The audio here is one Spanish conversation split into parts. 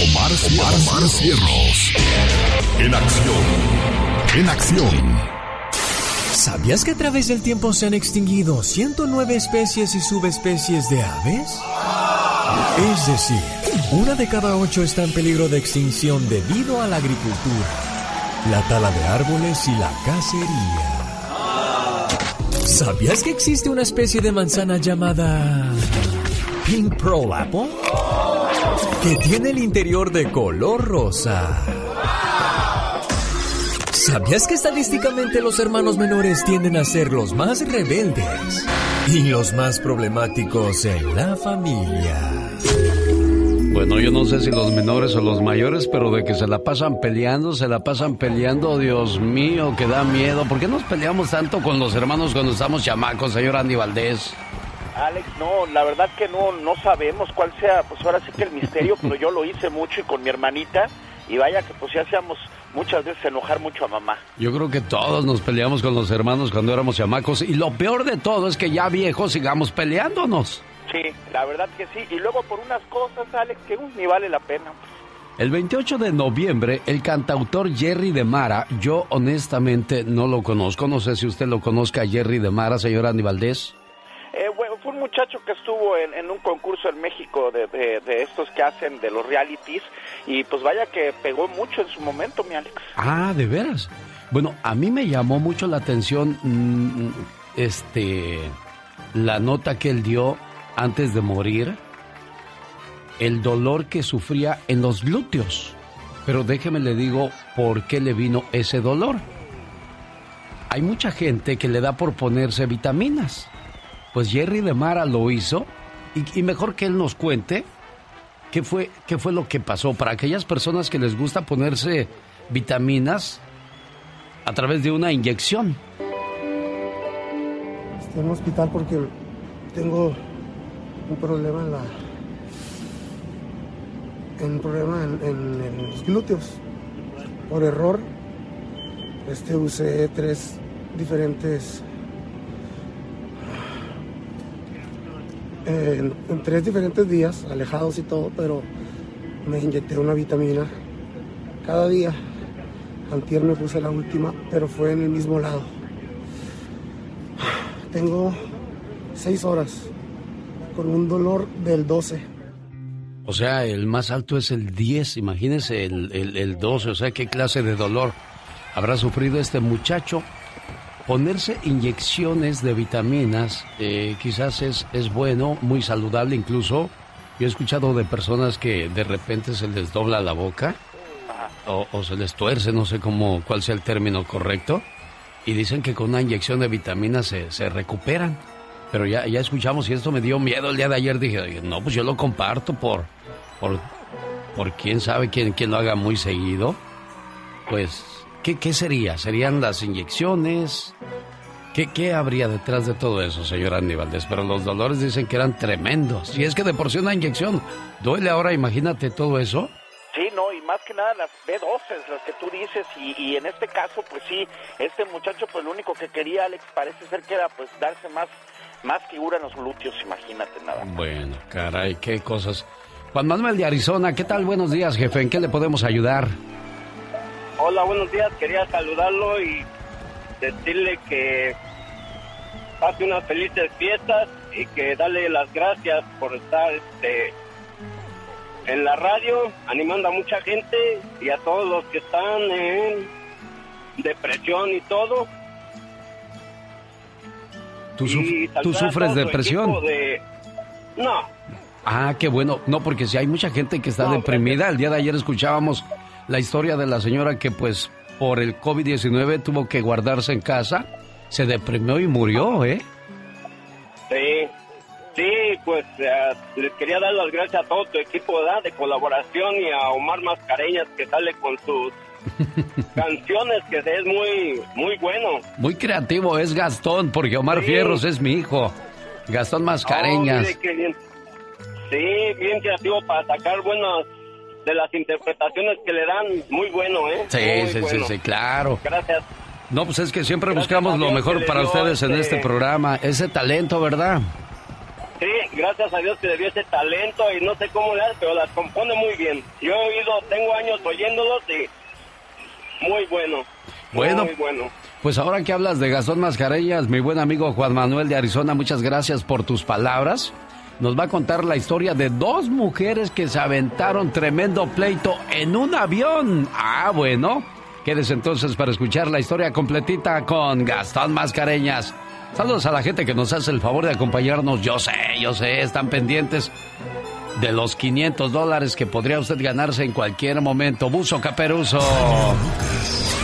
Omar, Omar, Omar Cierros. En acción. En acción. ¿Sabías que a través del tiempo se han extinguido 109 especies y subespecies de aves? Es decir, una de cada ocho está en peligro de extinción debido a la agricultura, la tala de árboles y la cacería. ¿Sabías que existe una especie de manzana llamada Pink Pearl Apple? Que tiene el interior de color rosa. ¿Sabías que estadísticamente los hermanos menores tienden a ser los más rebeldes y los más problemáticos en la familia? Bueno, yo no sé si los menores o los mayores, pero de que se la pasan peleando, se la pasan peleando, Dios mío, que da miedo. ¿Por qué nos peleamos tanto con los hermanos cuando estamos chamacos, señor Andy Valdés? Alex, no, la verdad que no, no sabemos cuál sea, pues ahora sí que el misterio, pero yo lo hice mucho y con mi hermanita, y vaya que pues ya hacíamos muchas veces enojar mucho a mamá. Yo creo que todos nos peleamos con los hermanos cuando éramos chamacos, y lo peor de todo es que ya viejos sigamos peleándonos. Sí, la verdad que sí, y luego por unas cosas, Alex, que uh, ni vale la pena. El 28 de noviembre, el cantautor Jerry de Mara, yo honestamente no lo conozco, no sé si usted lo conozca, Jerry de Mara, señor Andy Valdés. Eh, bueno, un muchacho que estuvo en, un concurso en México de, estos que hacen de los realities y pues vaya que pegó mucho en su momento, mi Alex. Ah, de veras. Bueno, a mí me llamó mucho la atención mm, este la nota que él dio antes de morir, el dolor que sufría en los glúteos. Pero déjeme le digo por qué le vino ese dolor. Hay mucha gente que le da por ponerse vitaminas. Pues Jerry de Mara lo hizo y, mejor que él nos cuente qué fue, qué fue lo que pasó para aquellas personas que les gusta ponerse vitaminas a través de una inyección. Estoy en un hospital porque tengo un problema en la un problema en, en, los glúteos por error este usé tres diferentes en, tres diferentes días, alejados y todo, pero me inyecté una vitamina cada día. Antier me puse la última, pero fue en el mismo lado. Tengo seis horas con un dolor del 12. O sea, el más alto es el 10, imagínese el, el, el 12, o sea, qué clase de dolor habrá sufrido este muchacho Ponerse inyecciones de vitaminas eh, quizás es, es bueno, muy saludable incluso. Yo he escuchado de personas que de repente se les dobla la boca o, se les tuerce, no sé cómo, cuál sea el término correcto, y dicen que con una inyección de vitaminas se, se recuperan. Pero ya, ya escuchamos y esto me dio miedo el día de ayer. Dije, no, pues yo lo comparto por, por, por quién sabe quién, quién lo haga muy seguido. Pues ¿Qué, sería? ¿Serían las inyecciones? ¿Qué, ¿Qué, habría detrás de todo eso, señor Andy Pero los dolores dicen que eran tremendos. Y es que de por sí una inyección duele ahora, imagínate todo eso. Sí, no, y más que nada las B12, las que tú dices, y, y, en este caso, pues sí, este muchacho, pues lo único que quería, Alex, parece ser que era, pues, darse más, más figura en los glúteos, imagínate nada. Bueno, caray, qué cosas. Juan Manuel de Arizona, ¿qué tal? Buenos días, jefe, ¿en qué le podemos ayudar? Hola, buenos días. Quería saludarlo y decirle que pase unas felices fiestas y que darle las gracias por estar este, en la radio, animando a mucha gente y a todos los que están en depresión y todo. ¿Tú, sufres depresión? No. Ah, qué bueno. No, porque si hay mucha gente que está deprimida. El día de ayer escuchábamos la historia de la señora que pues por el COVID-19 tuvo que guardarse en casa, se deprimió y murió, ¿eh? Sí, sí, pues eh, les quería dar las gracias a todo tu equipo de colaboración y a Omar Mascareñas que sale con sus canciones que es muy muy bueno. Muy creativo es Gastón, porque Omar Fierros es mi hijo. Gastón Mascareñas. Oh, sí, bien creativo para sacar buenas de las interpretaciones que le dan, muy bueno, ¿eh? Sí, sí, sí, sí, claro. Gracias. No, pues es que siempre buscamos lo mejor para ustedes en este programa, ese talento, ¿verdad? Sí, gracias a Dios que le dio ese talento y no sé cómo le hace, pero las compone muy bien. Yo he oído, tengo años oyéndolos y muy bueno. Bueno, muy bueno. Pues ahora que hablas de Gastón Mascareñas, mi buen amigo Juan Manuel de Arizona, muchas gracias por tus palabras nos va a contar la historia de dos mujeres que se aventaron tremendo pleito en un avión. Ah, bueno. Quédese entonces para escuchar la historia completita con Gastón Mascareñas. Saludos a la gente que nos hace el favor de acompañarnos. Yo sé, yo sé, están pendientes de los 500 dólares que podría usted ganarse en cualquier momento. Buzo Caperuso.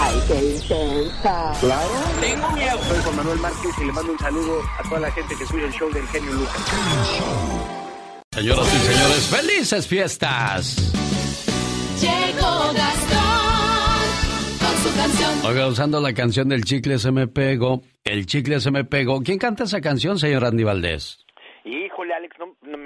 Ay, qué intensa. Claro. Tengo miedo. Soy Juan Manuel Márquez y le mando un saludo a toda la gente que sube el show del genio Lucas. Señoras y señores, felices fiestas. Llegó Gastón con su canción. Oiga, usando la canción del chicle se me pegó, el chicle se me pegó. ¿Quién canta esa canción, señor Andy Valdés? Híjole,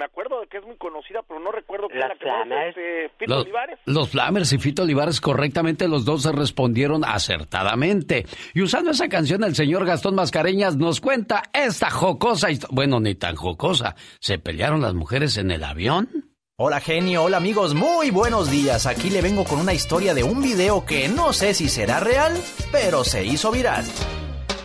me acuerdo de que es muy conocida, pero no recuerdo quién la que este, Fito los, Olivares. Los Flamers y Fito Olivares, correctamente, los dos se respondieron acertadamente. Y usando esa canción, el señor Gastón Mascareñas nos cuenta esta jocosa historia. Bueno, ni tan jocosa. ¿Se pelearon las mujeres en el avión? Hola genio, hola amigos, muy buenos días. Aquí le vengo con una historia de un video que no sé si será real, pero se hizo viral.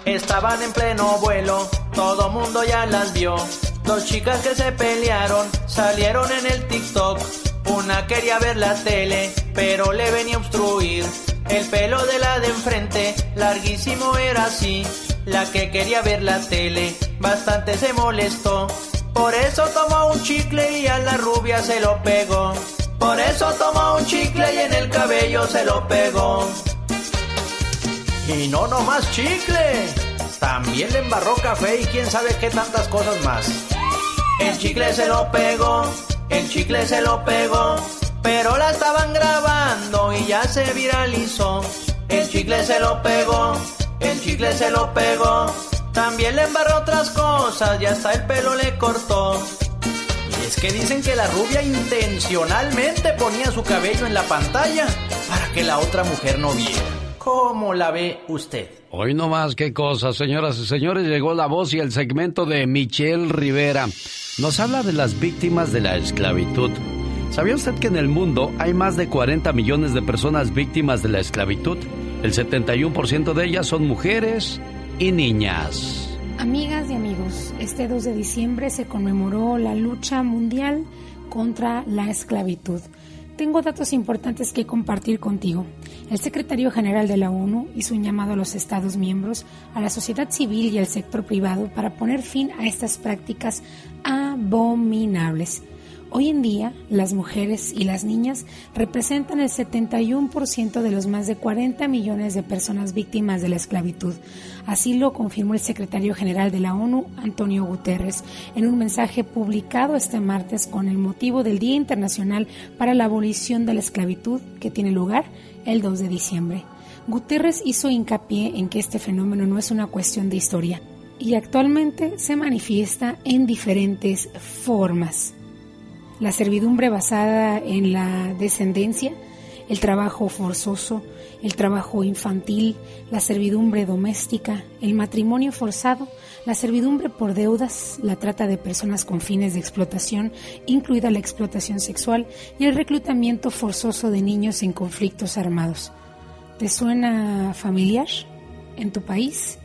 Estaban en pleno vuelo, todo mundo ya las vio. Dos chicas que se pelearon salieron en el TikTok. Una quería ver la tele, pero le venía a obstruir. El pelo de la de enfrente, larguísimo era así. La que quería ver la tele, bastante se molestó. Por eso tomó un chicle y a la rubia se lo pegó. Por eso tomó un chicle y en el cabello se lo pegó. Y no nomás chicle, también le embarró café y quién sabe qué tantas cosas más. El chicle se lo pegó, el chicle se lo pegó, pero la estaban grabando y ya se viralizó. El chicle se lo pegó, el chicle se lo pegó, también le embarró otras cosas y hasta el pelo le cortó. Y es que dicen que la rubia intencionalmente ponía su cabello en la pantalla para que la otra mujer no viera. ¿Cómo la ve usted? Hoy no más, qué cosa, señoras y señores, llegó la voz y el segmento de Michelle Rivera. Nos habla de las víctimas de la esclavitud. ¿Sabía usted que en el mundo hay más de 40 millones de personas víctimas de la esclavitud? El 71% de ellas son mujeres y niñas. Amigas y amigos, este 2 de diciembre se conmemoró la lucha mundial contra la esclavitud tengo datos importantes que compartir contigo. El secretario general de la ONU hizo un llamado a los Estados miembros, a la sociedad civil y al sector privado para poner fin a estas prácticas abominables. Hoy en día, las mujeres y las niñas representan el 71% de los más de 40 millones de personas víctimas de la esclavitud. Así lo confirmó el secretario general de la ONU, Antonio Guterres, en un mensaje publicado este martes con el motivo del Día Internacional para la Abolición de la Esclavitud, que tiene lugar el 2 de diciembre. Guterres hizo hincapié en que este fenómeno no es una cuestión de historia y actualmente se manifiesta en diferentes formas la servidumbre basada en la descendencia, el trabajo forzoso, el trabajo infantil, la servidumbre doméstica, el matrimonio forzado, la servidumbre por deudas, la trata de personas con fines de explotación, incluida la explotación sexual, y el reclutamiento forzoso de niños en conflictos armados. ¿Te suena familiar en tu país?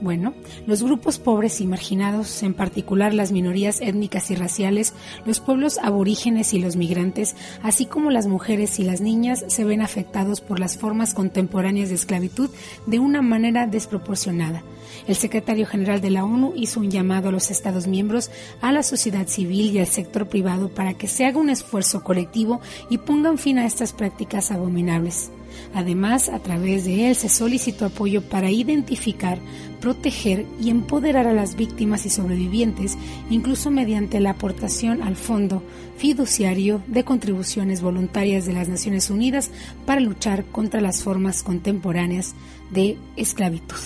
Bueno, los grupos pobres y marginados, en particular las minorías étnicas y raciales, los pueblos aborígenes y los migrantes, así como las mujeres y las niñas, se ven afectados por las formas contemporáneas de esclavitud de una manera desproporcionada. El secretario general de la ONU hizo un llamado a los Estados miembros, a la sociedad civil y al sector privado para que se haga un esfuerzo colectivo y pongan fin a estas prácticas abominables. Además, a través de él se solicitó apoyo para identificar, proteger y empoderar a las víctimas y sobrevivientes, incluso mediante la aportación al Fondo Fiduciario de Contribuciones Voluntarias de las Naciones Unidas para luchar contra las formas contemporáneas de esclavitud.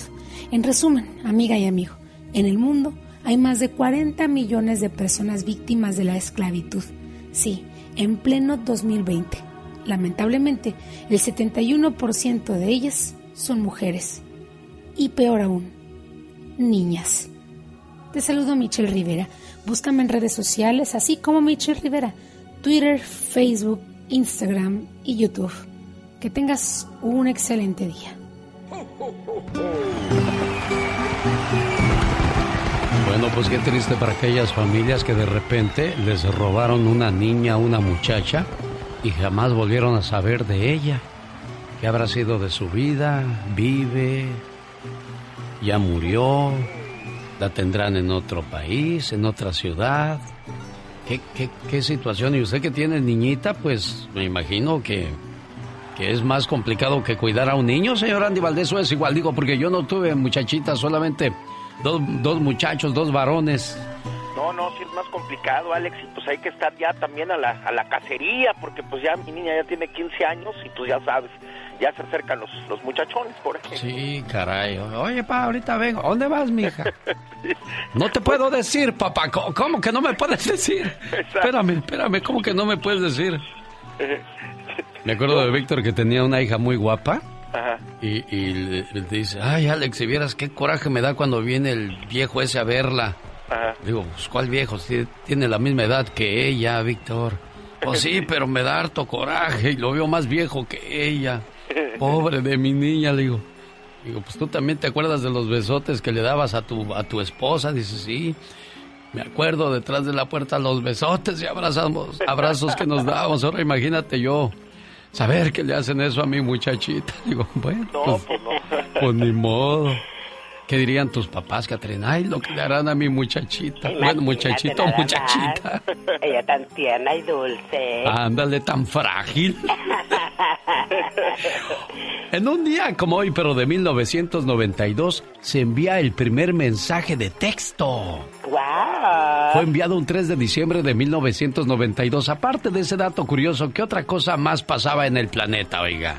En resumen, amiga y amigo, en el mundo hay más de 40 millones de personas víctimas de la esclavitud. Sí, en pleno 2020 Lamentablemente, el 71% de ellas son mujeres. Y peor aún, niñas. Te saludo Michelle Rivera. Búscame en redes sociales, así como Michelle Rivera, Twitter, Facebook, Instagram y YouTube. Que tengas un excelente día. Bueno, pues qué triste para aquellas familias que de repente les robaron una niña, una muchacha y jamás volvieron a saber de ella. ¿Qué habrá sido de su vida? ¿Vive? ¿Ya murió? ¿La tendrán en otro país, en otra ciudad? ¿Qué, qué, qué situación? Y usted que tiene niñita, pues me imagino que, que es más complicado que cuidar a un niño, señor Andy Valdés, es igual, digo, porque yo no tuve muchachita, solamente dos, dos muchachos, dos varones. No, no, sí es más complicado, Alex, y pues hay que estar ya también a la, a la cacería, porque pues ya mi niña ya tiene 15 años y tú ya sabes, ya se acercan los, los muchachones por aquí. Sí, caray. Oye, pa, ahorita vengo. ¿Dónde vas, mija? No te puedo decir, papá. ¿Cómo que no me puedes decir? Espérame, espérame, ¿cómo que no me puedes decir? Me acuerdo de Víctor que tenía una hija muy guapa. Ajá. Y, y le, le dice, ay Alex, si vieras qué coraje me da cuando viene el viejo ese a verla. Ajá. Digo, pues ¿cuál viejo? Si tiene la misma edad que ella, Víctor. Pues sí, pero me da harto coraje y lo veo más viejo que ella. Pobre de mi niña, le digo. Digo, pues tú también te acuerdas de los besotes que le dabas a tu, a tu esposa. Dice, sí. Me acuerdo detrás de la puerta los besotes y abrazamos, abrazos que nos dábamos. Ahora imagínate yo saber que le hacen eso a mi muchachita. Digo, bueno, pues, pues ni modo. ¿Qué dirían tus papás, Catrina? Ay, lo que le harán a mi muchachita. Bueno, muchachito, muchachita. más. Ella tan tierna y dulce. Ándale, tan frágil. En un día como hoy, pero de 1992, se envía el primer mensaje de texto. ¡Wow! Fue enviado un 3 de diciembre de 1992. Aparte de ese dato curioso, ¿qué otra cosa más pasaba en el planeta, oiga?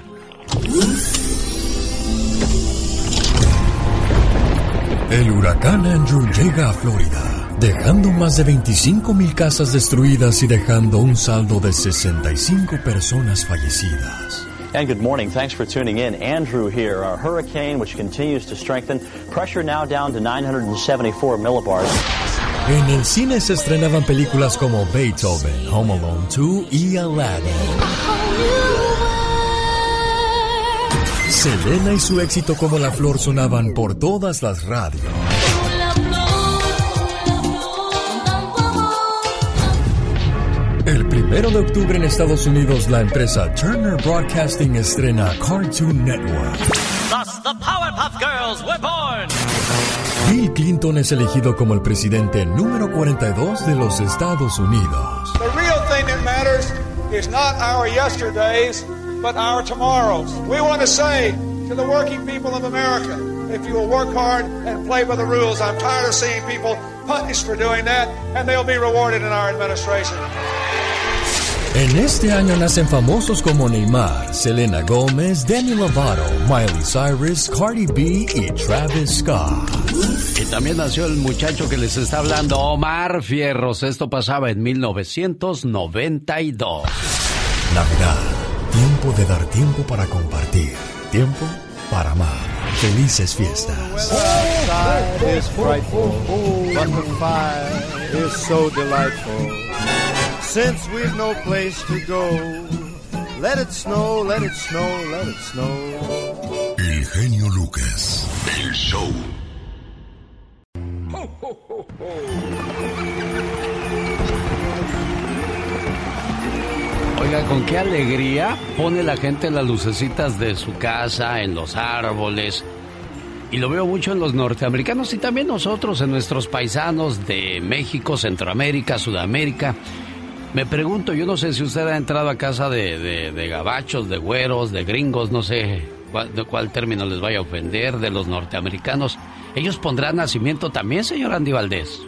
El huracán Andrew llega a Florida, dejando más de 25 mil casas destruidas y dejando un saldo de 65 personas fallecidas. And good morning. Thanks for tuning in. Andrew here, a hurricane which continues to strengthen. Pressure now down to 974 millibars. En el cine se estrenaban películas como Beethoven, Home Alone 2 y Aladdin. Selena y su éxito como la flor sonaban por todas las radios. El primero de octubre en Estados Unidos, la empresa Turner Broadcasting estrena Cartoon Network. Thus, the Powerpuff Girls were born. Bill Clinton es elegido como el presidente número 42 de los Estados Unidos. The real thing that matters is not our yesterdays, but our tomorrows. We want to say to the working people of America, if you will work hard and play by the rules, I'm tired of seeing people punished for doing that, and they'll be rewarded in our administration. En este año nacen famosos como Neymar, Selena Gómez, Demi Lovato, Miley Cyrus, Cardi B y Travis Scott. Y también nació el muchacho que les está hablando, Omar Fierros. Esto pasaba en 1992. Navidad, tiempo de dar tiempo para compartir, tiempo para amar. Felices fiestas. Since we've no place to go, let it snow, let it snow, let it snow. El genio Lucas. El show. Con qué alegría pone la gente las lucecitas de su casa, en los árboles. Y lo veo mucho en los norteamericanos y también nosotros, en nuestros paisanos de México, Centroamérica, Sudamérica. Me pregunto, yo no sé si usted ha entrado a casa de, de, de gabachos, de güeros, de gringos, no sé cuál, de cuál término les vaya a ofender, de los norteamericanos. ¿Ellos pondrán nacimiento también, señor Andy Valdés?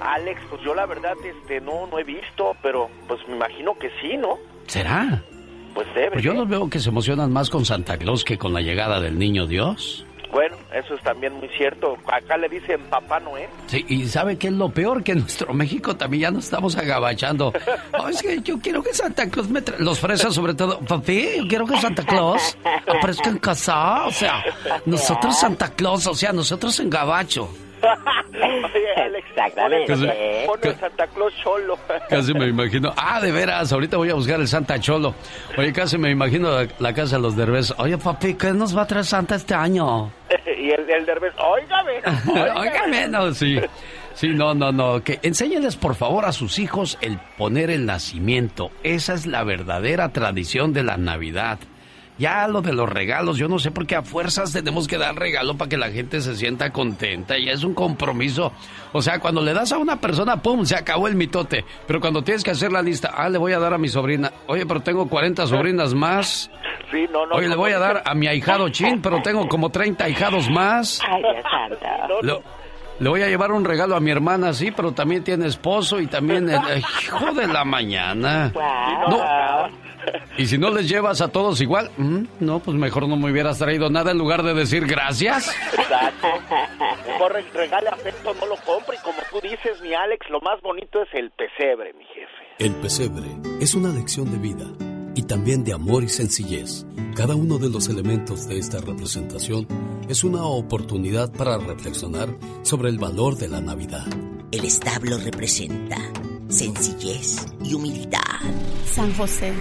Alex, pues yo la verdad este no no he visto, pero pues me imagino que sí, ¿no? ¿Será? Pues debe. Pues yo ¿eh? los veo que se emocionan más con Santa Claus que con la llegada del niño Dios. Bueno, eso es también muy cierto. Acá le dicen Papá Noel. Sí, y ¿sabe qué es lo peor? Que en nuestro México también ya nos estamos agabachando. Oh, es que yo quiero que Santa Claus me traiga... Los fresas sobre todo. Papi, yo quiero que Santa Claus aparezca en casa. O sea, nosotros Santa Claus, o sea, nosotros en gabacho. Oye, Alex, Exactamente. pon el- Santa Claus cholo. Casi me imagino. Ah, de veras, ahorita voy a buscar el Santa Cholo. Oye, casi me imagino la, la casa de los derbés. Oye, papi, ¿qué nos va a traer Santa este año? y el, el derbez, óigame. Óigame, no, sí. Sí, no, no, no. Que enséñenles por favor a sus hijos el poner el nacimiento. Esa es la verdadera tradición de la Navidad. Ya lo de los regalos, yo no sé por qué a fuerzas tenemos que dar regalo para que la gente se sienta contenta. Ya es un compromiso. O sea, cuando le das a una persona, ¡pum! Se acabó el mitote. Pero cuando tienes que hacer la lista, ah, le voy a dar a mi sobrina. Oye, pero tengo 40 sobrinas más. Sí, no, no. Oye, le voy a dar a mi ahijado Chin, pero tengo como 30 ahijados más. Ay, Dios santo. Le, le voy a llevar un regalo a mi hermana, sí, pero también tiene esposo y también el hijo de la mañana. No. Y si no les llevas a todos igual, mm, no, pues mejor no me hubieras traído nada en lugar de decir gracias. Exacto. Mejor re- regale afecto, no lo compre. Y como tú dices, mi Alex, lo más bonito es el pesebre, mi jefe. El pesebre es una lección de vida y también de amor y sencillez. Cada uno de los elementos de esta representación es una oportunidad para reflexionar sobre el valor de la Navidad. El establo representa sencillez y humildad. San José,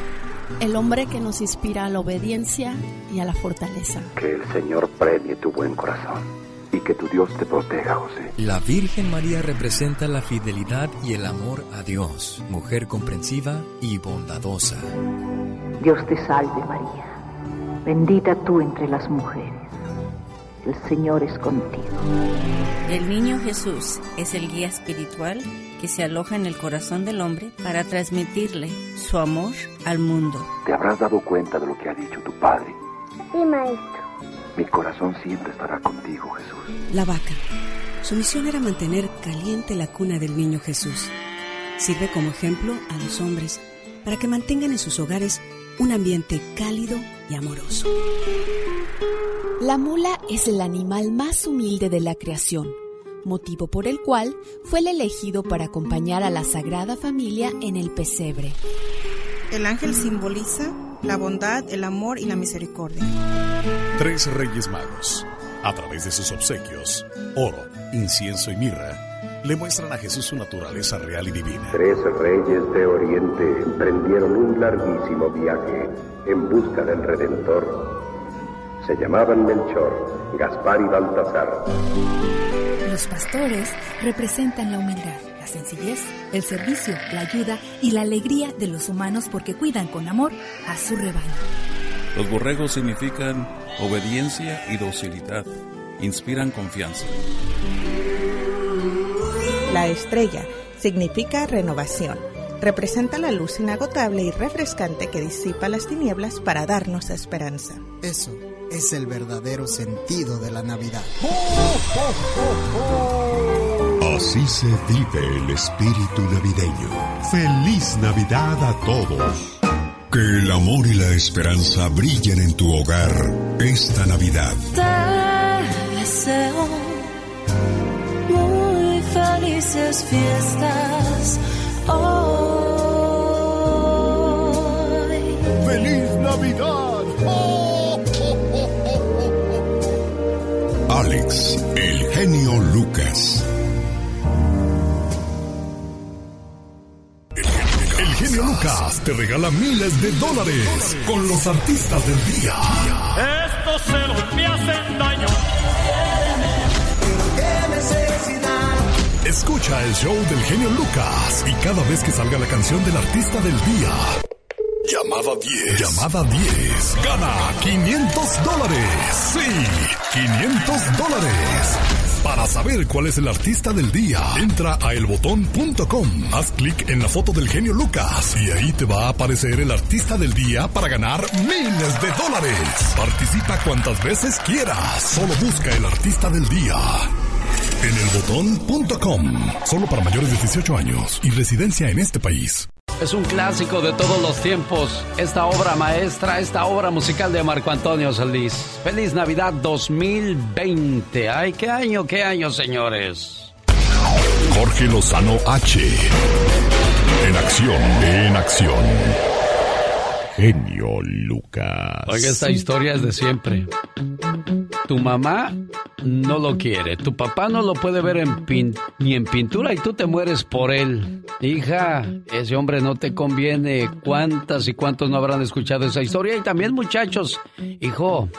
el hombre que nos inspira a la obediencia y a la fortaleza. Que el Señor premie tu buen corazón y que tu Dios te proteja, José. La Virgen María representa la fidelidad y el amor a Dios, mujer comprensiva y bondadosa. Dios te salve María, bendita tú entre las mujeres. El Señor es contigo. El niño Jesús es el guía espiritual que se aloja en el corazón del hombre para transmitirle su amor al mundo. Te habrás dado cuenta de lo que ha dicho tu Padre. Sí, maestro. Mi corazón siempre estará contigo, Jesús. La vaca. Su misión era mantener caliente la cuna del niño Jesús. Sirve como ejemplo a los hombres para que mantengan en sus hogares un ambiente cálido y amoroso. La mula es el animal más humilde de la creación, motivo por el cual fue el elegido para acompañar a la Sagrada Familia en el pesebre. El ángel simboliza la bondad, el amor y la misericordia. Tres Reyes Magos, a través de sus obsequios, oro, incienso y mirra, le muestran a Jesús su naturaleza real y divina. Tres reyes de Oriente emprendieron un larguísimo viaje en busca del Redentor. Se llamaban Melchor, Gaspar y Baltasar. Los pastores representan la humildad, la sencillez, el servicio, la ayuda y la alegría de los humanos porque cuidan con amor a su rebaño. Los borregos significan obediencia y docilidad. Inspiran confianza. La estrella significa renovación. Representa la luz inagotable y refrescante que disipa las tinieblas para darnos esperanza. Eso es el verdadero sentido de la Navidad. Así se vive el espíritu navideño. Feliz Navidad a todos. Que el amor y la esperanza brillen en tu hogar esta Navidad. Te deseo muy felices fiestas hoy. ¡Feliz Navidad! Alex, el genio Lucas. El genio Lucas te regala miles de dólares con los artistas del día. Estos celos me hacen daño. ¿Qué necesidad Escucha el show del genio Lucas y cada vez que salga la canción del artista del día. Llamada 10. Llamada 10. Gana 500 dólares. Sí, 500 dólares. Para saber cuál es el artista del día, entra a elbotón.com. Haz clic en la foto del genio Lucas y ahí te va a aparecer el artista del día para ganar miles de dólares. Participa cuantas veces quieras. Solo busca el artista del día. En elbotón.com. Solo para mayores de 18 años y residencia en este país. Es un clásico de todos los tiempos. Esta obra maestra, esta obra musical de Marco Antonio Solís. Feliz Navidad 2020. Ay, qué año, qué año, señores. Jorge Lozano H. En acción, en acción. Genio Lucas. Oiga, esta historia es de siempre. Tu mamá no lo quiere, tu papá no lo puede ver en ni en pintura y tú te mueres por él. Hija, ese hombre no te conviene. ¿Cuántas y cuántos no habrán escuchado esa historia? Y también muchachos, hijo,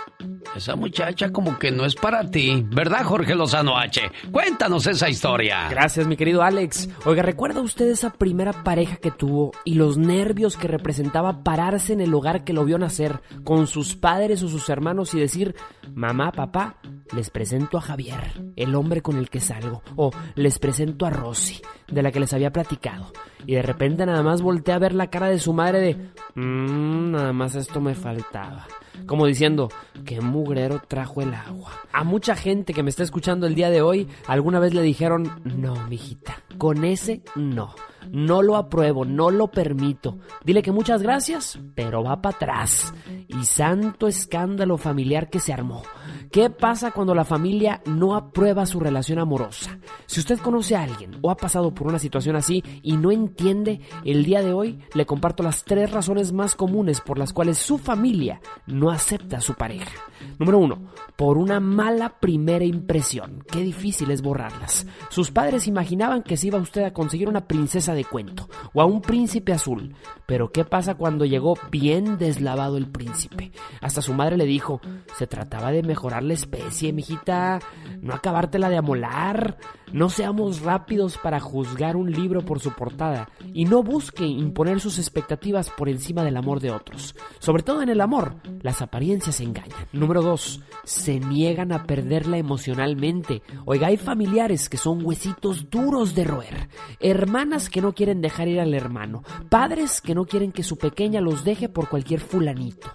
esa muchacha como que no es para ti, ¿verdad Jorge Lozano H? Cuéntanos esa historia. Gracias mi querido Alex. Oiga, ¿recuerda usted esa primera pareja que tuvo y los nervios que representaba pararse en el hogar que lo vio nacer con sus padres o sus hermanos y decir, mamá, papá, les presento a Javier, el hombre con el que salgo, o les presento a Rosy, de la que les había platicado, y de repente nada más volteé a ver la cara de su madre de, mmm, nada más esto me faltaba. Como diciendo, qué mugrero trajo el agua. A mucha gente que me está escuchando el día de hoy, alguna vez le dijeron, no, mijita, con ese no. No lo apruebo, no lo permito. Dile que muchas gracias, pero va para atrás. Y santo escándalo familiar que se armó. ¿Qué pasa cuando la familia no aprueba su relación amorosa? Si usted conoce a alguien o ha pasado por una situación así y no entiende, el día de hoy le comparto las tres razones más comunes por las cuales su familia no acepta a su pareja. Número uno, por una mala primera impresión. Qué difícil es borrarlas. Sus padres imaginaban que se iba usted a conseguir una princesa de cuento o a un príncipe azul. Pero ¿qué pasa cuando llegó bien deslavado el príncipe? Hasta su madre le dijo, se trataba de mejorar la especie, mijita, no acabártela de amolar. No seamos rápidos para juzgar un libro por su portada y no busque imponer sus expectativas por encima del amor de otros. Sobre todo en el amor, las apariencias engañan. Número 2. Se niegan a perderla emocionalmente. Oiga, hay familiares que son huesitos duros de roer. Hermanas que no quieren dejar ir al hermano. Padres que no quieren que su pequeña los deje por cualquier fulanito.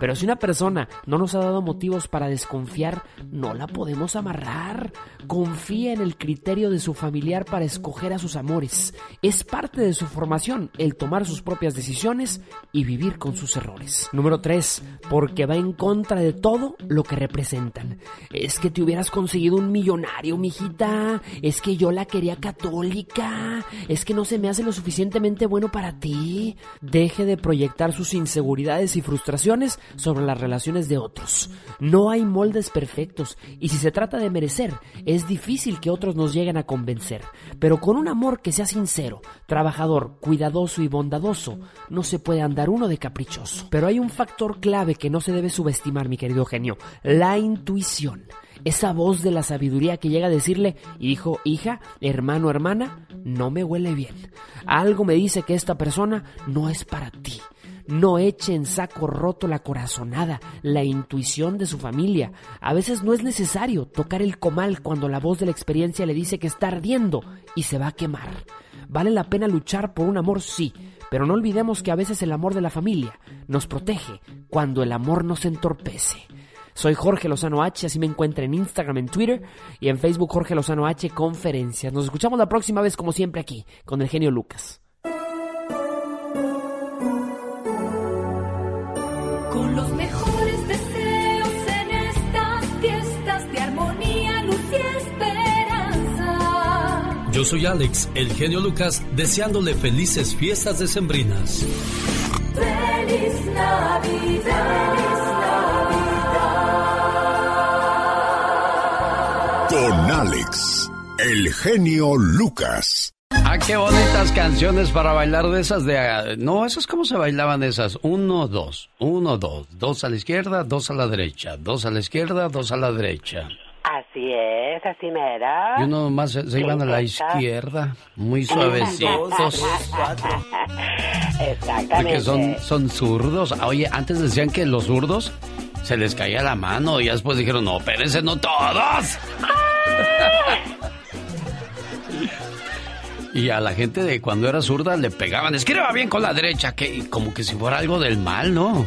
Pero si una persona no nos ha dado motivos para desconfiar, no la podemos amarrar. Confía en el criterio de su familiar para escoger a sus amores. Es parte de su formación el tomar sus propias decisiones y vivir con sus errores. Número 3. Porque va en contra de todo lo que representan. Es que te hubieras conseguido un millonario, mijita. Es que yo la quería católica. Es que no se me hace lo suficientemente bueno para ti. Deje de proyectar sus inseguridades y frustraciones sobre las relaciones de otros. No hay moldes perfectos y si se trata de merecer, es difícil que otros nos lleguen a convencer. Pero con un amor que sea sincero, trabajador, cuidadoso y bondadoso, no se puede andar uno de caprichoso. Pero hay un factor clave que no se debe subestimar, mi querido genio, la intuición. Esa voz de la sabiduría que llega a decirle, hijo, hija, hermano, hermana, no me huele bien. Algo me dice que esta persona no es para ti. No eche en saco roto la corazonada, la intuición de su familia. A veces no es necesario tocar el comal cuando la voz de la experiencia le dice que está ardiendo y se va a quemar. Vale la pena luchar por un amor, sí, pero no olvidemos que a veces el amor de la familia nos protege cuando el amor nos entorpece. Soy Jorge Lozano H, así me encuentra en Instagram, en Twitter y en Facebook Jorge Lozano H Conferencias. Nos escuchamos la próxima vez como siempre aquí, con el genio Lucas. Con los mejores deseos en estas fiestas de armonía, luz y esperanza. Yo soy Alex, el genio Lucas, deseándole felices fiestas decembrinas. Feliz Navidad. Con Alex, el genio Lucas. Ah, qué bonitas canciones para bailar de esas de... ah, No, esas cómo se bailaban esas. Uno, dos, uno, dos. Dos a la izquierda, dos a la derecha. Dos a la izquierda, dos a la derecha. Así es, así mero. Y uno nomás se, se iban a la izquierda, muy suavecitos. Exactamente. Porque son, son zurdos. Oye, antes decían que los zurdos se les caía la mano y después dijeron, no, espérense, no todos. y a la gente de cuando era zurda le pegaban, escriba bien con la derecha, que como que si fuera algo del mal, ¿no?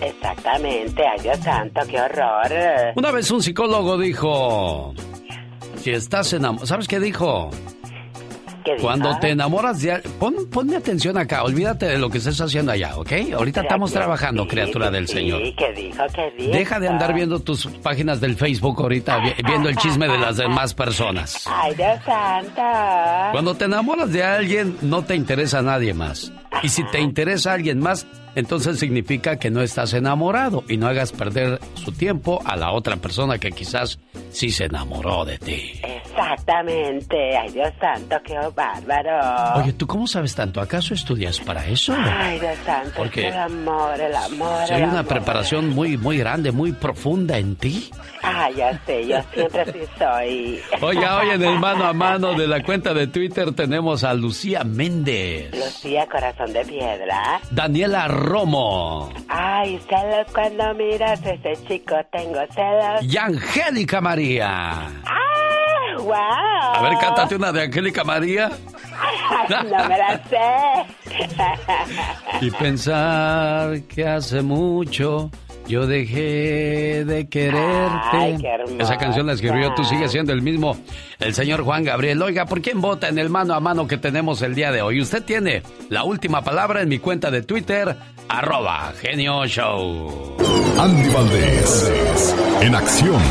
Exactamente, ay Dios santo, qué horror. Una vez un psicólogo dijo, si estás enamorado, ¿sabes qué dijo? Cuando te enamoras de... Pon, ponme atención acá, olvídate de lo que estés haciendo allá, ¿ok? Ahorita estamos Sí, trabajando, sí, criatura del sí, Señor. ¿Qué dijo? ¿Qué dijo? Deja de andar viendo tus páginas del Facebook ahorita, vi- viendo el chisme de las demás personas. Ay, Dios santo. Cuando te enamoras de alguien, no te interesa a nadie más. Y si te interesa alguien más, entonces significa que no estás enamorado y no hagas perder su tiempo a la otra persona que quizás sí se enamoró de ti. Exactamente, ay Dios santo, qué bárbaro. Oye, ¿tú cómo sabes tanto? ¿Acaso estudias para eso? Ay, Dios santo, Porque- el amor, el amor. Si hay el una amor. preparación muy, muy grande, muy profunda en ti. Ay, ya sé, yo siempre sí soy. Oiga, hoy en el mano a mano de la cuenta de Twitter tenemos a Lucía Méndez, Lucía, corazón de piedra. Daniela Romo Ay, celos cuando miras a ese chico, tengo celos. y Angélica María. ¡Ah, wow! A ver, cántate una de Angélica María. no me la sé. Y pensar que hace mucho yo dejé de quererte. Ay, qué hermosa. Esa canción la escribió, tú sigues siendo el mismo, el señor Juan Gabriel. Oiga, ¿por quién vota en el mano a mano que tenemos el día de hoy? Usted tiene la última palabra en mi cuenta de Twitter, arroba genio show. Andy Valdés, en acción.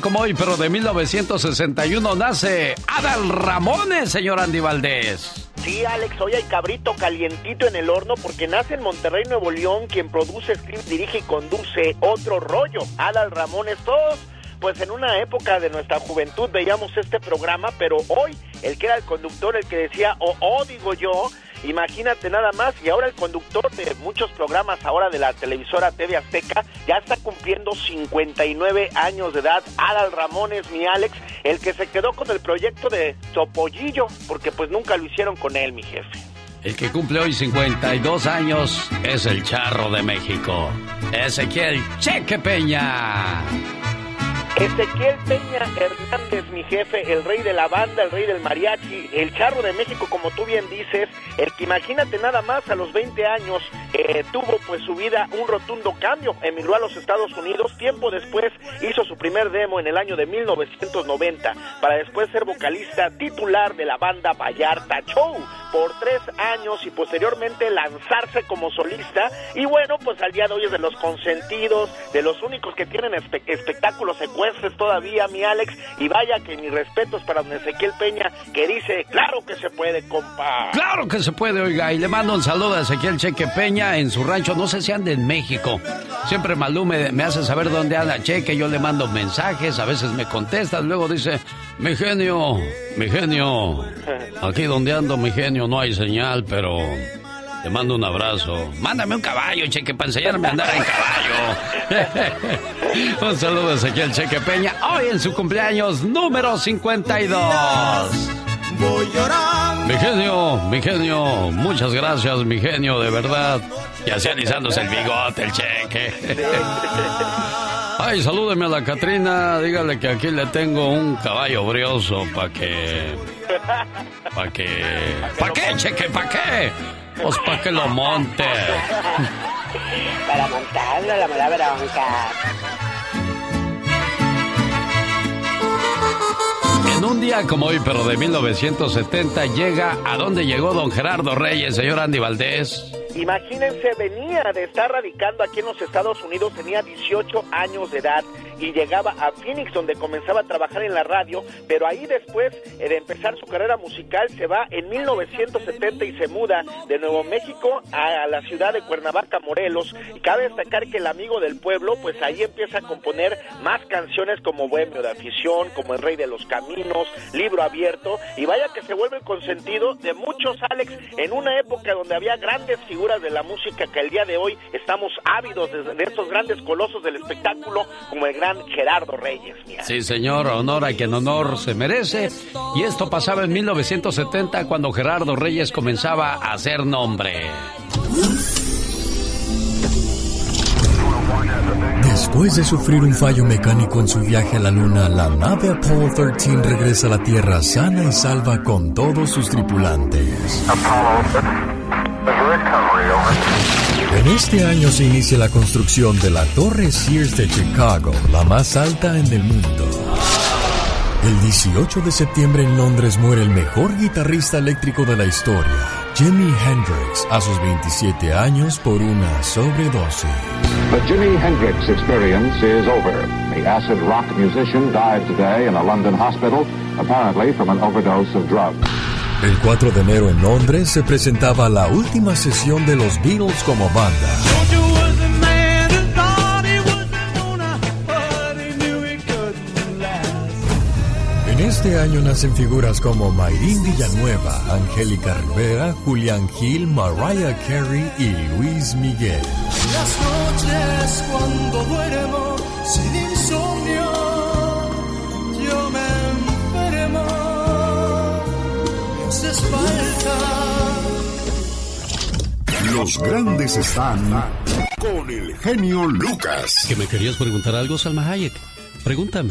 Como hoy, pero de 1961, nace Adal Ramones, señor Andy Valdés. Sí, Alex, hoy hay cabrito calientito en el horno porque nace en Monterrey, Nuevo León, quien produce, escribe, dirige y conduce otro rollo. Adal Ramones, todos, pues en una época de nuestra juventud veíamos este programa, pero hoy el que era el conductor, el que decía, oh, oh, digo yo, imagínate nada más, y ahora el conductor de muchos programas ahora de la televisora TV Azteca ya está cumpliendo 59 años de edad. Adal Ramones, mi Alex, el que se quedó con el proyecto de Topollillo, porque pues nunca lo hicieron con él, mi jefe. El que cumple hoy 52 años es el Charro de México, Ezequiel Cheque Peña. Ezequiel Peña Hernández, mi jefe, el rey de la banda, el rey del mariachi, el charro de México, como tú bien dices, el que imagínate nada más a los 20 años eh, tuvo pues su vida un rotundo cambio, emigró a los Estados Unidos, tiempo después hizo su primer demo en el año de 1990, para después ser vocalista titular de la banda Vallarta Show por tres años y posteriormente lanzarse como solista y bueno, pues al día de hoy es de los consentidos, de los únicos que tienen espe- espectáculos secuestres todavía, mi Alex, y vaya que mis respetos para don Ezequiel Peña, que dice, claro que se puede, compa. Claro que se puede, oiga, y le mando un saludo a Ezequiel Cheque Peña en su rancho, no sé si anda en México. Siempre Malú me, me hace saber dónde anda Cheque, yo le mando mensajes, a veces me contesta, luego dice, mi genio, mi genio, aquí donde ando, mi genio, no hay señal, pero te mando un abrazo. Mándame un caballo, Cheque, para enseñarme a andar en caballo. un saludo a Ezequiel Cheque Peña, hoy en su cumpleaños número 52. Voy llorando. Mi genio, mi genio, muchas gracias, mi genio, de verdad. Y así alisándose el bigote, el cheque. Ay, salúdeme a la Catrina, dígale que aquí le tengo un caballo brioso para que... ¿Para que... ¿Para qué, cheque? ¿Para qué? Pues para que lo monte. Para montarlo, la mala bronca. En un día como hoy, pero de 1970, llega a dónde llegó don Gerardo Reyes, señor Andy Valdés. Imagínense, venía de estar radicando aquí en los Estados Unidos, tenía 18 años de edad y llegaba a Phoenix donde comenzaba a trabajar en la radio, pero ahí después eh, de empezar su carrera musical se va en 1970 y se muda de Nuevo México a la ciudad de Cuernavaca, Morelos. Y cabe destacar que el amigo del pueblo, pues ahí empieza a componer más canciones como Bohemio de Afición, como El Rey de los Caminos, Libro Abierto, y vaya que se vuelve consentido de muchos Alex en una época donde había grandes figuras de la música que el día de hoy estamos ávidos de, de estos grandes colosos del espectáculo como el gran Gerardo Reyes. Sí, señor, honor a quien honor se merece. Y esto pasaba en 1970 cuando Gerardo Reyes comenzaba a hacer nombre. Después de sufrir un fallo mecánico en su viaje a la Luna, la nave Apollo 13 regresa a la Tierra sana y salva con todos sus tripulantes. En este año se inicia la construcción de la Torre Sears de Chicago, la más alta en el mundo. El 18 de septiembre en Londres muere el mejor guitarrista eléctrico de la historia, Jimi Hendrix, a sus 27 años por una sobredosis. The Jimi Hendrix experience is over. The acid rock musician died today in a London hospital, apparently from an overdose of drugs. El 4 de enero en Londres se presentaba la última sesión de los Beatles como banda. En este año nacen figuras como Mayrín Villanueva, Angélica Rivera, Julián Gil, Mariah Carey y Luis Miguel. Las noches cuando duermo sin insomnio, haces falta. Los grandes están con el genio Lucas. ¿Que me querías preguntar algo, Salma Hayek? Pregúntame.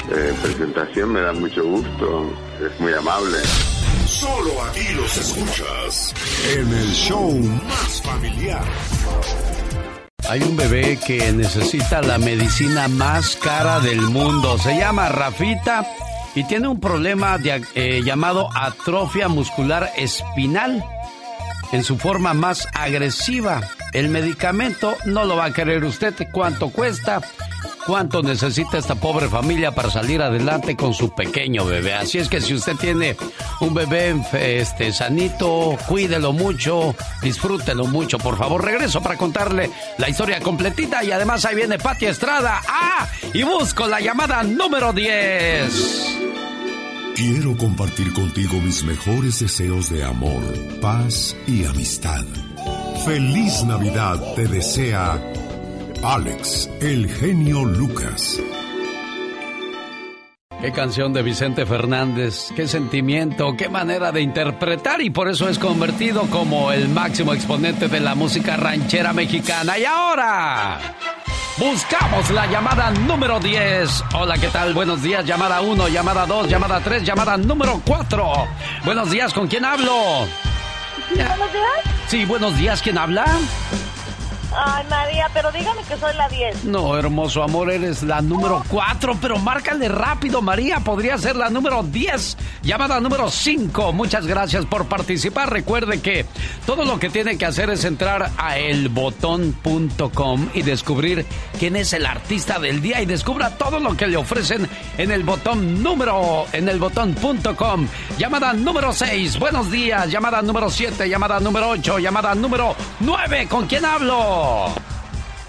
eh, presentación, me da mucho gusto, es muy amable. Solo aquí los escuchas en el show más familiar. Hay un bebé que necesita la medicina más cara del mundo. Se llama Rafita y tiene un problema de- eh, llamado atrofia muscular espinal en su forma más agresiva. El medicamento no lo va a querer usted. ¿Cuánto cuesta? ¿Cuánto necesita esta pobre familia para salir adelante con su pequeño bebé? Así es que si usted tiene un bebé este, sanito, cuídelo mucho, disfrútelo mucho, por favor. Regreso para contarle la historia completita y además ahí viene Pati Estrada. ¡Ah! Y busco la llamada número 10. Quiero compartir contigo mis mejores deseos de amor, paz y amistad. Feliz Navidad te desea Alex, el genio Lucas. Qué canción de Vicente Fernández, qué sentimiento, qué manera de interpretar y por eso es convertido como el máximo exponente de la música ranchera mexicana. Y ahora, buscamos la llamada número 10. Hola, ¿qué tal? Buenos días, llamada 1, llamada 2, llamada 3, llamada número 4. Buenos días, ¿con quién hablo? ¿Buenos días? Sí, buenos días, ¿quién habla? Ay, María, pero dígame que soy la 10. No, hermoso amor, eres la número 4, pero márcale rápido, María. Podría ser la número 10. Llamada número 5. Muchas gracias por participar. Recuerde que todo lo que tiene que hacer es entrar a elbotón.com y descubrir quién es el artista del día y descubra todo lo que le ofrecen en el botón número, en elbotón.com. Llamada número 6. Buenos días. Llamada número 7. Llamada número 8. Llamada número 9. ¿Con quién hablo?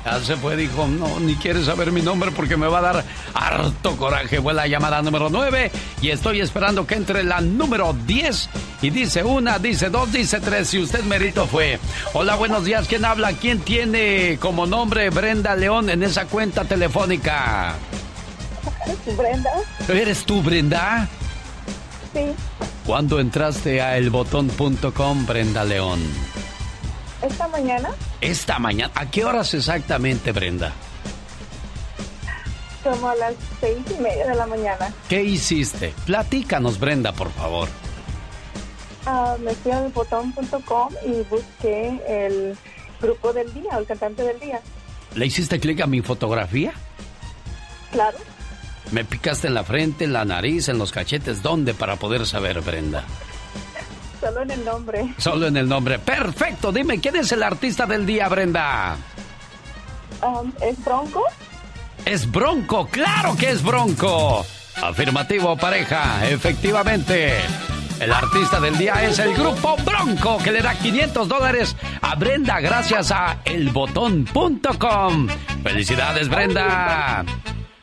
Ya se fue, dijo, no, ni quiere saber mi nombre porque me va a dar harto coraje. Fue la llamada número 9 y estoy esperando que entre la número 10. Y dice una, dice dos, dice tres. Y usted merito fue. Hola, buenos días. ¿Quién habla? ¿Quién tiene como nombre Brenda León en esa cuenta telefónica? ¿Brenda? ¿Eres tú, Brenda? Sí. ¿Cuándo entraste a elbotón.com, Brenda León? Esta mañana. Esta mañana. ¿A qué horas exactamente, Brenda? Como a las seis y media de la mañana. ¿Qué hiciste? Platícanos, Brenda, por favor. Ah, me fui al botón.com y busqué el grupo del día, el cantante del día. ¿Le hiciste clic a mi fotografía? Claro. Me picaste en la frente, en la nariz, en los cachetes. ¿Dónde para poder saber, Brenda? Solo en el nombre. Solo en el nombre. Perfecto. Dime, ¿quién es el artista del día, Brenda? Um, ¿Es Bronco? Es Bronco. Claro que es Bronco. Afirmativo, pareja. Efectivamente. El artista del día es el grupo Bronco que le da 500 dólares a Brenda gracias a elbotón.com. Felicidades, Brenda.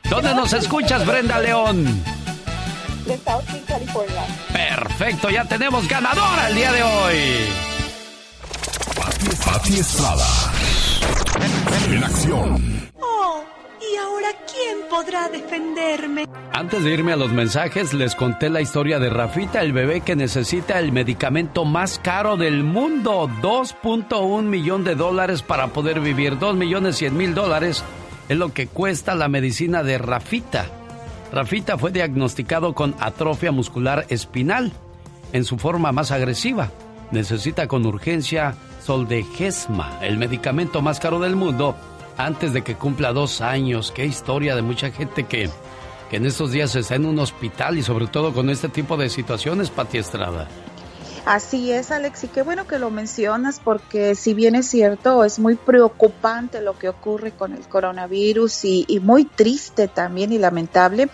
¿Dónde nos escuchas, Brenda León? De South California. Perfecto, ya tenemos ganadora el día de hoy. Pati Estrada. En acción. Oh, ¿y ahora quién podrá defenderme? Antes de irme a los mensajes, les conté la historia de Rafita, el bebé que necesita el medicamento más caro del mundo. 2.1 millón de dólares para poder vivir. 2 millones 100 mil dólares es lo que cuesta la medicina de Rafita. Rafita fue diagnosticado con atrofia muscular espinal en su forma más agresiva. Necesita con urgencia Soldegesma, el medicamento más caro del mundo, antes de que cumpla dos años. Qué historia de mucha gente que, que en estos días está en un hospital y sobre todo con este tipo de situaciones, Pati Estrada. Así es, Alex, y qué bueno que lo mencionas porque si bien es cierto, es muy preocupante lo que ocurre con el coronavirus y, y muy triste también y lamentable,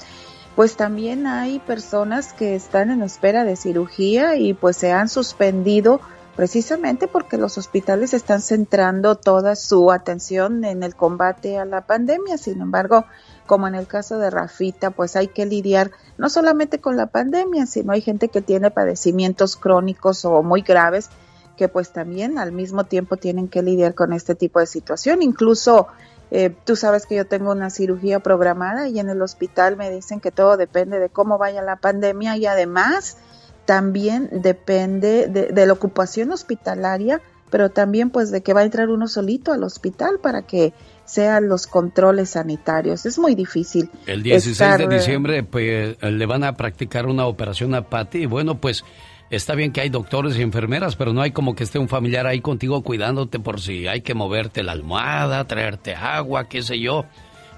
pues también hay personas que están en espera de cirugía y pues se han suspendido precisamente porque los hospitales están centrando toda su atención en el combate a la pandemia. Sin embargo, como en el caso de Rafita, pues hay que lidiar no solamente con la pandemia, sino hay gente que tiene padecimientos crónicos o muy graves que pues también al mismo tiempo tienen que lidiar con este tipo de situación. Incluso eh, tú sabes que yo tengo una cirugía programada y en el hospital me dicen que todo depende de cómo vaya la pandemia y además también depende de, de la ocupación hospitalaria, pero también pues de que va a entrar uno solito al hospital para que sean los controles sanitarios. Es muy difícil. El 16 de diciembre pues, le van a practicar una operación a Patti y bueno, pues está bien que hay doctores y enfermeras, pero no hay como que esté un familiar ahí contigo cuidándote por si hay que moverte la almohada, traerte agua, qué sé yo.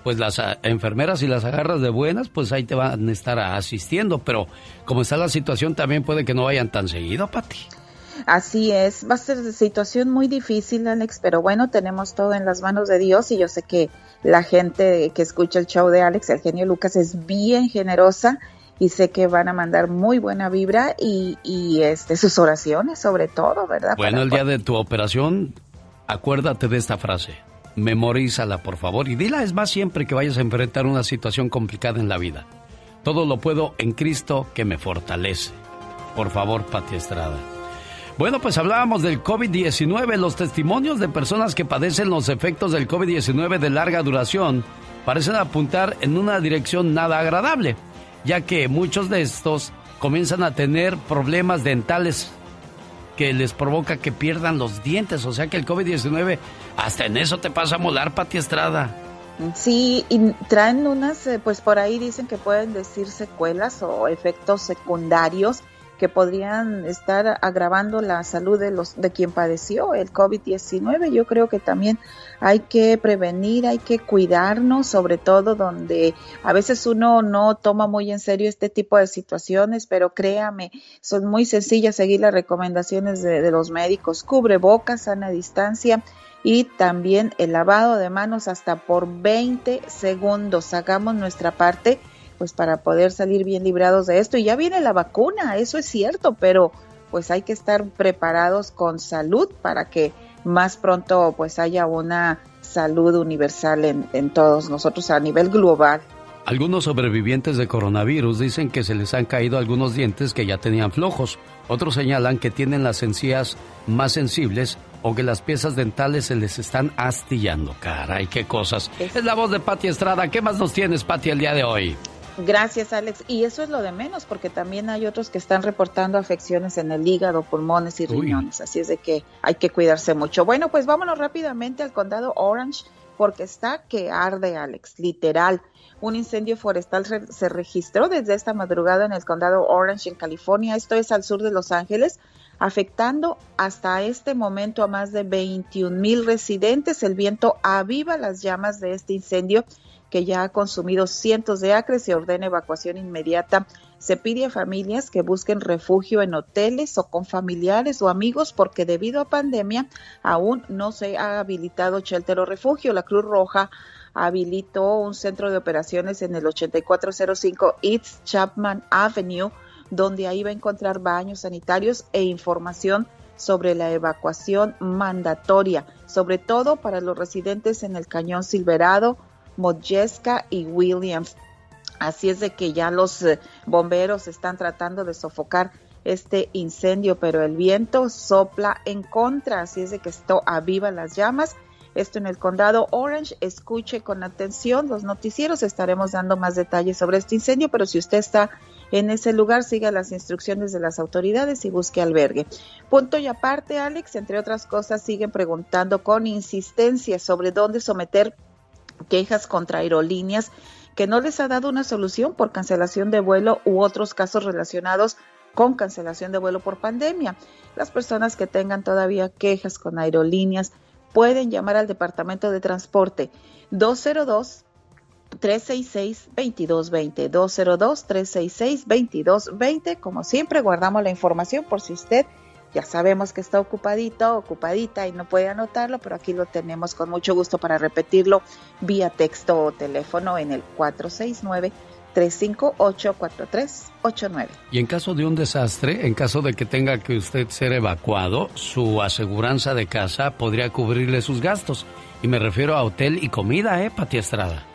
Pues las ah, enfermeras y las agarras de buenas, pues ahí te van a estar asistiendo, pero como está la situación también puede que no vayan tan seguido, Patti. Así es, va a ser una situación muy difícil, Alex, pero bueno, tenemos todo en las manos de Dios y yo sé que la gente que escucha el show de Alex, el genio Lucas, es bien generosa y sé que van a mandar muy buena vibra y, y este, sus oraciones sobre todo, ¿verdad? Bueno, el día de tu operación, acuérdate de esta frase. Memorízala, por favor, y dila es más siempre que vayas a enfrentar una situación complicada en la vida. Todo lo puedo en Cristo que me fortalece. Por favor, Pati Estrada. Bueno, pues hablábamos del COVID-19, los testimonios de personas que padecen los efectos del COVID-19 de larga duración parecen apuntar en una dirección nada agradable, ya que muchos de estos comienzan a tener problemas dentales que les provoca que pierdan los dientes, o sea que el COVID-19 hasta en eso te pasa a molar, Pati Estrada. Sí, y traen unas, eh, pues por ahí dicen que pueden decir secuelas o efectos secundarios que podrían estar agravando la salud de los de quien padeció el COVID-19. Yo creo que también hay que prevenir, hay que cuidarnos, sobre todo donde a veces uno no toma muy en serio este tipo de situaciones, pero créame, son muy sencillas seguir las recomendaciones de, de los médicos. Cubre boca, sana distancia y también el lavado de manos hasta por 20 segundos. Hagamos nuestra parte pues para poder salir bien librados de esto. Y ya viene la vacuna, eso es cierto, pero pues hay que estar preparados con salud para que más pronto pues haya una salud universal en, en todos nosotros a nivel global. Algunos sobrevivientes de coronavirus dicen que se les han caído algunos dientes que ya tenían flojos. Otros señalan que tienen las encías más sensibles o que las piezas dentales se les están astillando. Caray, qué cosas. Es la voz de Patti Estrada. ¿Qué más nos tienes, Patti, el día de hoy? Gracias, Alex. Y eso es lo de menos, porque también hay otros que están reportando afecciones en el hígado, pulmones y riñones. Así es de que hay que cuidarse mucho. Bueno, pues vámonos rápidamente al condado Orange, porque está que arde, Alex, literal. Un incendio forestal se registró desde esta madrugada en el condado Orange, en California. Esto es al sur de Los Ángeles, afectando hasta este momento a más de 21 mil residentes. El viento aviva las llamas de este incendio que ya ha consumido cientos de acres, se ordena evacuación inmediata. Se pide a familias que busquen refugio en hoteles o con familiares o amigos porque debido a pandemia aún no se ha habilitado shelter o refugio. La Cruz Roja habilitó un centro de operaciones en el 8405 East Chapman Avenue, donde ahí va a encontrar baños sanitarios e información sobre la evacuación mandatoria, sobre todo para los residentes en el Cañón Silverado, Modjeska y Williams. Así es de que ya los eh, bomberos están tratando de sofocar este incendio, pero el viento sopla en contra, así es de que esto aviva las llamas. Esto en el condado Orange, escuche con atención los noticieros, estaremos dando más detalles sobre este incendio, pero si usted está en ese lugar, siga las instrucciones de las autoridades y busque albergue. Punto y aparte, Alex, entre otras cosas, siguen preguntando con insistencia sobre dónde someter quejas contra aerolíneas que no les ha dado una solución por cancelación de vuelo u otros casos relacionados con cancelación de vuelo por pandemia. Las personas que tengan todavía quejas con aerolíneas pueden llamar al Departamento de Transporte 202 366-2220, 202-366-2220. Como siempre, guardamos la información por si usted ya sabemos que está ocupadito, ocupadita y no puede anotarlo, pero aquí lo tenemos con mucho gusto para repetirlo vía texto o teléfono en el 469 358-4389. Y en caso de un desastre, en caso de que tenga que usted ser evacuado, su aseguranza de casa podría cubrirle sus gastos. Y me refiero a hotel y comida, ¿eh, Pati Estrada?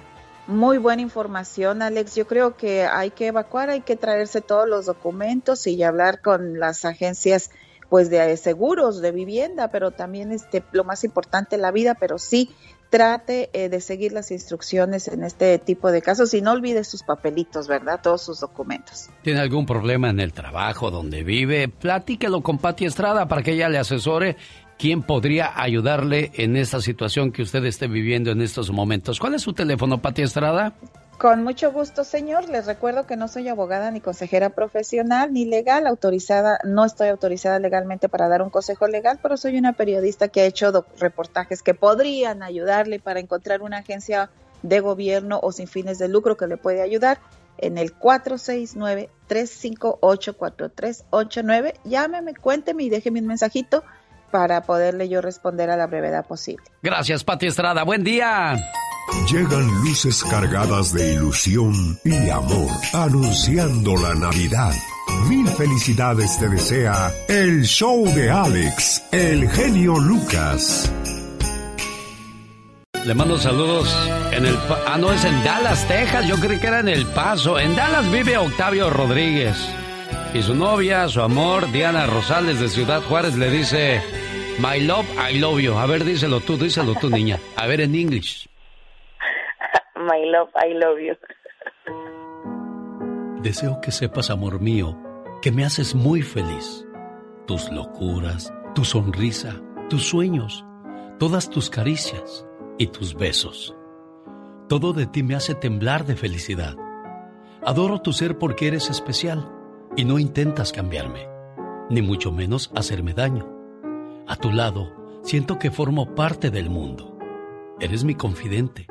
Muy buena información, Alex. Yo creo que hay que evacuar, hay que traerse todos los documentos y hablar con las agencias pues de seguros de vivienda, pero también este lo más importante la vida, pero sí trate eh, de seguir las instrucciones en este tipo de casos y no olvide sus papelitos, ¿verdad? Todos sus documentos. ¿Tiene algún problema en el trabajo donde vive? Platíquelo con Pati Estrada para que ella le asesore quién podría ayudarle en esta situación que usted esté viviendo en estos momentos. ¿Cuál es su teléfono, Pati Estrada? Con mucho gusto, señor. Les recuerdo que no soy abogada ni consejera profesional ni legal autorizada. No estoy autorizada legalmente para dar un consejo legal, pero soy una periodista que ha hecho reportajes que podrían ayudarle para encontrar una agencia de gobierno o sin fines de lucro que le puede ayudar en el 469-358-4389. Llámeme, cuénteme y déjeme un mensajito para poderle yo responder a la brevedad posible. Gracias, Pati Estrada. Buen día. Llegan luces cargadas de ilusión y amor, anunciando la Navidad. Mil felicidades te desea el show de Alex, el genio Lucas. Le mando saludos en el... Ah, no, es en Dallas, Texas. Yo creí que era en El Paso. En Dallas vive Octavio Rodríguez. Y su novia, su amor, Diana Rosales de Ciudad Juárez, le dice... My love, I love you. A ver, díselo tú, díselo tú, niña. A ver, en inglés. My love, I love you. Deseo que sepas, amor mío, que me haces muy feliz. Tus locuras, tu sonrisa, tus sueños, todas tus caricias y tus besos. Todo de ti me hace temblar de felicidad. Adoro tu ser porque eres especial y no intentas cambiarme, ni mucho menos hacerme daño. A tu lado, siento que formo parte del mundo. Eres mi confidente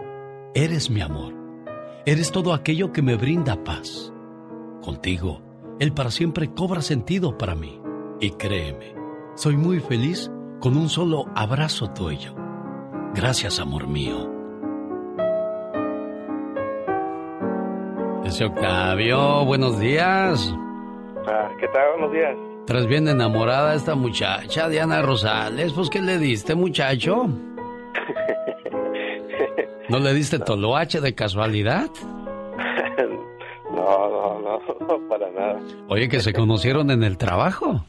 Eres mi amor. Eres todo aquello que me brinda paz. Contigo, el para siempre cobra sentido para mí. Y créeme, soy muy feliz con un solo abrazo tuyo. Gracias, amor mío. Ese Octavio, buenos días. Ah, ¿Qué tal? Buenos días. Tras bien enamorada esta muchacha, Diana Rosales, pues ¿qué le diste, muchacho? ¿No le diste toloache de casualidad? No, no, no, para nada. Oye, que se conocieron en el trabajo.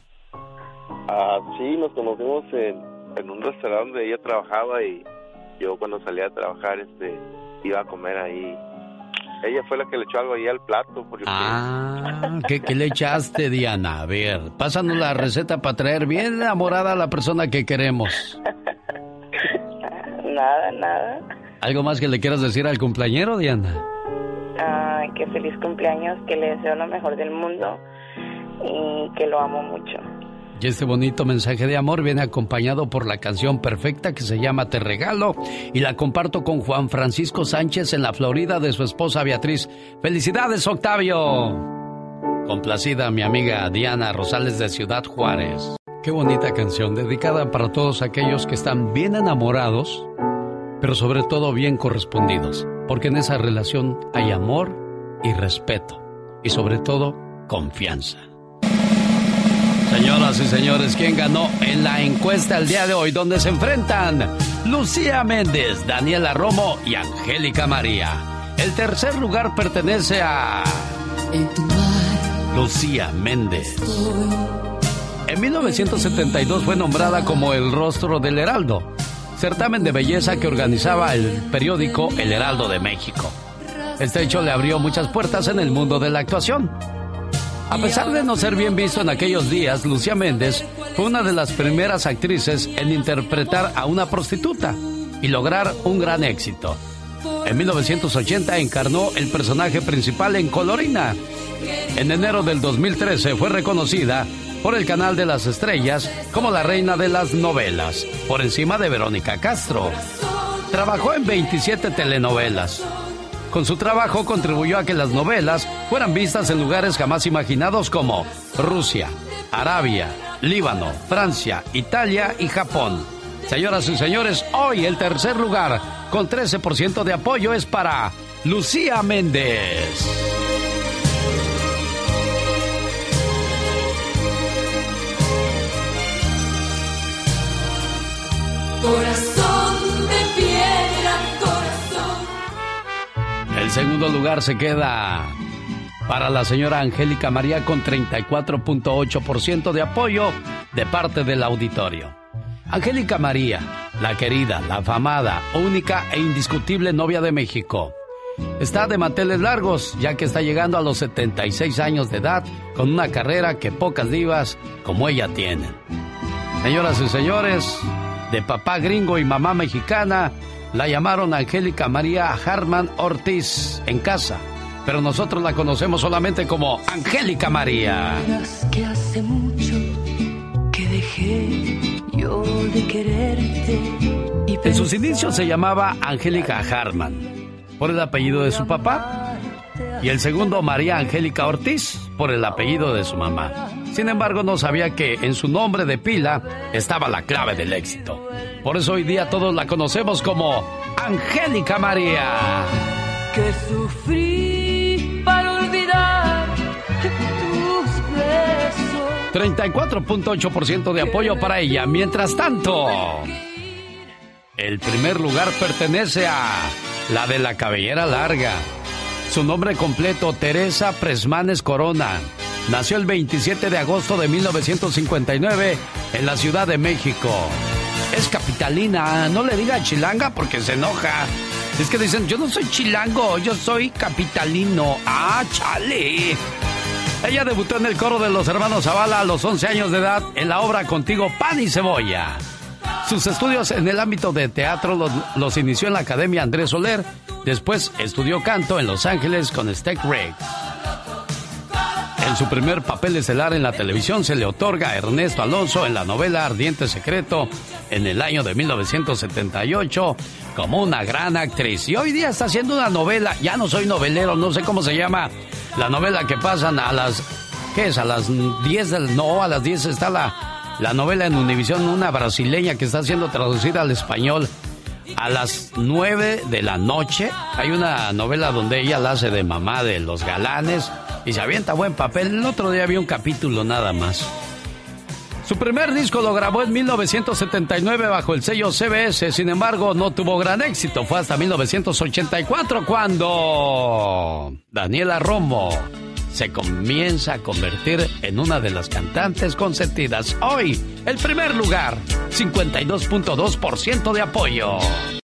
Ah, sí, nos conocimos en, en un restaurante donde ella trabajaba y yo cuando salía a trabajar este iba a comer ahí ella fue la que le echó algo ahí al plato. Porque... Ah, ¿qué, ¿qué, le echaste, Diana? A ver, pásanos la receta para traer bien enamorada a la persona que queremos. nada, nada. ¿Algo más que le quieras decir al cumpleañero, Diana? Ay, que feliz cumpleaños, que le deseo lo mejor del mundo y que lo amo mucho. Y este bonito mensaje de amor viene acompañado por la canción perfecta que se llama Te Regalo y la comparto con Juan Francisco Sánchez en la Florida de su esposa Beatriz. ¡Felicidades, Octavio! Complacida mi amiga Diana Rosales de Ciudad Juárez. Qué bonita canción, dedicada para todos aquellos que están bien enamorados, pero sobre todo bien correspondidos, porque en esa relación hay amor y respeto, y sobre todo confianza. Señoras y señores, ¿quién ganó en la encuesta el día de hoy donde se enfrentan Lucía Méndez, Daniela Romo y Angélica María? El tercer lugar pertenece a Lucía Méndez. En 1972 fue nombrada como el rostro del Heraldo, certamen de belleza que organizaba el periódico El Heraldo de México. Este hecho le abrió muchas puertas en el mundo de la actuación. A pesar de no ser bien visto en aquellos días, Lucía Méndez fue una de las primeras actrices en interpretar a una prostituta y lograr un gran éxito. En 1980 encarnó el personaje principal en Colorina. En enero del 2013 fue reconocida por el canal de las estrellas como la reina de las novelas, por encima de Verónica Castro. Trabajó en 27 telenovelas, con su trabajo contribuyó a que las novelas fueran vistas en lugares jamás imaginados como Rusia, Arabia, Líbano, Francia, Italia y Japón. Señoras y señores, hoy el tercer lugar con 13% de apoyo es para Lucía Méndez. Corazón de piedra, El segundo lugar se queda para la señora Angélica María con 34.8% de apoyo de parte del auditorio. Angélica María, la querida, la afamada, única e indiscutible novia de México. Está de manteles largos, ya que está llegando a los 76 años de edad con una carrera que pocas divas como ella tienen. Señoras y señores, de papá gringo y mamá mexicana, la llamaron Angélica María Harman Ortiz en casa, pero nosotros la conocemos solamente como Angélica María. que hace mucho que dejé yo de quererte. Y En sus inicios se llamaba Angélica Harman, por el apellido de su papá, y el segundo María Angélica Ortiz, por el apellido de su mamá. Sin embargo, no sabía que en su nombre de pila estaba la clave del éxito. Por eso hoy día todos la conocemos como Angélica María. que sufrí para olvidar tus besos. 34.8% de apoyo para ella. Mientras tanto, el primer lugar pertenece a la de la cabellera larga. Su nombre completo, Teresa Presmanes Corona. Nació el 27 de agosto de 1959 en la Ciudad de México. Es capitalina, no le diga chilanga porque se enoja. Es que dicen, yo no soy chilango, yo soy capitalino. Ah, chale. Ella debutó en el coro de los hermanos Zavala a los 11 años de edad en la obra Contigo Pan y Cebolla. Sus estudios en el ámbito de teatro los, inició en la Academia Andrés Soler. Después estudió canto en Los Ángeles con Steak Riggs. En su primer papel estelar en la televisión se le otorga a Ernesto Alonso en la novela Ardiente Secreto en el año de 1978 como una gran actriz. Y hoy día está haciendo una novela, ya no soy novelero, no sé cómo se llama, la novela que pasan a las, ¿qué es? A las 10 del, no, a las 10 está la, la novela en Univisión, una brasileña que está siendo traducida al español. A las 9 de la noche hay una novela donde ella la hace de mamá de los galanes y se avienta buen papel. El otro día vi un capítulo nada más. Su primer disco lo grabó en 1979 bajo el sello CBS, sin embargo no tuvo gran éxito. Fue hasta 1984 cuando Daniela Romo se comienza a convertir en una de las cantantes consentidas. Hoy, el primer lugar, 52.2% de apoyo.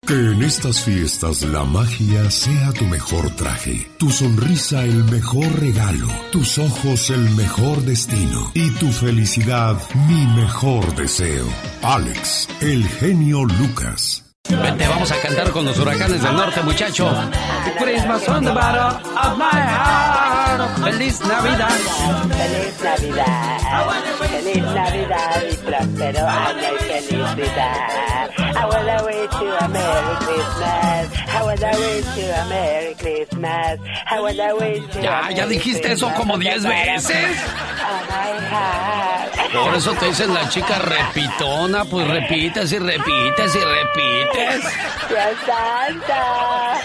Que en estas fiestas la magia sea tu mejor traje, tu sonrisa el mejor regalo, tus ojos el mejor destino y tu felicidad mi mejor deseo. Alex, el genio Lucas. Vente, vamos a cantar con los huracanes del norte, muchacho. Christmas on the bottom of my heart. Feliz Navidad. Feliz Navidad. Feliz Navidad y próspero año y felicidad. I wanna wish you a Merry Christmas. Ya, ya dijiste eso como on the 10 bottom veces. Por eso te dicen la chica repitona, pues repites y repites y repites. Santa.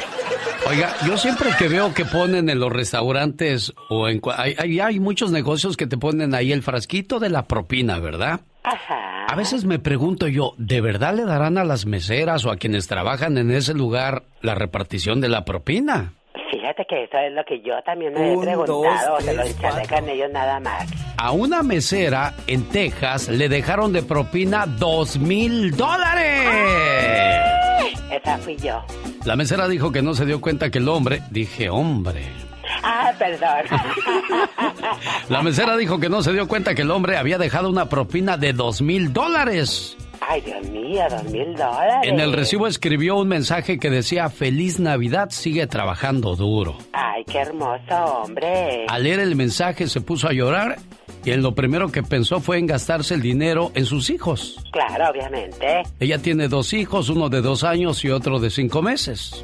Oiga, yo siempre que veo que ponen en los restaurantes o en... Hay, hay, hay muchos negocios que te ponen ahí el frasquito de la propina, ¿verdad? Ajá. A veces me pregunto yo, ¿de verdad le darán a las meseras o a quienes trabajan en ese lugar la repartición de la propina? Fíjate que eso es lo que yo también me he Un, preguntado. dos, o se lo tres, enchalecan ellos nada más. A una mesera en Texas le dejaron de propina dos mil dólares. Esa fui yo. La mesera dijo que no se dio cuenta que el hombre, dije hombre. Ah, perdón. La mesera dijo que no se dio cuenta que el hombre había dejado una propina de dos mil dólares. Ay, Dios mío, dos mil dólares. En el recibo escribió un mensaje que decía Feliz Navidad, sigue trabajando duro. Ay, qué hermoso hombre. Al leer el mensaje se puso a llorar y en lo primero que pensó fue en gastarse el dinero en sus hijos. Claro, obviamente. Ella tiene dos hijos, uno de dos años y otro de cinco meses.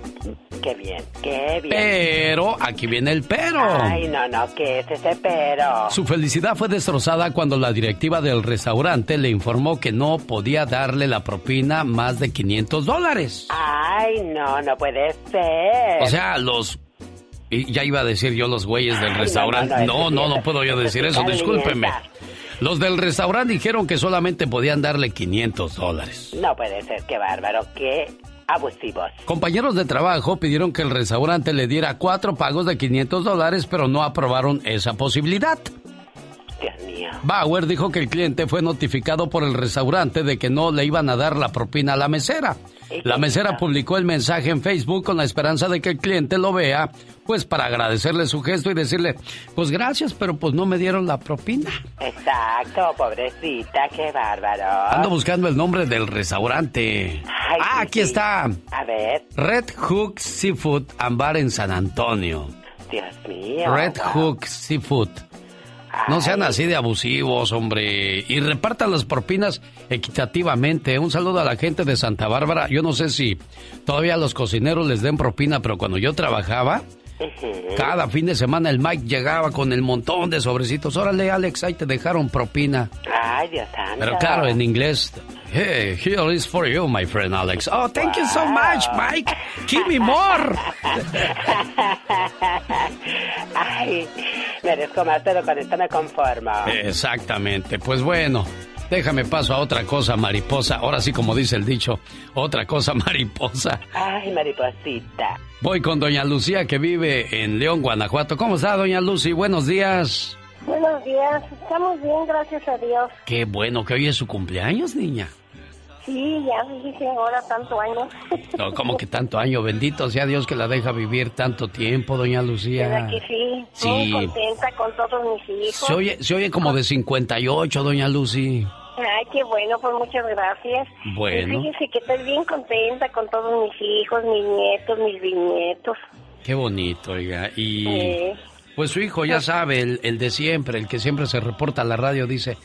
Qué bien, qué bien. Pero, aquí viene el pero. Ay, no, no, ¿qué es ese pero? Su felicidad fue destrozada cuando la directiva del restaurante le informó que no podía darle la propina más de 500 dólares. Ay, no, no puede ser. O sea, los... y ya iba a decir yo los güeyes del Ay, restaurante. no, No, no, no, no, puedo yo decir eso, discúlpeme. Los del restaurante dijeron que solamente podían darle 500 dólares. No puede ser, qué bárbaro, qué abusivos. Compañeros de trabajo pidieron que el restaurante le diera cuatro pagos de 500 dólares, pero no aprobaron esa posibilidad. Dios mío. Bauer dijo que el cliente fue notificado por el restaurante de que no le iban a dar la propina a la mesera. La mesera publicó el mensaje en Facebook con la esperanza de que el cliente lo vea, pues para agradecerle su gesto y decirle, pues gracias, pero pues no me dieron la propina. Exacto, pobrecita, qué bárbaro. Ando buscando el nombre del restaurante. Ay, ah, sí, aquí sí. está. A ver, Red Hook Seafood Ambar en San Antonio. Dios mío. Red wow. Hook Seafood. No sean así de abusivos, hombre. Y repartan las propinas equitativamente. Un saludo a la gente de Santa Bárbara. Yo no sé si todavía los cocineros les den propina, pero cuando yo trabajaba, cada fin de semana el Mike llegaba con el montón de sobrecitos. Órale, Alex, ahí te dejaron propina. Ay, Dios santo. Pero claro, en inglés. Hey, here is for you, my friend Alex. Oh, thank you so much, Mike. Give me more. Ay, merezco más, pero con esto me conformo. Exactamente. Pues bueno, déjame paso a otra cosa, mariposa. Ahora sí, como dice el dicho, otra cosa, mariposa. Ay, mariposita. Voy con doña Lucía que vive en León, Guanajuato. ¿Cómo está, doña Lucy? Buenos días. Buenos días, estamos bien, gracias a Dios. Qué bueno que hoy es su cumpleaños, niña. Sí, ya dije ahora tanto años. No, como que tanto año, bendito sea Dios que la deja vivir tanto tiempo, doña Lucía. ¿Verdad que sí? Sí. Muy contenta con todos mis hijos. Se oye, se oye como de 58, doña Lucy. Ay, qué bueno, pues muchas gracias. Bueno. Y fíjese que estoy bien contenta con todos mis hijos, mis nietos, mis bisnietos. Qué bonito, oiga. Y pues su hijo ya sabe, el, el de siempre, el que siempre se reporta a la radio, dice,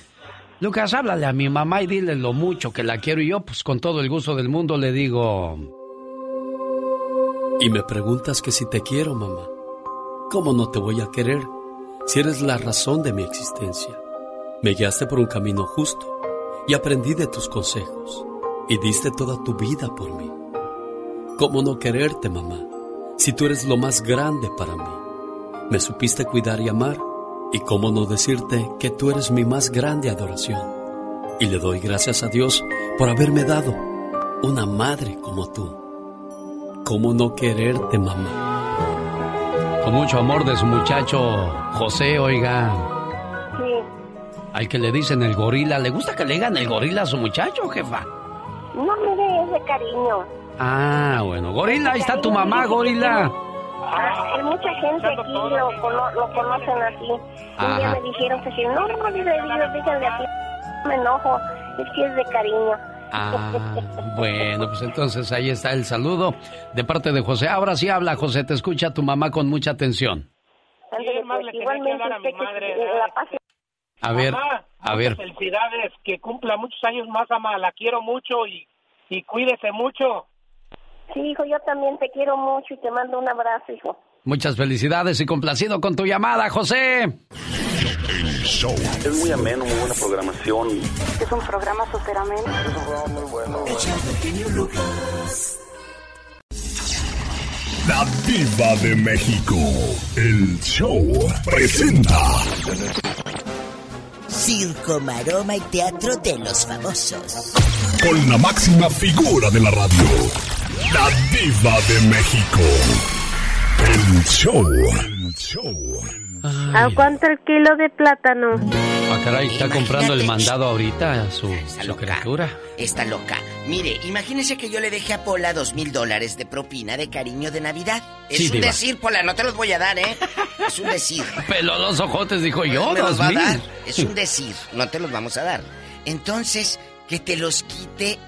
Lucas, háblale a mi mamá y dile lo mucho que la quiero. Y yo, pues con todo el gusto del mundo, le digo, Y me preguntas que si te quiero, mamá. ¿Cómo no te voy a querer si eres la razón de mi existencia? Me guiaste por un camino justo y aprendí de tus consejos y diste toda tu vida por mí. ¿Cómo no quererte, mamá, si tú eres lo más grande para mí? Me supiste cuidar y amar y cómo no decirte que tú eres mi más grande adoración. Y le doy gracias a Dios por haberme dado una madre como tú. ¿Cómo no quererte, mamá? con mucho amor de su muchacho José, oiga, sí, al que le dicen el gorila, ¿le gusta que le digan el gorila a su muchacho, jefa? no mire, es de cariño. Ah, bueno. Gorila, ahí está tu mamá, Gorila. Ah, hay mucha gente aquí lo, cono- lo conocen así. Un día Ajá. me dijeron que si no, no, díganle así. Me enojo, es que es de cariño. Ah, bueno, pues entonces ahí está el saludo de parte de José. Ahora sí habla, José, te escucha tu mamá con mucha atención. Pues, pase A ver, Mamá, a ver. Felicidades, que cumpla muchos años más, ama. La quiero mucho y, y cuídese mucho. Sí, hijo, yo también te quiero mucho y te mando un abrazo, hijo. Muchas felicidades y complacido con tu llamada, José. Es muy ameno, muy buena programación. Es un programa súper ameno. Es un programa muy bueno. La Diva de México. El show presenta. Circo, maroma y teatro de los famosos. Con la máxima figura de la radio. La Diva de México. El show. El show. ¿A cuánto el kilo de plátano? Ah, caray, está comprando el mandado ahorita a su, su criatura. Está loca. Mire, imagínese que yo le deje a Pola dos mil dólares de propina de cariño de Navidad. Es Sí, un diva. decir, Pola, no te los voy a dar, ¿eh? Es un decir. Peló los ojotes, dijo yo, me los dos va a mil. dar. Es un decir, no te los vamos a dar. Entonces, que te los quite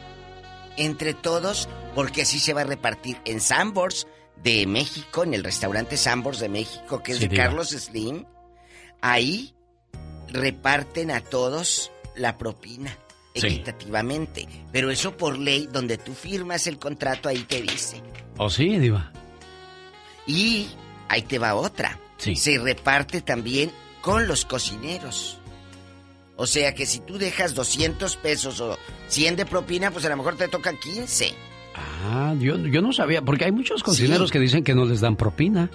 entre todos, porque así se va a repartir en Sambors de México, en el restaurante Sambors de México, que es Sí, de diva. Carlos Slim. Ahí reparten a todos la propina. Sí. Equitativamente. Pero eso por ley, donde tú firmas el contrato, ahí te dice. ¿O sí, Diva? Y ahí te va otra. Se reparte también con los cocineros. O sea que si tú dejas 200 pesos o 100 de propina, pues a lo mejor te tocan 15. Ah, yo, yo no sabía, porque hay muchos cocineros Sí. que dicen que no les dan propina.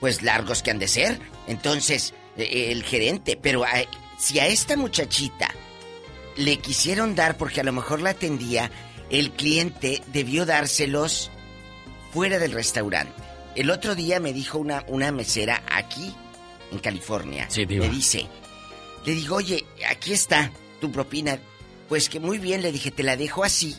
Pues largos que han de ser. Entonces, eh, el gerente, pero a- si a esta muchachita le quisieron dar, porque a lo mejor la atendía, el cliente debió dárselos fuera del restaurante. El otro día me dijo una, una mesera aquí, en California. Sí, diva. Me dice, le digo, oye, aquí está tu propina. Pues que muy bien, le dije, te la dejo así.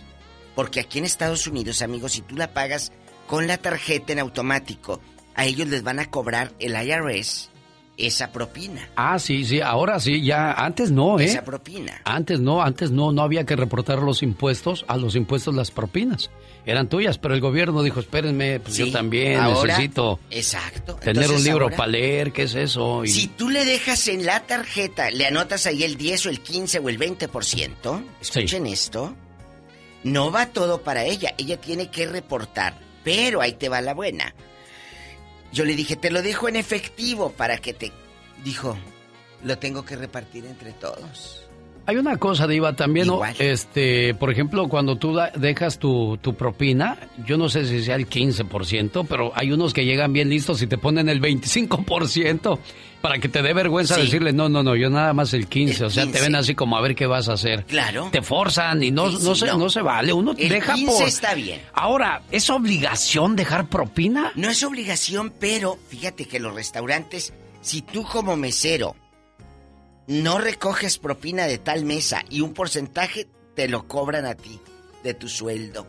Porque aquí en Estados Unidos, amigos, si tú la pagas con la tarjeta en automático, a ellos les van a cobrar el IRS esa propina. Ah, sí, sí, ahora sí, ya, antes no, ¿eh? Esa propina. Antes no, antes no, no había que reportar los impuestos, a los impuestos las propinas. Eran tuyas, pero el gobierno dijo, espérenme, pues Sí, yo también ahora- necesito Exacto. tener Entonces, un libro ahora- para leer, ¿qué es eso? Y- Si tú le dejas en la tarjeta, le anotas ahí el 10 o el 15 o el 20%, escuchen esto, no va todo para ella, ella tiene que reportar, pero ahí te va la buena. Yo le dije, te lo dejo en efectivo para que te... Dijo, lo tengo que repartir entre todos. Hay una cosa, Diva, también. Este, por ejemplo, cuando tú da- dejas tu, tu propina, yo no sé si sea el 15%, pero hay unos que llegan bien listos y te ponen el 25% para que te dé vergüenza Sí. decirle, no, no, no, yo nada más el 15. o sea, te 15. ven así como a ver qué vas a hacer. Claro. Te forzan y no, Sí, no, se, no. no se vale. Uno El deja 15 por... está bien. Ahora, ¿es obligación dejar propina? No es obligación, pero fíjate que los restaurantes, si tú como mesero no recoges propina de tal mesa y un porcentaje te lo cobran a ti de tu sueldo.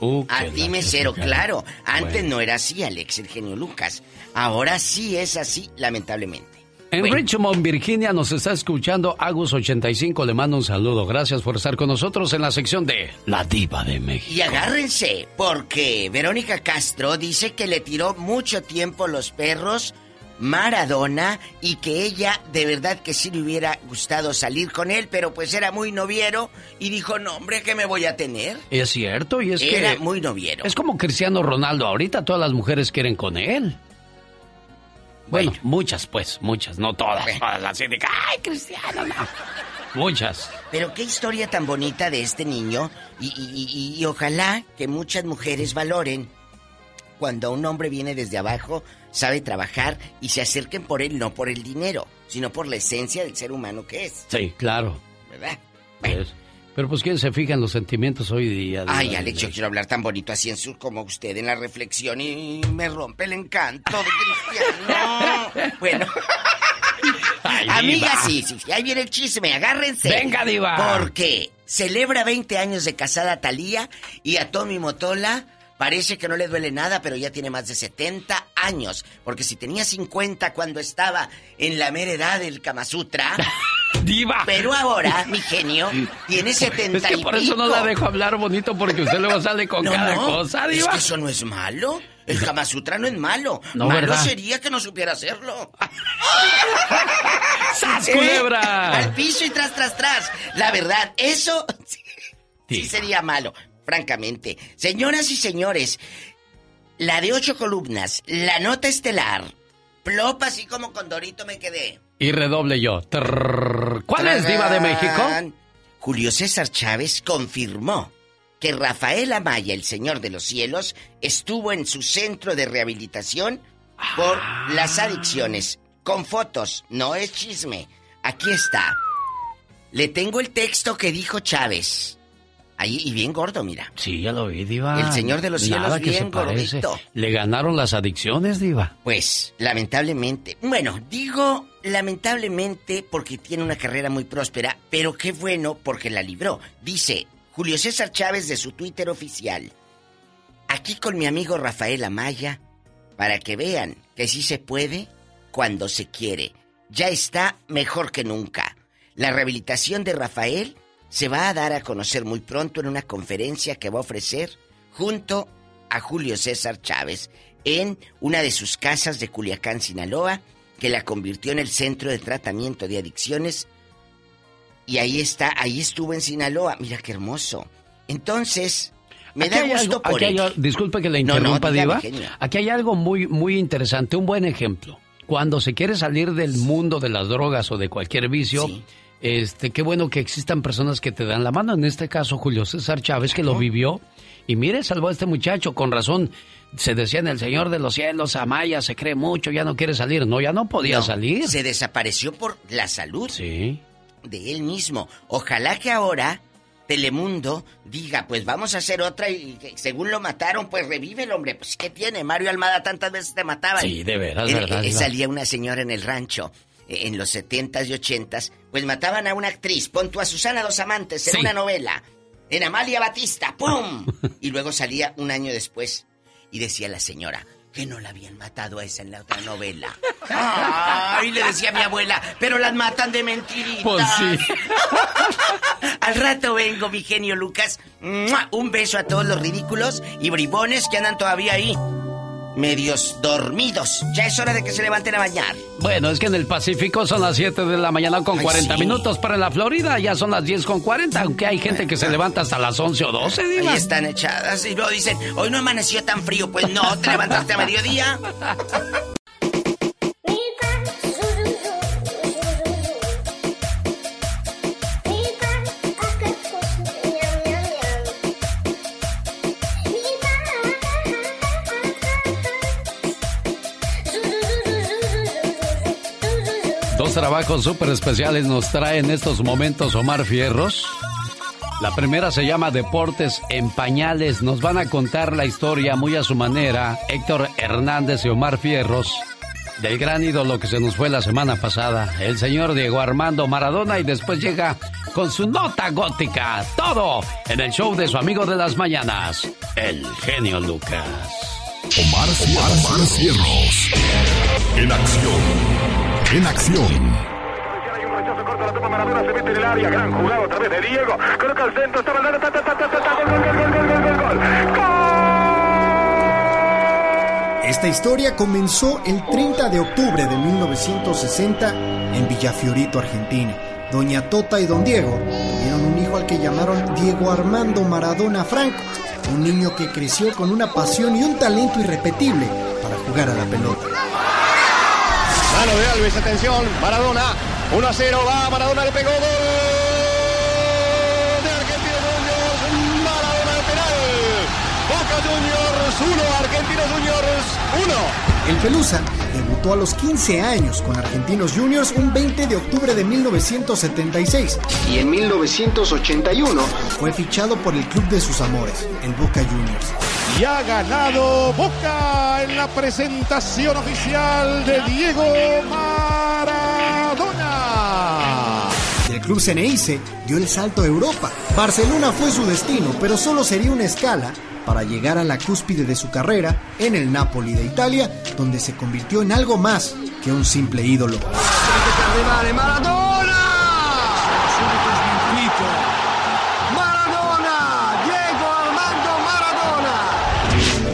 Uh, A ti mesero, claro. Antes Bueno. no era así, Alex, el genio Lucas. Ahora sí es así, lamentablemente. En Richmond, Virginia, nos está escuchando Agus85. Le mando un saludo. Gracias por estar con nosotros en la sección de La Diva de México. Y agárrense, porque Verónica Castro dice que le tiró mucho tiempo los perros Maradona y que ella de verdad que sí le hubiera gustado salir con él, pero pues era muy noviero y dijo, no hombre, ¿qué me voy a tener? Es cierto, y es Era que. muy noviero. Es como Cristiano Ronaldo. Ahorita todas las mujeres quieren con él. Bueno, muchas, pues, muchas, no todas. Todas así de ¡ay, Cristiano! No. Muchas. Pero qué historia tan bonita de este niño y, y- y- y ojalá que muchas mujeres valoren cuando un hombre viene desde abajo, sabe trabajar y se acerquen por él, no por el dinero, sino por la esencia del ser humano que es, Sí, claro. ¿verdad? Pero pues, ¿quién se fija en los sentimientos hoy día? Ay? Alex, yo quiero hablar tan bonito así en su como usted en la reflexión y me rompe el encanto de Cristiano. bueno. Ay, Amiga, sí, sí, ahí viene el chisme, agárrense. Venga, diva. Porque celebra 20 años de casada a Talía y a Tommy Motola. Parece que no le duele nada, pero ya tiene más de 70 años. Porque si tenía 50 cuando estaba en la mera edad del Kama Sutra. ¡Diva! Pero ahora, mi genio, tiene 70 Es que por eso no la dejo hablar bonito porque usted luego sale con No, cada no, cosa, Es Diva. que eso no es malo. El Kama Sutra no es malo. No, malo ¿verdad? sería que no supiera hacerlo. ¡Sas, ¿Eh? culebra! Al piso y tras, tras, tras. La verdad, eso sí, sí sería malo, francamente. Señoras y señores, la de ocho columnas, la nota estelar. Plop, así como con Dorito me quedé. Y redoble yo. Trrr. ¿Cuál es Diva de México? Julio César Chávez confirmó que Rafael Amaya, el Señor de los Cielos, estuvo en su centro de rehabilitación por las adicciones. Con fotos, no es chisme. Aquí está. Le tengo el texto que dijo Chávez. Ahí, y bien gordo, mira. Sí, ya lo vi, Diva. El Señor de los Cielos Nada que bien se parece. gordito. Le ganaron las adicciones, Diva. Pues, lamentablemente. Bueno, digo lamentablemente porque tiene una carrera muy próspera, pero qué bueno porque la libró. Dice Julio César Chávez de su Twitter oficial. Aquí con mi amigo Rafael Amaya, para que vean que sí se puede cuando se quiere. Ya está mejor que nunca. La rehabilitación de Rafael se va a dar a conocer muy pronto en una conferencia que va a ofrecer junto a Julio César Chávez en una de sus casas de Culiacán, Sinaloa, que la convirtió en el centro de tratamiento de adicciones. Y ahí está, ahí estuvo en Sinaloa. Mira qué hermoso. Entonces, me Aquí da gusto algo- por aquí hay disculpe que le No, no, interrumpa, Diva. Aquí hay algo muy, muy interesante, un buen ejemplo. Cuando se quiere salir del mundo de las drogas o de cualquier vicio, este, qué bueno que existan personas que te dan la mano. En este caso, Julio César Chávez, que lo vivió. Y mire, salvó a este muchacho. Con razón, se decía en el Señor de los Cielos, Amaya se cree mucho, ya no quiere salir. No, ya no podía No, salir. Se desapareció por la salud Sí. de él mismo. Ojalá que ahora Telemundo diga, pues vamos a hacer otra y según lo mataron, pues revive el hombre. Pues ¿qué tiene? Mario Almada tantas veces te mataba. Sí, de veras, Eh, verdad, eh, Diva. salía una señora en el rancho en los 70s y 80s, pues mataban a una actriz, pon tú a Susana Dos Amantes en Sí. una novela, en Amalia Batista, ¡pum! y luego salía un año después y decía la señora que no la habían matado a esa en la otra novela. Ay, le decía mi abuela, pero las matan de mentiritas. Pues sí. Al rato vengo, mi genio Lucas. Un beso a todos los ridículos y bribones que andan todavía ahí. Medios dormidos. Ya es hora de que se levanten a bañar. Bueno, es que en el Pacífico son las 7 de la mañana con Ay, 40 sí. minutos, pero en la Florida ya son las 10 con 40, aunque hay gente que se levanta hasta las 11 o 12, Diva. Ahí están echadas y luego dicen, hoy no amaneció tan frío. Pues no, te levantaste a mediodía. Trabajos súper especiales nos trae en estos momentos Omar Fierros. La primera se llama Deportes en Pañales. Nos van a contar la historia muy a su manera Héctor Hernández y Omar Fierros del gran ídolo que se nos fue la semana pasada, el señor Diego Armando Maradona, y después llega con su nota gótica. Todo en el show de su amigo de las mañanas, el genio Lucas. Omar, Omar, Omar Cierros. En acción en acción. Esta historia comenzó el 30 de octubre de 1960 en Villafiorito, Argentina. Doña Tota y Don Diego tuvieron un hijo al que llamaron Diego Armando Maradona Franco, un niño que creció con una pasión y un talento irrepetible para jugar a la pelota. Mano de Alves, atención, Maradona, 1 a 0, va, Maradona le pegó, gol de Argentinos Juniors, Maradona de penal, Boca Juniors 1, Argentinos Juniors 1. El Pelusa debutó a los 15 años con Argentinos Juniors un 20 de octubre de 1976 y en 1981 fue fichado por el club de sus amores, el Boca Juniors. Y ha ganado Boca en la presentación oficial de Diego Maradona. Del club Ceneice dio el salto a Europa. Barcelona fue su destino, pero solo sería una escala para llegar a la cúspide de su carrera en el Napoli de Italia, donde se convirtió en algo más que un simple ídolo.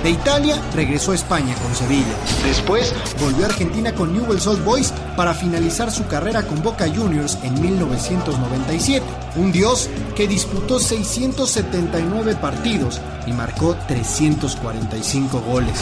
De Italia regresó a España con Sevilla. Después volvió a Argentina con Newell's Old Boys para finalizar su carrera con Boca Juniors en 1997. Un dios que disputó 679 partidos y marcó 345 goles.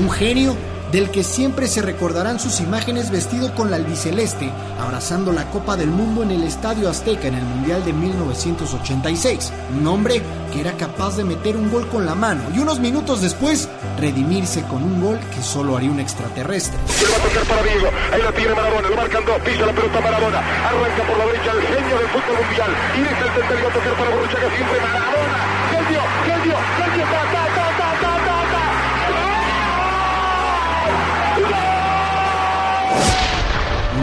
Un genio del que siempre se recordarán sus imágenes vestido con la albiceleste, abrazando la Copa del Mundo en el Estadio Azteca en el Mundial de 1986. Un hombre que era capaz de meter un gol con la mano y unos minutos después redimirse con un gol que solo haría un extraterrestre. Va para Diego. Ahí la tiene Maradona. Lo marcan dos. Pisa la pelota Maradona. Arranca por la derecha el genio del fútbol mundial. Y deja el centro y va a tocar para Borruchaga siempre Maradona. Genio, genio, genio. Ta, ta, ta, ta, ta, ta, ta.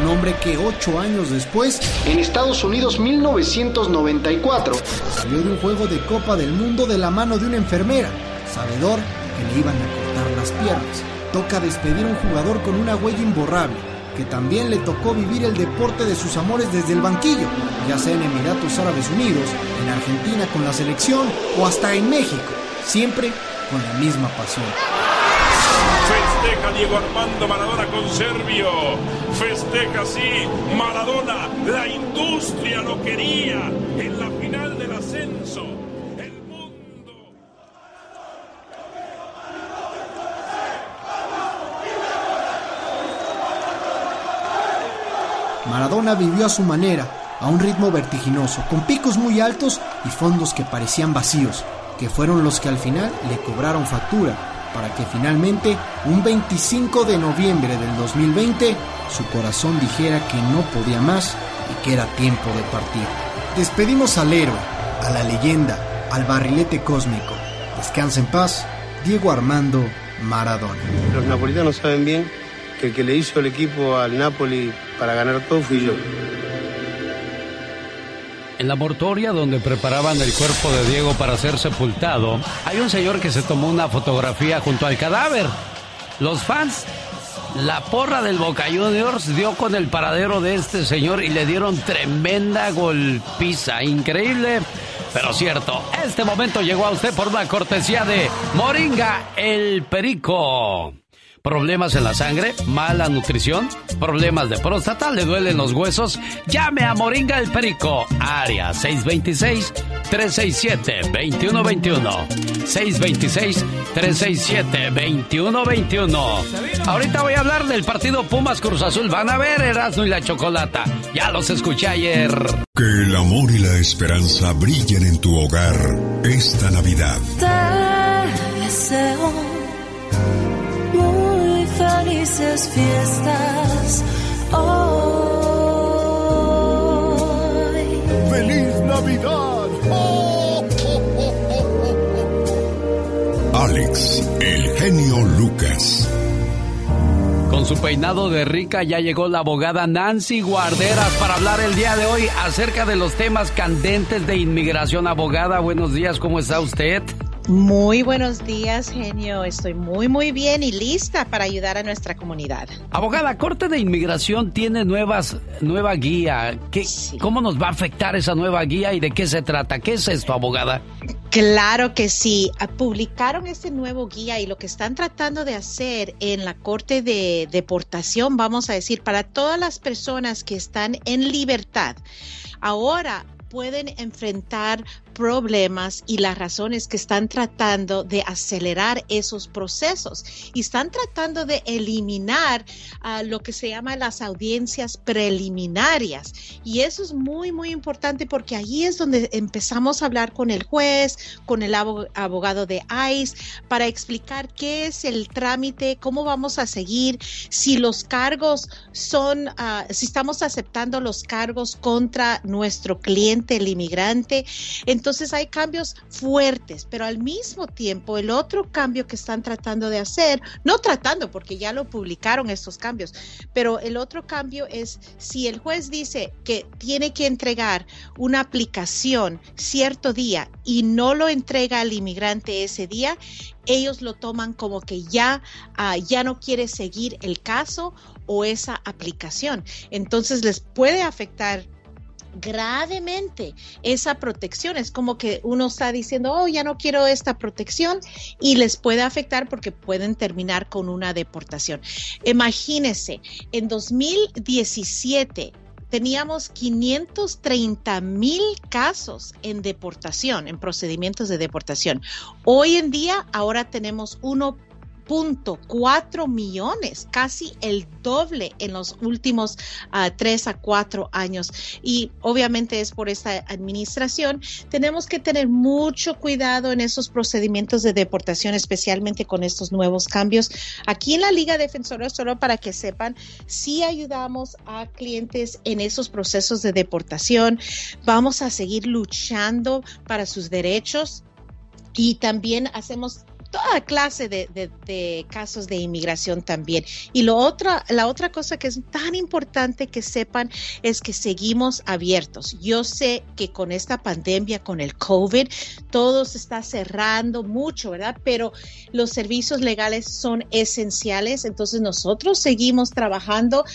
Un hombre que ocho años después, en Estados Unidos 1994, salió de un juego de Copa del Mundo de la mano de una enfermera, sabedor que le iban a cortar las piernas. Toca despedir a un jugador con una huella imborrable, que también le tocó vivir el deporte de sus amores desde el banquillo, ya sea en Emiratos Árabes Unidos, en Argentina con la selección o hasta en México, siempre con la misma pasión. Festeja Diego Armando Maradona con Servio. Festeja así Maradona. La industria lo quería en la final del ascenso. Maradona vivió a su manera, a un ritmo vertiginoso, con picos muy altos y fondos que parecían vacíos, que fueron los que al final le cobraron factura, para que finalmente, un 25 de noviembre del 2020, su corazón dijera que no podía más y que era tiempo de partir. Despedimos al héroe, a la leyenda, al barrilete cósmico. Descansa en paz, Diego Armando Maradona. Los napolitanos saben bien que el que le hizo el equipo al Napoli para ganar todo fui yo. En la mortoria donde preparaban el cuerpo de Diego para ser sepultado, hay un señor que se tomó una fotografía junto al cadáver. Los fans, la porra del Boca Juniors dio con el paradero de este señor y le dieron tremenda golpiza. Increíble, pero cierto. Este momento llegó a usted por una cortesía de Moringa el Perico. ¿Problemas en la sangre? ¿Mala nutrición? ¿Problemas de próstata? ¿Le duelen los huesos? Llame a Moringa el Perico, área 626-367-2121. 626-367-2121. Ahorita voy a hablar del partido Pumas Cruz Azul. Van a ver Erasmo y la Chocolata. Ya los escuché ayer. Que el amor y la esperanza brillen en tu hogar esta Navidad. Te deseo muy felices fiestas hoy. ¡Feliz Navidad! ¡Oh, oh, oh, Alex, el genio Lucas. Con su peinado de rica ya llegó la abogada Nancy Guarderas para hablar el día de hoy acerca de los temas candentes de inmigración. Abogada, buenos días, ¿cómo está usted? Muy buenos días, genio. Estoy muy, muy bien y lista para ayudar a nuestra comunidad. Abogada, Corte de Inmigración tiene nuevas, nueva guía. ¿Qué, ¿Cómo nos va a afectar esa nueva guía y de qué se trata? ¿Qué es esto, abogada? Claro que sí. Ah, Publicaron este nuevo guía y lo que están tratando de hacer en la Corte de Deportación, vamos a decir, para todas las personas que están en libertad, ahora pueden enfrentar problemas y las razones que están tratando de acelerar esos procesos y están tratando de eliminar ah, lo que se llama las audiencias preliminarias y eso es muy muy importante porque ahí es donde empezamos a hablar con el juez, con el abo- abogado de ICE para explicar qué es el trámite, cómo vamos a seguir, si los cargos son, ah, si estamos aceptando los cargos contra nuestro cliente el inmigrante. Entonces hay cambios fuertes, pero al mismo tiempo el otro cambio que están tratando de hacer, no tratando porque ya lo publicaron estos cambios, pero el otro cambio es si el juez dice que tiene que entregar una aplicación cierto día y no lo entrega al inmigrante ese día, ellos lo toman como que ya, ah, ya no quiere seguir el caso o esa aplicación. Entonces les puede afectar gravemente esa protección. Es como que uno está diciendo, oh, ya no quiero esta protección y les puede afectar porque pueden terminar con una deportación. Imagínense, en 2017 teníamos 530 mil casos en deportación, en procedimientos de deportación. Hoy en día, ahora tenemos uno 4 millones, casi el doble en los últimos uh, tres a cuatro años. Y obviamente es por esta administración. Tenemos que tener mucho cuidado en esos procedimientos de deportación, especialmente con estos nuevos cambios. Aquí en la Liga Defensora, solo para que sepan, sí ayudamos a clientes en esos procesos de deportación. Vamos a seguir luchando para sus derechos y también hacemos toda clase de, casos de inmigración también. Y lo otra, la otra cosa que es tan importante que sepan es que seguimos abiertos. Yo sé que con esta pandemia, con el COVID, todo se está cerrando mucho, ¿verdad? Pero los servicios legales son esenciales, entonces nosotros seguimos trabajando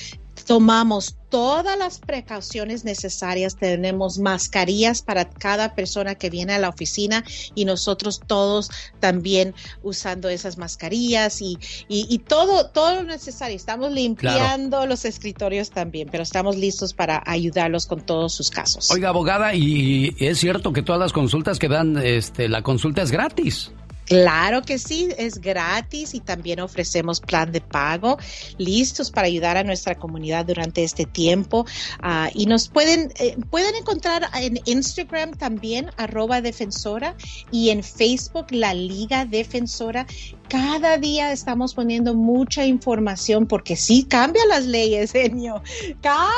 tomamos todas las precauciones necesarias, tenemos mascarillas para cada persona que viene a la oficina y nosotros todos también usando esas mascarillas y, y, todo, todo lo necesario. Estamos limpiando los escritorios también, pero estamos listos para ayudarlos con todos sus casos. Oiga, abogada, y es cierto que todas las consultas que dan, este, la consulta es gratis. Claro que sí, es gratis y también ofrecemos plan de pago listos para ayudar a nuestra comunidad durante este tiempo. Ah, y nos pueden, eh, pueden encontrar en Instagram también, arroba defensora, y en Facebook, la Liga Defensora. Cada día estamos poniendo mucha información porque sí cambian las leyes, genio. Cada,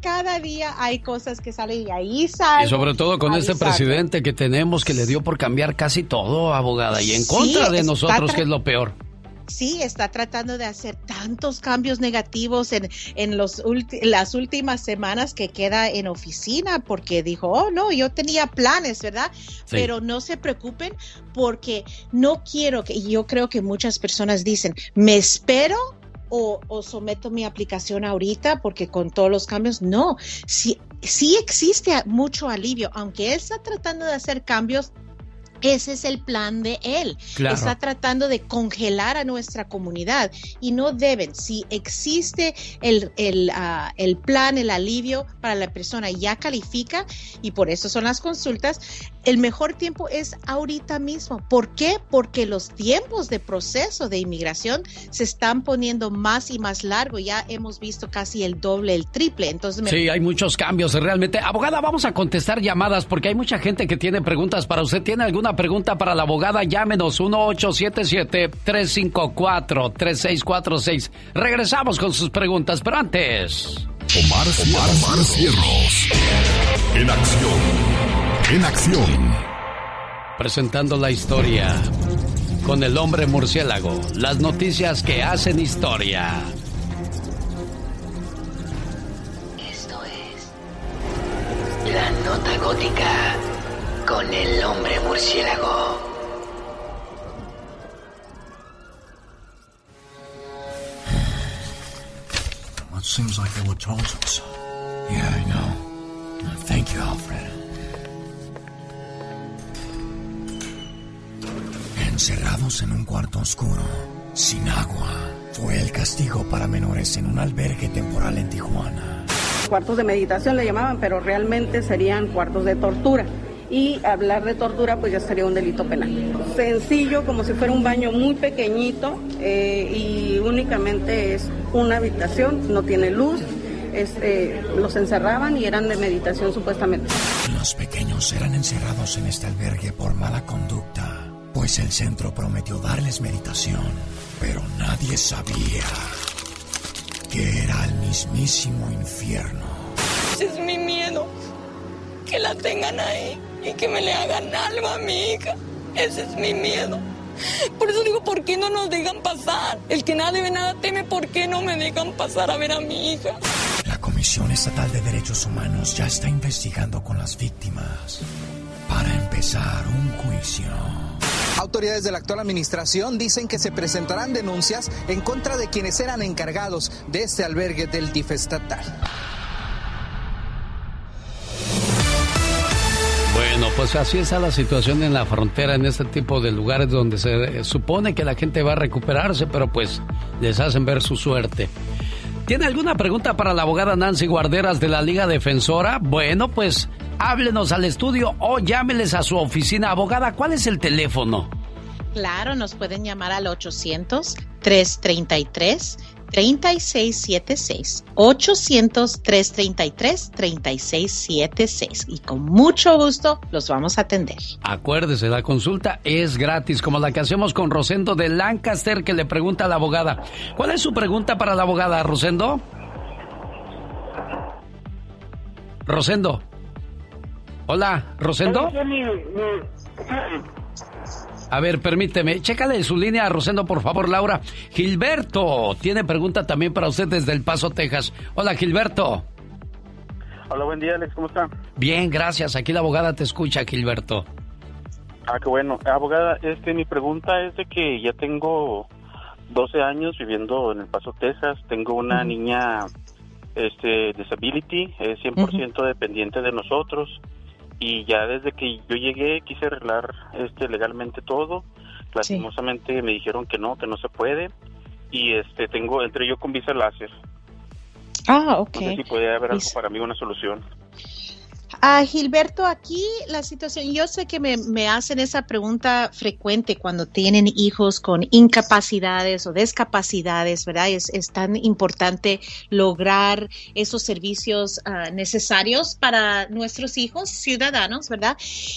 cada día hay cosas que salen y ahí salen. Y sobre todo con este presidente que tenemos que le dio por cambiar casi todo, abogada. Y en contra de nosotros, que es lo peor. Sí, está tratando de hacer tantos cambios negativos en, en los las últimas semanas que queda en oficina, porque dijo, oh, no, yo tenía planes, ¿verdad? Pero no se preocupen porque no quiero que, yo creo que muchas personas dicen, me espero o, o, someto mi aplicación ahorita porque con todos los cambios, no, sí, sí existe mucho alivio, aunque él está tratando de hacer cambios ese es el plan de él. Está tratando de congelar a nuestra comunidad y no deben. Si existe el, el, ah, el, plan, el alivio para la persona ya califica y por eso son las consultas, el mejor tiempo es ahorita mismo. ¿Por qué? Porque los tiempos de proceso de inmigración se están poniendo más y más largos. Ya hemos visto casi el doble, el triple. Entonces Sí, hay muchos cambios realmente. Abogada, vamos a contestar llamadas porque hay mucha gente que tiene preguntas para usted. ¿Tiene alguna pregunta para la abogada? Llámenos 1877-354-3646. Regresamos con sus preguntas, pero antes... Omar, Omar, Omar Cierros. En acción. En acción. Presentando la historia con el hombre murciélago. Las noticias que hacen historia. Esto es La Nota Gótica con el hombre murciélago. It seems like they were told so. Yeah, I know. Thank you, Alfred. Encerrados en un cuarto oscuro, sin agua, fue el castigo para menores en un albergue temporal en Tijuana. Cuartos de meditación le llamaban, pero realmente serían cuartos de tortura. Y hablar de tortura pues ya sería un delito penal. Sencillo, como si fuera un baño muy pequeñito eh, y únicamente es una habitación, no tiene luz, este, los encerraban y eran de meditación supuestamente. Los pequeños eran encerrados en este albergue por mala conducta pues el centro prometió darles meditación, pero nadie sabía que era el mismísimo infierno. Es mi miedo, que que la tengan ahí y que me le hagan algo a mi hija. Ese es mi miedo. Por eso digo, ¿por qué no nos dejan pasar? El que nada debe nada teme, ¿por qué no me dejan pasar a ver a mi hija? La Comisión Estatal de Derechos Humanos ya está investigando con las víctimas para empezar un juicio. Autoridades de la actual administración dicen que se presentarán denuncias en contra de quienes eran encargados de este albergue del DIF estatal. Bueno, pues así está la situación en la frontera, en este tipo de lugares donde se supone que la gente va a recuperarse, pero pues les hacen ver su suerte. ¿Tiene alguna pregunta para la abogada Nancy Guarderas de la Liga Defensora? Bueno, pues háblenos al estudio o llámeles a su oficina. Abogada, ¿cuál es el teléfono? Claro, nos pueden llamar al 800 333 3676 800-333-3676 y con mucho gusto los vamos a atender. Acuérdese, la consulta es gratis, como la que hacemos con Rosendo de Lancaster que le pregunta a la abogada. ¿Cuál es su pregunta para la abogada, Rosendo? Rosendo. Hola, Rosendo. A ver, permíteme, chécale su línea a Rosendo, por favor, Laura. Gilberto tiene pregunta también para usted desde El Paso, Texas. Hola, Gilberto. Hola, buen día, Alex, ¿cómo está? Bien, gracias. Aquí la abogada te escucha, Gilberto. Ah, qué bueno. Abogada, este, mi pregunta es de que ya tengo 12 años viviendo en El Paso, Texas. Tengo una niña, este, disability, es 100% dependiente de nosotros y ya desde que yo llegué quise arreglar este legalmente todo. Lastimosamente me dijeron que no que no se puede. Y este tengo entré yo con visa láser. Ah ok. No sé si puede haber algo para mí una solución Gilberto, aquí la situación, yo sé que me, hacen esa pregunta frecuente cuando tienen hijos con incapacidades o discapacidades, ¿verdad? Es, es tan importante lograr esos servicios ah, necesarios para nuestros hijos ciudadanos, ¿verdad?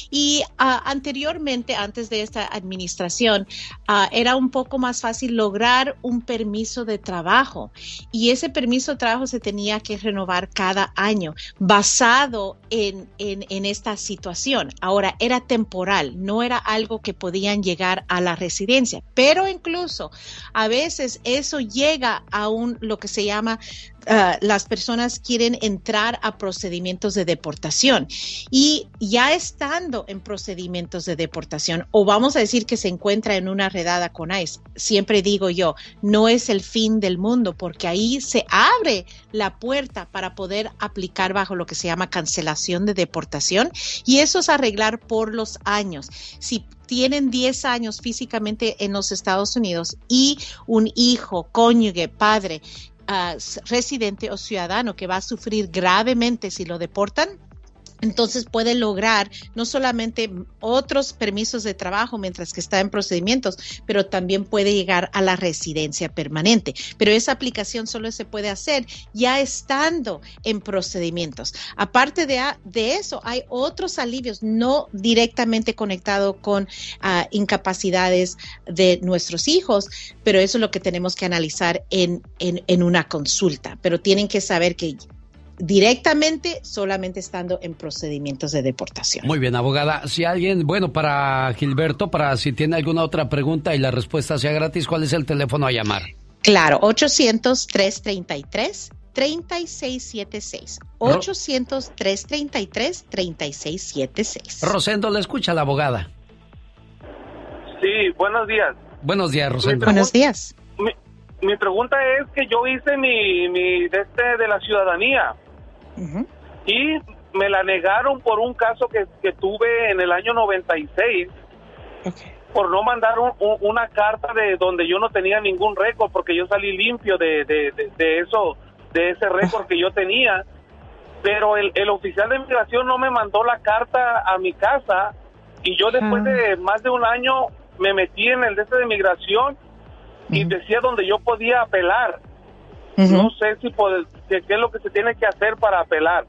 Y ah, anteriormente, antes de esta administración, ah, era un poco más fácil lograr un permiso de trabajo y ese permiso de trabajo se tenía que renovar cada año basado en en, esta situación. Ahora, era temporal, no era algo que podían llegar a la residencia, pero incluso a veces eso llega a un, lo que se llama Ah, las personas quieren entrar a procedimientos de deportación y ya estando en procedimientos de deportación o vamos a decir que se encuentra en una redada con ICE, siempre digo yo, no es el fin del mundo porque ahí se abre la puerta para poder aplicar bajo lo que se llama cancelación de deportación y eso es arreglar por los años. Si tienen 10 años físicamente en los Estados Unidos y un hijo, cónyuge, padre residente o ciudadano que va a sufrir gravemente si lo deportan, entonces puede lograr no solamente otros permisos de trabajo mientras que está en procedimientos, pero también puede llegar a la residencia permanente. Pero esa aplicación solo se puede hacer ya estando en procedimientos. Aparte de, de eso, hay otros alivios no directamente conectados con ah, incapacidades de nuestros hijos, pero eso es lo que tenemos que analizar en, en, en una consulta. Pero tienen que saber que directamente solamente estando en procedimientos de deportación. Muy bien, abogada. Si alguien, bueno, para Gilberto, para si tiene alguna otra pregunta y la respuesta sea gratis, ¿cuál es el teléfono a llamar? Claro, 800-333. 3676 800-333-3676. Rosendo, le escucha la abogada. Sí, buenos días. Buenos días, Rosendo. Buenos días. Mi, mi, pregunta es que yo hice mi, mi de, este, de la ciudadanía y me la negaron por un caso que, que tuve en el año 96 por no mandar una carta de donde yo no tenía ningún récord porque yo salí limpio de, de, eso de ese récord que yo tenía. Pero el, el, oficial de inmigración no me mandó la carta a mi casa y yo después de más de un año me metí en el de este de inmigración y decía donde yo podía apelar. No sé si puede, qué es lo que se tiene que hacer para apelar.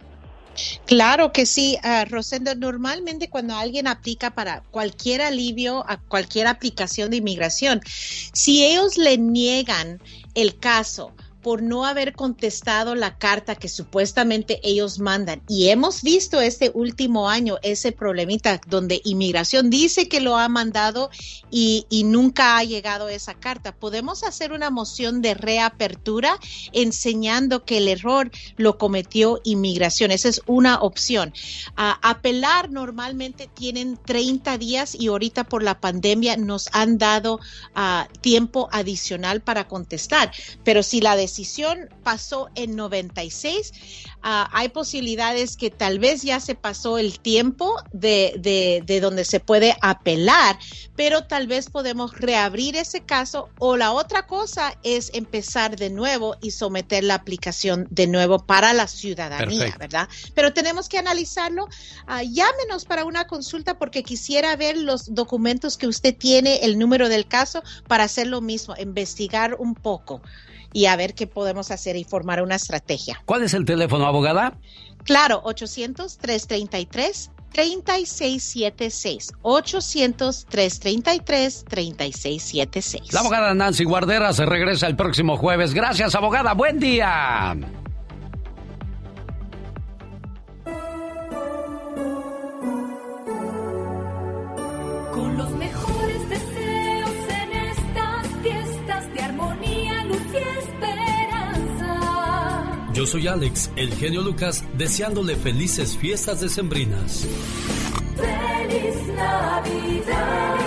Claro que sí, uh, Rosendo. Normalmente cuando alguien aplica para cualquier alivio a cualquier aplicación de inmigración, si ellos le niegan el caso por no haber contestado la carta que supuestamente ellos mandan. Y hemos visto este último año ese problemita donde inmigración dice que lo ha mandado y, nunca ha llegado esa carta. Podemos hacer una moción de reapertura enseñando que el error lo cometió inmigración. Esa es una opción. Ah, apelar normalmente tienen 30 días y ahorita por la pandemia nos han dado ah, tiempo adicional para contestar. Pero si la decisión pasó en 96, ah, hay posibilidades que tal vez ya se pasó el tiempo de, de, de donde se puede apelar, pero tal vez podemos reabrir ese caso o la otra cosa es empezar de nuevo y someter la aplicación de nuevo para la ciudadanía, Perfecto. ¿verdad? Pero tenemos que analizarlo. Ah, llámenos para una consulta porque quisiera ver los documentos que usted tiene, el número del caso, para hacer lo mismo, investigar un poco y a ver qué podemos hacer y formar una estrategia. ¿Cuál es el teléfono, abogada? Claro, 800-333. 3676 800-333-3676. La abogada Nancy Guardera se regresa el próximo jueves. Gracias, abogada. Buen día. Yo soy Alex, el genio Lucas, deseándole felices fiestas decembrinas. Feliz Navidad.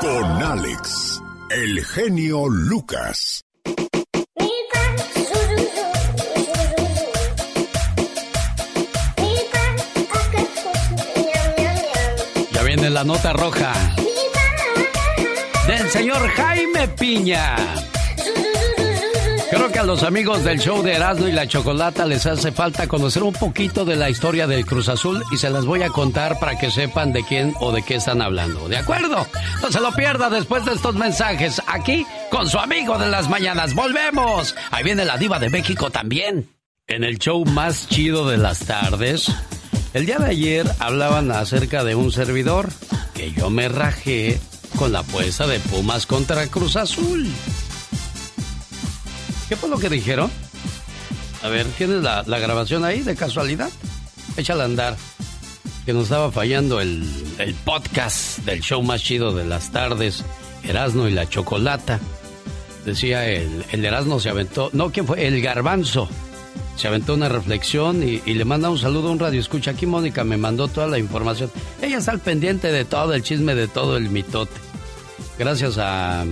Con Alex, el genio Lucas. Ya viene la nota roja señor Jaime Piña. Creo que a los amigos del show de Erasmo y la Chocolata les hace falta conocer un poquito de la historia del Cruz Azul y se las voy a contar para que sepan de quién o de qué están hablando. ¿De acuerdo? No se lo pierda después de estos mensajes aquí con su amigo de las mañanas. ¡Volvemos! Ahí viene la diva de México también. En el show más chido de las tardes, el día de ayer hablaban acerca de un servidor que yo me rajé con la apuesta de Pumas contra Cruz Azul. ¿Qué fue lo que dijeron? A ver, ¿tienes la, la grabación ahí de casualidad? Échala a andar. Que nos estaba fallando el, podcast del show más chido de las tardes, Erasno y la Chocolata. Decía el, el Erasno se aventó, no, ¿quién fue? El Garbanzo. Se aventó una reflexión y, y le manda un saludo a un radio escucha. Aquí Mónica me mandó toda la información. Ella está al pendiente de todo el chisme, de todo el mitote. Gracias a,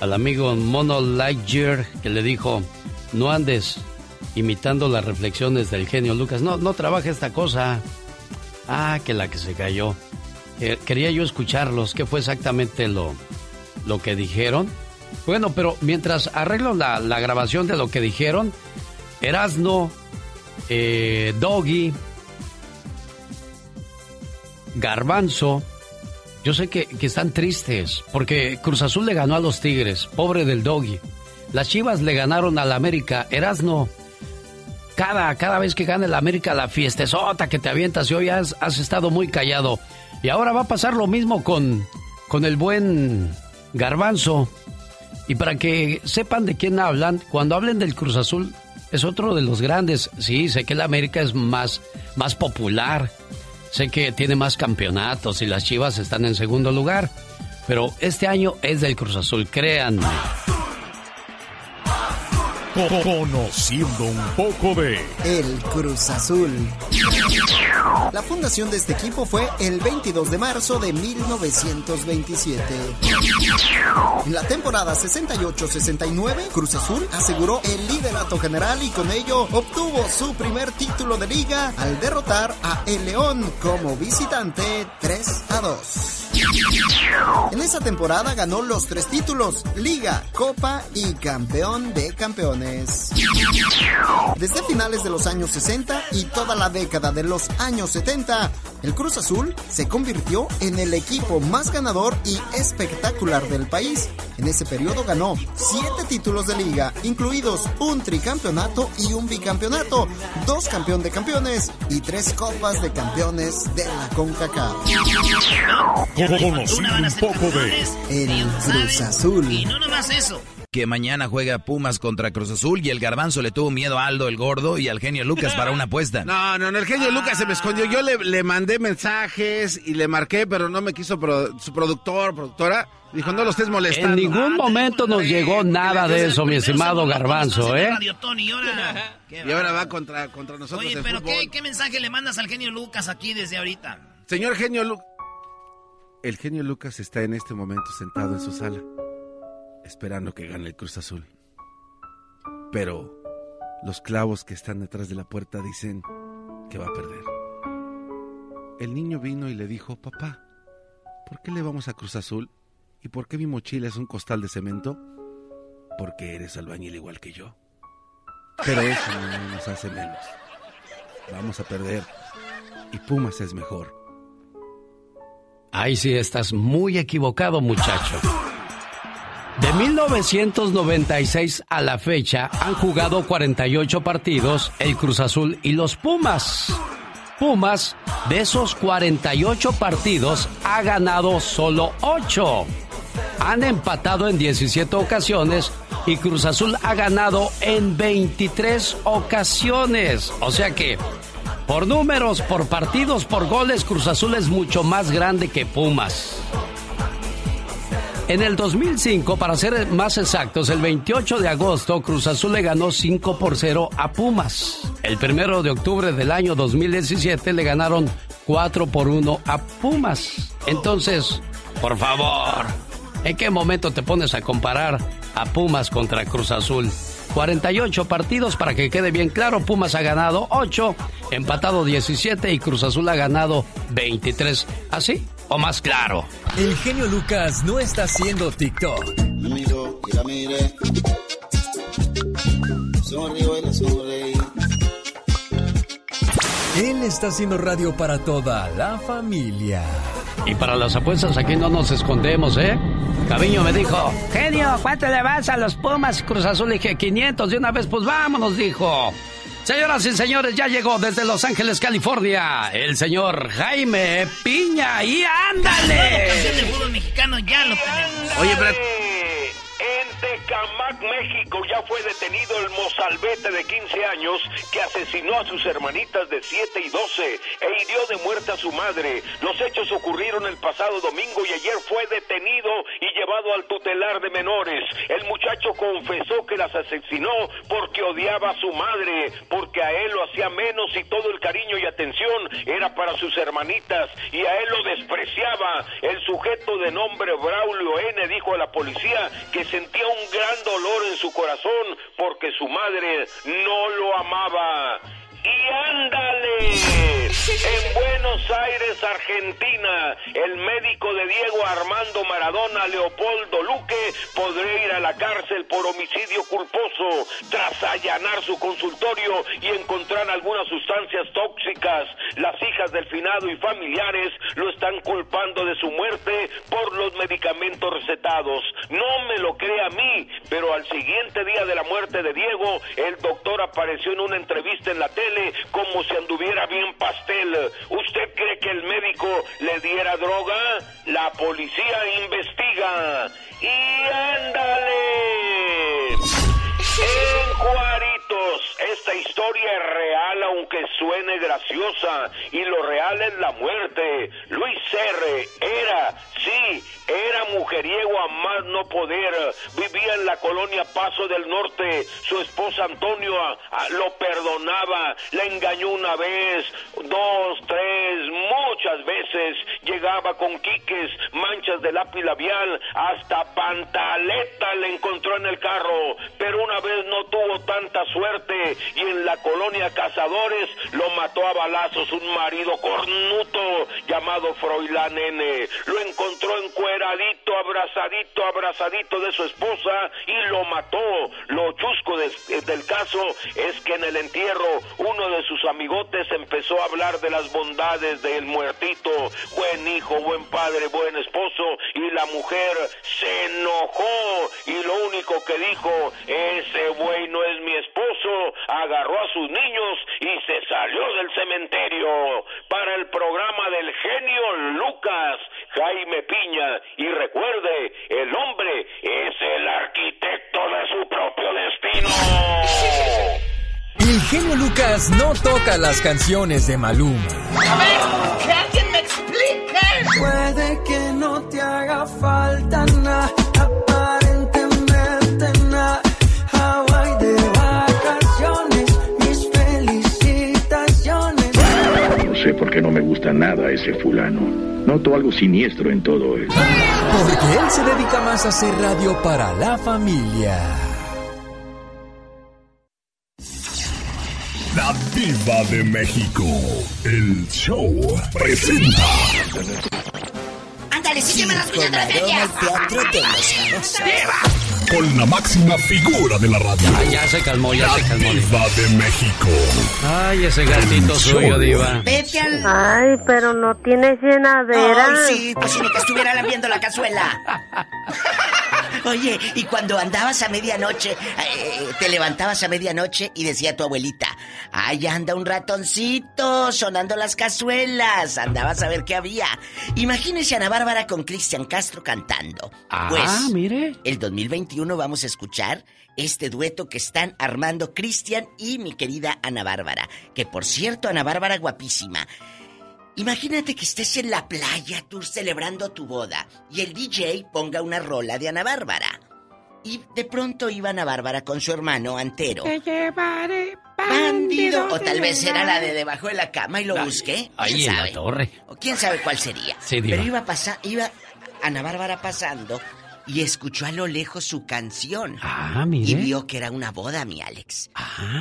al amigo Mono Lightyear que le dijo, no andes imitando las reflexiones del genio Lucas. No, no trabaja esta cosa. Ah, que la que se cayó. Eh, quería yo escucharlos. ¿Qué fue exactamente lo, lo que dijeron? Bueno, pero mientras arreglo la, la grabación de lo que dijeron, Erasno, eh, Doggy, Garbanzo, yo sé que, que están tristes porque Cruz Azul le ganó a los Tigres, pobre del Doggy. Las Chivas le ganaron al América, Erasno. Cada, cada vez que gana el América la fiestezota que te avientas y hoy has, has estado muy callado. Y ahora va a pasar lo mismo con, con el buen Garbanzo. Y para que sepan de quién hablan, cuando hablen del Cruz Azul, es otro de los grandes. Sí, sé que el América es más, más popular. Sé que tiene más campeonatos y las Chivas están en segundo lugar. Pero este año es del Cruz Azul, créanme. Co- Conociendo un poco de El Cruz Azul. La fundación de este equipo fue el 22 de marzo de 1927. En la temporada 68-69, Cruz Azul aseguró el liderato general y con ello obtuvo su primer título de liga al derrotar a El León como visitante 3 a 2. En esa temporada ganó los tres títulos, Liga, Copa y Campeón de Campeones. Desde finales de los años 60 y toda la década de los años 70, El Cruz Azul se convirtió en el equipo más ganador y espectacular del país. En ese periodo ganó siete títulos de liga, incluidos un tricampeonato y un bicampeonato, dos campeón de campeones y tres copas de campeones de la CONCACAF. un poco de el Cruz Azul. Y no nomás eso que mañana juega Pumas contra Cruz Azul y el garbanzo le tuvo miedo a Aldo el gordo y al genio Lucas para una apuesta. No, no, no, el genio Lucas se me escondió. Yo le, mandé mensajes y le marqué, pero no me quiso su productor, productora. Dijo, no lo estés molestando. En ningún momento nos llegó nada de eso, mi estimado Garbanzo, ¿eh? Y ahora va contra, contra nosotros. Oye, pero ¿qué, ¿qué, mensaje le mandas al genio Lucas aquí desde ahorita? Señor genio Lucas. El genio Lucas está en este momento sentado en su sala esperando que gane el Cruz Azul. Pero los clavos que están detrás de la puerta dicen que va a perder. El niño vino y le dijo, papá, ¿por qué le vamos a Cruz Azul? ¿Y por qué mi mochila es un costal de cemento? Porque eres albañil igual que yo. Pero eso no nos hace menos. Vamos a perder. Y Pumas es mejor. Ahí sí estás muy equivocado, muchacho. De 1996 a la fecha han jugado 48 partidos el Cruz Azul y los Pumas. Pumas, de esos 48 partidos, ha ganado solo 8. Han empatado en 17 ocasiones y Cruz Azul ha ganado en 23 ocasiones. O sea que, por números, por partidos, por goles, Cruz Azul es mucho más grande que Pumas. En el 2005, para ser más exactos, el 28 de agosto, Cruz Azul le ganó 5 por 0 a Pumas. El 1 de octubre del año 2017 le ganaron 4 por 1 a Pumas. Entonces, por favor, ¿en qué momento te pones a comparar a Pumas contra Cruz Azul? 48 partidos para que quede bien claro, Pumas ha ganado 8, empatado 17 y Cruz Azul ha ganado 23. ¿Así? O más claro. El genio Lucas no está haciendo TikTok. Él está haciendo radio para toda la familia. Y para las apuestas aquí no nos escondemos, ¿eh? Caviño me dijo, genio, ¿cuánto le vas a los Pumas Cruz Azul? Le dije, 500 de una vez, pues vámonos, dijo. Señoras y señores, ya llegó desde Los Ángeles, California, el señor Jaime Piña. ¡Y ándale! mexicano ya lo tenemos. Oye, Brad. Tecamac, México, ya fue detenido el mozalbete de 15 años que asesinó a sus hermanitas de 7 y 12 e hirió de muerte a su madre. Los hechos ocurrieron el pasado domingo y ayer fue detenido y llevado al tutelar de menores. El muchacho confesó que las asesinó porque odiaba a su madre, porque a él lo hacía menos y todo el cariño y atención era para sus hermanitas y a él lo despreciaba. El sujeto de nombre Braulio N dijo a la policía que sentía un gran dolor en su corazón porque su madre no lo amaba. Y ándale, en Buenos Aires, Argentina, el médico de Diego Armando Maradona, Leopoldo Luque, podría ir a la cárcel por homicidio culposo tras allanar su consultorio y encontrar algunas sustancias tóxicas. Las hijas del finado y familiares lo están culpando de su muerte por los medicamentos recetados. No me lo cree a mí, pero al siguiente día de la muerte de Diego, el doctor apareció en una entrevista en la tele como si anduviera bien pastel. ¿Usted cree que el médico le diera droga? La policía investiga. Y ándale. En Juaritos, esta historia es real aunque suene graciosa y lo real es la muerte. Luis R. era, sí, era mujeriego a más no poder. Vivía en la colonia Paso del Norte. Su esposa Antonio lo perdonaba. La engañó una vez, dos, tres, muchas veces. Llegaba con quiques, manchas de lápiz labial, hasta pantaleta le encontró en el carro. Pero una vez no tuvo tanta suerte y en la colonia Cazadores vez lo mató a balazos un marido cornuto llamado Froilán N. Lo encontró encueradito, abrazadito, abrazadito de su esposa y lo mató. Lo chusco de- del caso es que en el entierro uno de sus amigotes empezó a hablar de las bondades del muertito. Buen hijo, buen padre, buen esposo. Y la mujer se enojó y lo único que dijo, ese güey no es mi esposo. Agarró a sus niños y se salió del cementerio. Para el programa del genio Lucas, Jaime Piña. Y recuerde, el hombre es el arquitecto de su propio destino. El genio Lucas no toca las canciones de Maluma. A ver, que alguien me explique. Puede que no te haga falta nada, Qué no me gusta nada ese fulano. Noto algo siniestro en todo esto. Porque él se dedica más a hacer radio para la familia. La Diva de México. El show presenta. Ándale, sígueme las uñas de la feria. Con la máxima figura de la radio. Ah, ya se calmó, ya la se calmó. Diva de México. Ay, ese gatito El suyo, show. diva. Vete al... Ay, pero no tiene llenadera. Ay, sí, pues si ni que estuviera lambiendo la cazuela. Oye, y cuando andabas a medianoche, eh, te levantabas a medianoche y decía tu abuelita, ay, anda un ratoncito sonando las cazuelas, andabas a ver qué había. Imagínese a Ana Bárbara con Cristian Castro cantando. Ah, pues, mire. el 2021 vamos a escuchar este dueto que están armando Cristian y mi querida Ana Bárbara. Que por cierto, Ana Bárbara guapísima. Imagínate que estés en la playa, tú celebrando tu boda, y el DJ ponga una rola de Ana Bárbara. Y de pronto iba Ana Bárbara con su hermano Antero. Te llevaré, Bandido. O tal vez era la de debajo de la cama y lo busqué. Ahí ¿Quién en la torre. O quién sabe cuál sería. Sí. Pero iba a pasar, iba Ana Bárbara pasando y escuchó a lo lejos su canción. Ah, mire. Y vio que era una boda, mi Alex.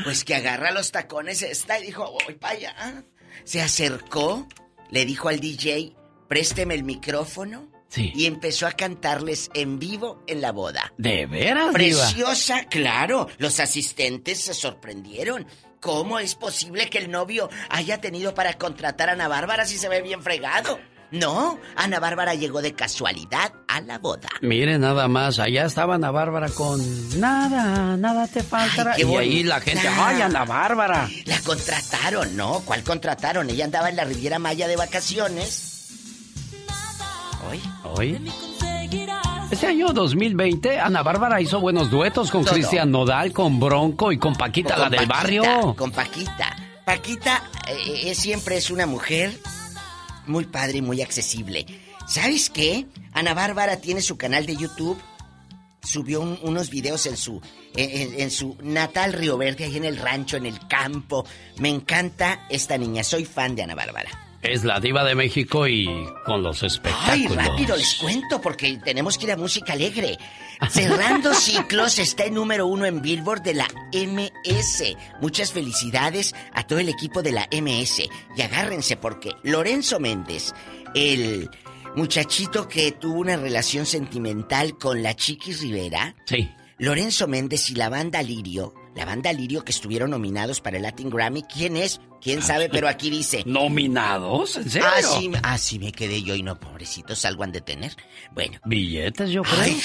Pues que agarra los tacones esta y dijo, voy para allá. Se acercó, le dijo al DJ, présteme el micrófono. Sí. Y empezó a cantarles en vivo en la boda. ¿De veras, diva? Preciosa, claro. Los asistentes se sorprendieron. ¿Cómo es posible que el novio haya tenido para contratar a Ana Bárbara si se ve bien fregado? No, Ana Bárbara llegó de casualidad a la boda. Mire nada más, allá estaba Ana Bárbara con nada, nada te faltará. Ay, qué y ahí la gente, ay, Ana Bárbara. La contrataron, ¿no? ¿Cuál contrataron? Ella andaba en la Riviera Maya de vacaciones. Hoy. Hoy. Este año 2020, Ana Bárbara hizo buenos duetos con. Cristian Nodal, con Bronco y con Paquita, la Con del Paquita, barrio. Con Paquita. Paquita eh, eh, siempre es una mujer muy padre y muy accesible. ¿Sabes qué? Ana Bárbara tiene su canal de YouTube. Subió un- unos videos en su en, en- en su natal Río Verde, ahí en el rancho, en el campo. Me encanta esta niña. Soy fan de Ana Bárbara. Es la diva de México y con los Ay, espectáculos. rápido les cuento porque tenemos que ir a música alegre. Cerrando ciclos está en número uno en Billboard de la MS. Muchas felicidades a todo el equipo de la MS. Y agárrense porque Lorenzo Méndez, el muchachito que tuvo una relación sentimental con la Chiquis Rivera. Sí. Lorenzo Méndez y la banda Lirio, la banda Lirio que estuvieron nominados para el Latin Grammy. ¿Quién es? ¿Quién sabe? Pero aquí dice. ¿Nominados? ¿En serio? Así, así me quedé yo y no, pobrecitos, algo han de tener. Bueno. Billetes, yo creo. Ay.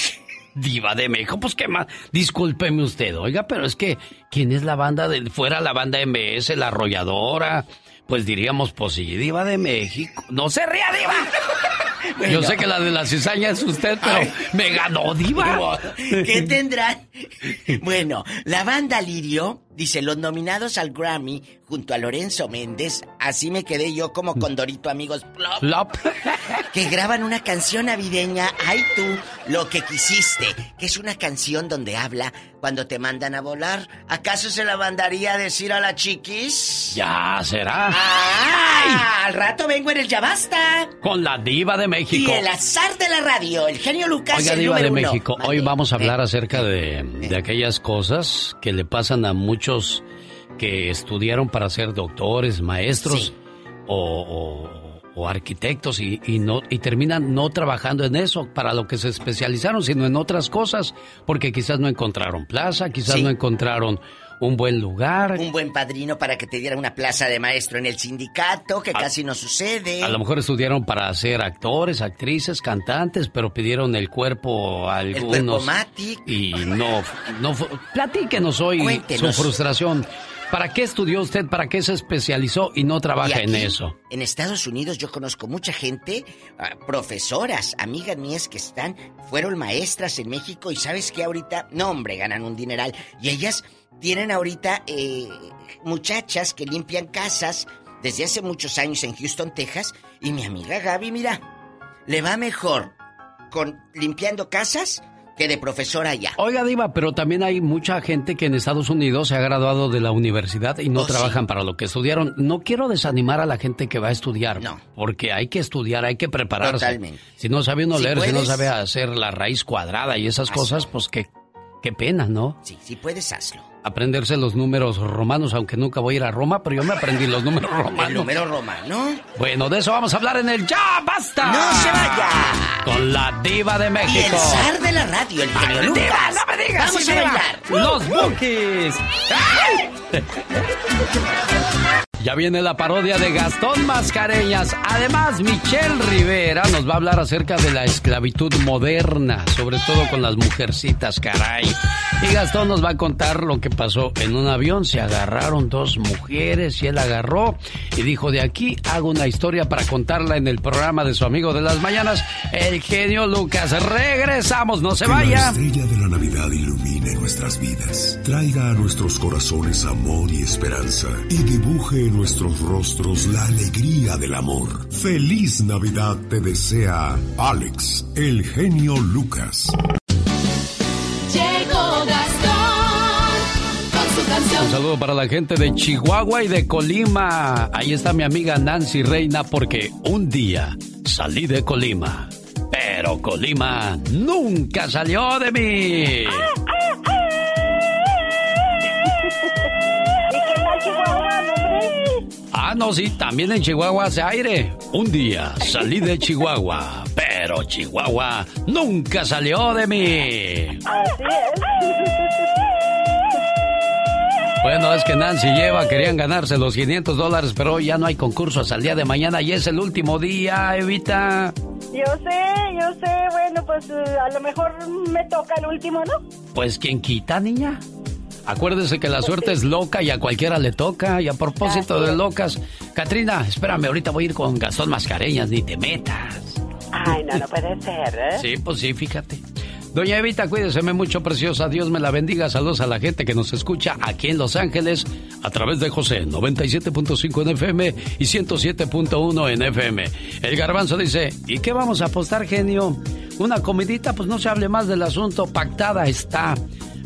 Diva de México, pues qué más. Discúlpeme usted, oiga, pero es que, ¿quién es la banda de fuera la banda MS, la arrolladora? Pues diríamos, pues sí, Diva de México. No se ría, Diva. Yo sé que la de la cizaña es usted, pero me ganó, Diva. ¿Qué tendrán? Bueno, la banda Lirio dice los nominados al Grammy junto a Lorenzo Méndez, así me quedé yo como Condorito amigos plop, Plop. que graban una canción navideña, ay tú, lo que quisiste, que es una canción donde habla cuando te mandan a volar. ¿Acaso se la mandaría a decir a la chiquis? Ya será. Ah, al rato vengo en el Ya Basta. Con la Diva de Y México. el azar de la radio, el genio Lucas, Oiga, el Diva número de uno. México, hoy vamos a hablar acerca de, de aquellas cosas que le pasan a muchos que estudiaron para ser doctores, maestros o, o- o arquitectos y, y no, y terminan no trabajando en eso para lo que se especializaron, sino en otras cosas, porque quizás no encontraron plaza, quizás Sí. no encontraron un buen lugar. Un buen padrino para que te diera una plaza de maestro en el sindicato, que A- casi no sucede. A lo mejor estudiaron para ser actores, actrices, cantantes, pero pidieron el cuerpo a El algunos. cuerpo Matic. Y no, no platíquenos hoy Cuéntenos. su frustración. ¿Para qué estudió usted? ¿Para qué se especializó y no trabaja Y en eso? En Estados Unidos yo conozco mucha gente, ah, profesoras, amigas mías que están, fueron maestras en México y sabes que ahorita, no hombre, ganan un dineral. Y ellas tienen ahorita eh, muchachas que limpian casas desde hace muchos años en Houston, Texas. Y mi amiga Gaby, mira, le va mejor con limpiando casas que de profesora allá. Oiga, Diva, pero también hay mucha gente que en Estados Unidos se ha graduado de la universidad y no Oh, sí. trabajan para lo que estudiaron. No quiero desanimar a la gente que va a estudiar, porque hay que estudiar, hay que prepararse. Totalmente. Si no sabe uno Si leer, si no sabe hacer la raíz cuadrada y esas cosas, pues qué, qué pena, ¿no? Sí, si puedes, hazlo. Aprenderse los números romanos, aunque nunca voy a ir a Roma, pero yo me aprendí los números romanos. El número romano. Bueno, de eso vamos a hablar en el Ya Basta. ¡No se vaya! Con la diva de Y México. el zar de la radio, el genio Lucas. diva, no me digas, Vamos sí, a diva. bailar. Los Bookies. Ya viene la parodia de Gastón Mascareñas. Además, Michelle Rivera nos va a hablar acerca de la esclavitud moderna, sobre todo con las mujercitas, caray. Y Gastón nos va a contar lo que pasó en un avión. Se agarraron dos mujeres y él agarró y dijo, de aquí hago una historia para contarla en el programa de su amigo de las mañanas, el genio Lucas. Regresamos, no se Que la vaya. estrella de la Navidad ilumine nuestras vidas, traiga a nuestros corazones amor y esperanza y dibuje nuestros rostros la alegría del amor. Feliz Navidad te desea Alex, el genio Lucas. Llegó Gastón con su canción. Un saludo para la gente de Chihuahua y de Colima. Ahí está mi amiga Nancy Reina porque un día salí de Colima, pero Colima nunca salió de mí. Ah, no, sí, también en Chihuahua hace aire. Un día salí de Chihuahua, pero Chihuahua nunca salió de mí. Así es. Bueno, es que Nancy lleva, querían ganarse los 500 dólares, pero hoy ya no hay concurso hasta el día de mañana y es el último día, Evita. Yo sé, yo sé. Bueno, pues eh, a lo mejor me toca el último, ¿no? Pues ¿quién quita, niña? Acuérdese que la suerte es loca y a cualquiera le toca. Y a propósito de locas, Katrina, espérame, ahorita voy a ir con Gastón Mascareñas, ni te metas. Ay, no, no puede ser, ¿eh? Sí, pues sí, fíjate. Doña Evita, cuídeseme mucho, preciosa. Dios me la bendiga. Saludos a la gente que nos escucha aquí en Los Ángeles a través de José 97.5 en FM y 107.1 en FM. El garbanzo dice, ¿y qué vamos a apostar, genio? Una comidita, pues no se hable más del asunto. Pactada está.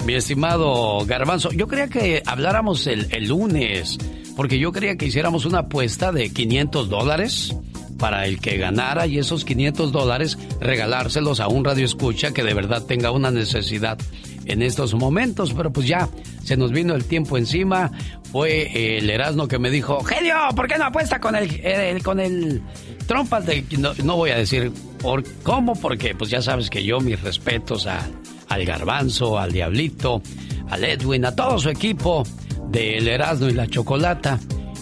Mi estimado garbanzo, yo creía que habláramos el, el lunes, porque yo creía que hiciéramos una apuesta de 500 dólares para el que ganara y esos 500 dólares regalárselos a un radio escucha que de verdad tenga una necesidad en estos momentos. Pero pues ya se nos vino el tiempo encima. Fue el Erasmo que me dijo, genio, ¿por qué no apuesta con el, el- con el trompas de... No, no voy a decir por cómo, porque pues ya sabes que yo mis respetos a, al garbanzo, al diablito, al Edwin, a todo su equipo del Erasmo y la Chocolata.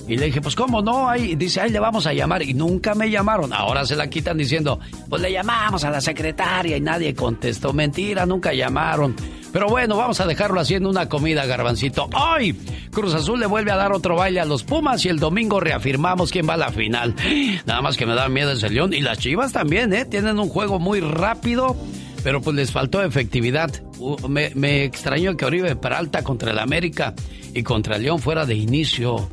Y le dije, pues cómo no, ahí, dice, ahí le vamos a llamar. Y nunca me llamaron. Ahora se la quitan diciendo, pues le llamamos a la secretaria y nadie contestó. Mentira, nunca llamaron. Pero bueno, vamos a dejarlo haciendo una comida, garbancito. Hoy, Cruz Azul le vuelve a dar otro baile a los Pumas y el domingo reafirmamos quién va a la final. Nada más que me da miedo ese León. Y las Chivas también, ¿eh? Tienen un juego muy rápido. Pero pues les faltó efectividad. Me, me extrañó que Oribe Peralta contra el América y contra el León fuera de inicio.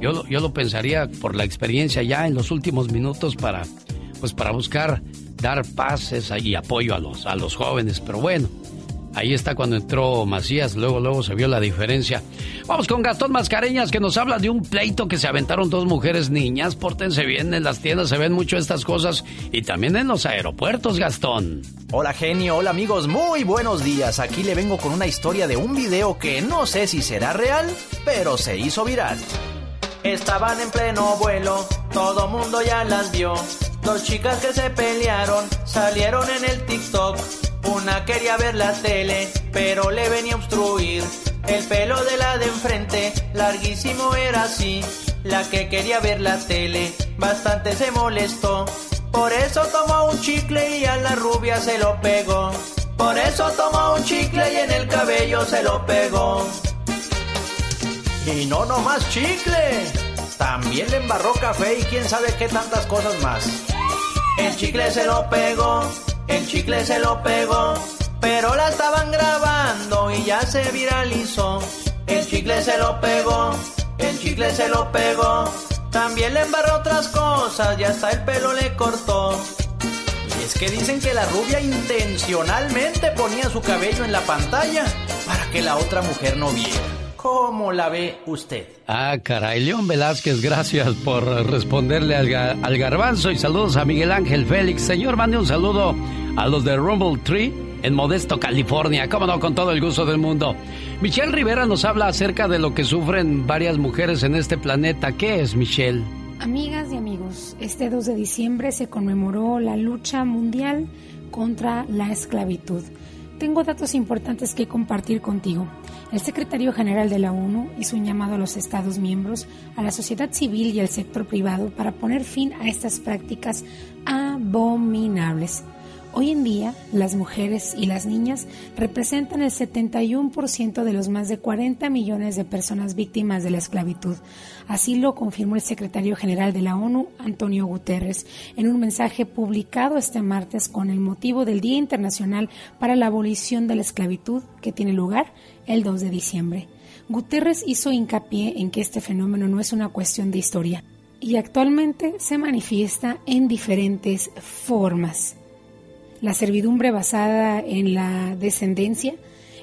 Yo, lo- yo lo pensaría por la experiencia ya en los últimos minutos para, pues para buscar dar pases y apoyo a los, a los jóvenes. Pero bueno, Ahí está cuando entró Macías, luego, luego se vio la diferencia. Vamos con Gastón Mascareñas que nos habla de un pleito que se aventaron dos mujeres niñas. Pórtense bien, en las tiendas se ven mucho estas cosas y también en los aeropuertos, Gastón. Hola genio, hola amigos, muy buenos días. Aquí le vengo con una historia de un video que no sé si será real, pero se hizo viral. Estaban en pleno vuelo, todo mundo ya las vio. Dos chicas que se pelearon salieron en el TikTok. Una quería ver la tele, pero le venía a obstruir. El pelo de la de enfrente, larguísimo era así. La que quería ver la tele, bastante se molestó. Por eso tomó un chicle y a la rubia se lo pegó. Por eso tomó un chicle y en el cabello se lo pegó. Y no nomás chicle, también le embarró café y quién sabe qué tantas cosas más. El chicle se lo pegó el chicle se lo pegó, pero la estaban grabando y ya se viralizó. El chicle se lo pegó, el chicle se lo pegó. También le embarró otras cosas y hasta el pelo le cortó. Y es que dicen que la rubia intencionalmente ponía su cabello en la pantalla para que la otra mujer no viera. ¿Cómo la ve usted? Ah, caray, León Velázquez, gracias por responderle al, garbanzo y saludos a Miguel Ángel Félix. Señor, mande un saludo a los de Rumble Tree en Modesto, California. Cómo no, con todo el gusto del mundo. Michelle Rivera nos habla acerca de lo que sufren varias mujeres en este planeta. ¿Qué es, Michelle? Amigas y amigos, este 2 de diciembre se conmemoró la lucha mundial contra la esclavitud. Tengo datos importantes que compartir contigo. El secretario general de la ONU hizo un llamado a los Estados miembros, a la sociedad civil y al sector privado para poner fin a estas prácticas abominables. Hoy en día, las mujeres y las niñas representan el 71% de los más de 40 millones de personas víctimas de la esclavitud. Así lo confirmó el secretario general de la ONU, Antonio Guterres, en un mensaje publicado este martes con el motivo del Día Internacional para la Abolición de la Esclavitud, que tiene lugar el 2 de diciembre. Guterres hizo hincapié en que este fenómeno no es una cuestión de historia y actualmente se manifiesta en diferentes formas la servidumbre basada en la descendencia,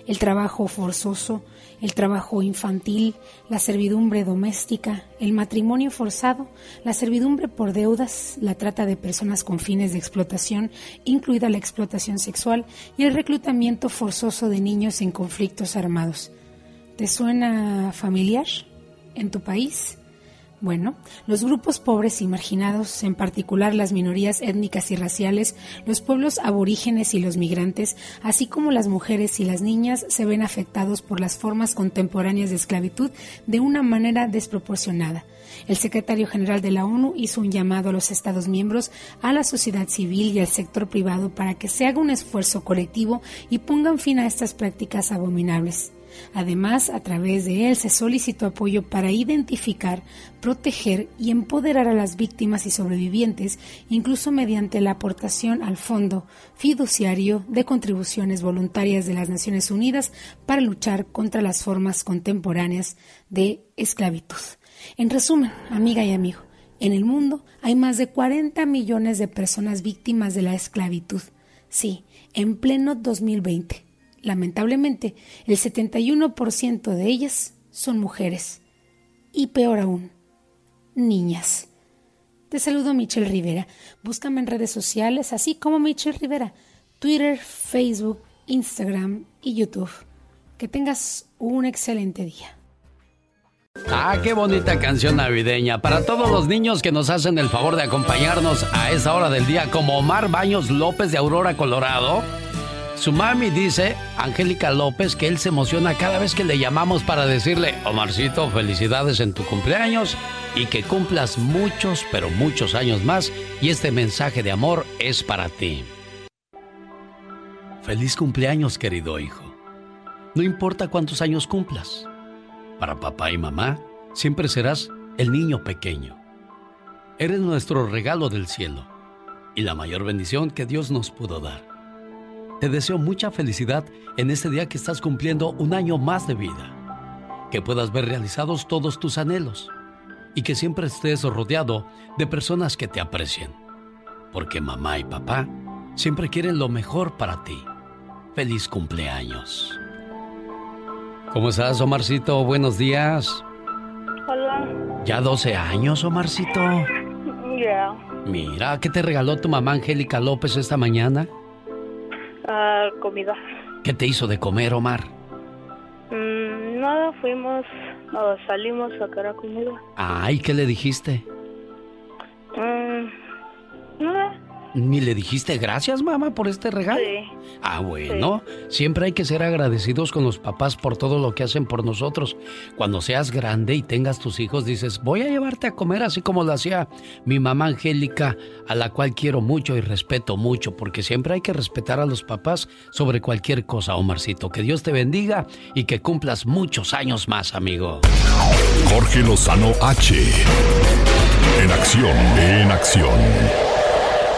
el trabajo forzoso, el trabajo infantil, la servidumbre doméstica, el matrimonio forzado, la servidumbre por deudas, la trata de personas con fines de explotación, incluida la explotación sexual, y el reclutamiento forzoso de niños en conflictos armados. ¿Te suena familiar en tu país? Bueno, los grupos pobres y marginados, en particular las minorías étnicas y raciales, los pueblos aborígenes y los migrantes, así como las mujeres y las niñas, se ven afectados por las formas contemporáneas de esclavitud de una manera desproporcionada. El secretario general de la ONU hizo un llamado a los Estados miembros, a la sociedad civil y al sector privado para que se haga un esfuerzo colectivo y pongan fin a estas prácticas abominables. Además, a través de él se solicitó apoyo para identificar, proteger y empoderar a las víctimas y sobrevivientes, incluso mediante la aportación al Fondo Fiduciario de Contribuciones Voluntarias de las Naciones Unidas para luchar contra las formas contemporáneas de esclavitud. En resumen, amiga y amigo, en el mundo hay más de 40 millones de personas víctimas de la esclavitud. Sí, en pleno 2020 Lamentablemente, el 71% de ellas son mujeres. Y peor aún, niñas. Te saludo Michelle Rivera. Búscame en redes sociales, así como Michelle Rivera, Twitter, Facebook, Instagram y YouTube. Que tengas un excelente día. Ah, qué bonita canción navideña. Para todos los niños que nos hacen el favor de acompañarnos a esa hora del día, como Omar Baños López de Aurora, Colorado su mami dice, Angélica López, que él se emociona cada vez que le llamamos para decirle, Omarcito, felicidades en tu cumpleaños y que cumplas muchos, pero muchos años más y este mensaje de amor es para ti. Feliz cumpleaños, querido hijo. No importa cuántos años cumplas. Para papá y mamá, siempre serás el niño pequeño. Eres nuestro regalo del cielo y la mayor bendición que Dios nos pudo dar. Te deseo mucha felicidad en este día que estás cumpliendo un año más de vida. Que puedas ver realizados todos tus anhelos y que siempre estés rodeado de personas que te aprecien. Porque mamá y papá siempre quieren lo mejor para ti. feliz cumpleaños. ¿Cómo estás, Omarcito? Buenos días. Hola. ¿Ya 12 años, Omarcito? Ya. Mira, ¿qué te regaló tu mamá Angélica López esta mañana? Ah, comida. ¿Qué te hizo de comer, Omar? Mm, nada, fuimos, no, salimos a sacar comida. Ay, ¿qué le dijiste? Mm, nada. ¿Ni le dijiste gracias, mamá, por este regalo? Sí. Ah, bueno, siempre hay que ser agradecidos con los papás por todo lo que hacen por nosotros. Cuando seas grande y tengas tus hijos, dices, voy a llevarte a comer así como lo hacía mi mamá Angélica, a la cual quiero mucho y respeto mucho, porque siempre hay que respetar a los papás sobre cualquier cosa, Omarcito. Que Dios te bendiga y que cumplas muchos años más, amigo. Jorge Lozano H. En acción, en acción.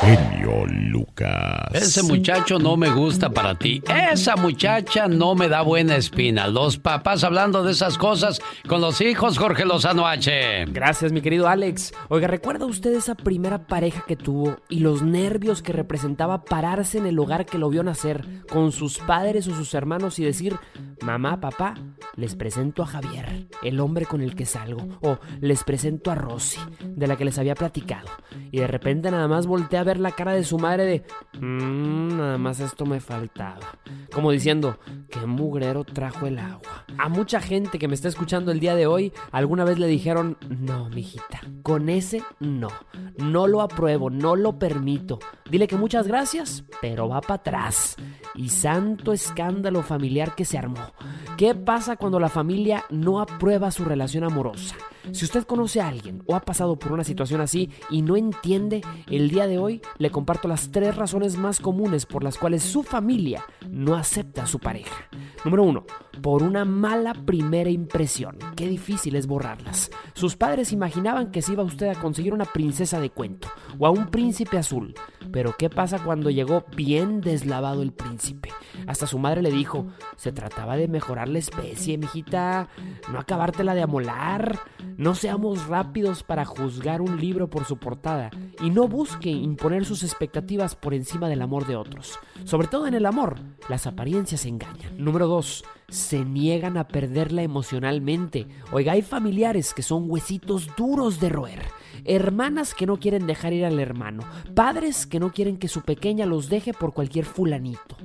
Genio Lucas. Ese muchacho no me gusta para ti. Esa muchacha no me da buena espina. Los papás hablando de esas cosas con los hijos, Jorge Lozano H. Gracias, mi querido Alex. Oiga, ¿recuerda usted esa primera pareja que tuvo y los nervios que representaba pararse en el hogar que lo vio nacer con sus padres o sus hermanos y decir, mamá, papá, les presento a Javier, el hombre con el que salgo, o les presento a Rosy, de la que les había platicado? Y de repente nada más voltea a ver la cara de su madre de, "Mm, nada más esto me faltaba. Como diciendo, qué mugrero trajo el agua. A mucha gente que me está escuchando el día de hoy, alguna vez le dijeron, no, mijita, con ese no. No lo apruebo, no lo permito. Dile que muchas gracias, pero va para atrás. Y santo escándalo familiar que se armó. ¿Qué pasa cuando la familia no aprueba su relación amorosa? Si usted conoce a alguien o ha pasado por una situación así y no entiende, el día de hoy le comparto las tres razones más comunes por las cuales su familia no acepta a su pareja. Número uno, por una mala primera impresión. Qué difícil es borrarlas. Sus padres imaginaban que se iba usted a conseguir una princesa de cuento o a un príncipe azul. Pero ¿qué pasa cuando llegó bien deslavado el príncipe? Hasta su madre le dijo, se trataba de mejorar la especie, mijita, no acabártela de amolar. No seamos rápidos para juzgar un libro por su portada y no busque imponer sus expectativas por encima del amor de otros. Sobre todo en el amor, las apariencias engañan. Número 2. Se niegan a perderla emocionalmente. Oiga, hay familiares que son huesitos duros de roer. Hermanas que no quieren dejar ir al hermano. Padres que no quieren que su pequeña los deje por cualquier fulanito.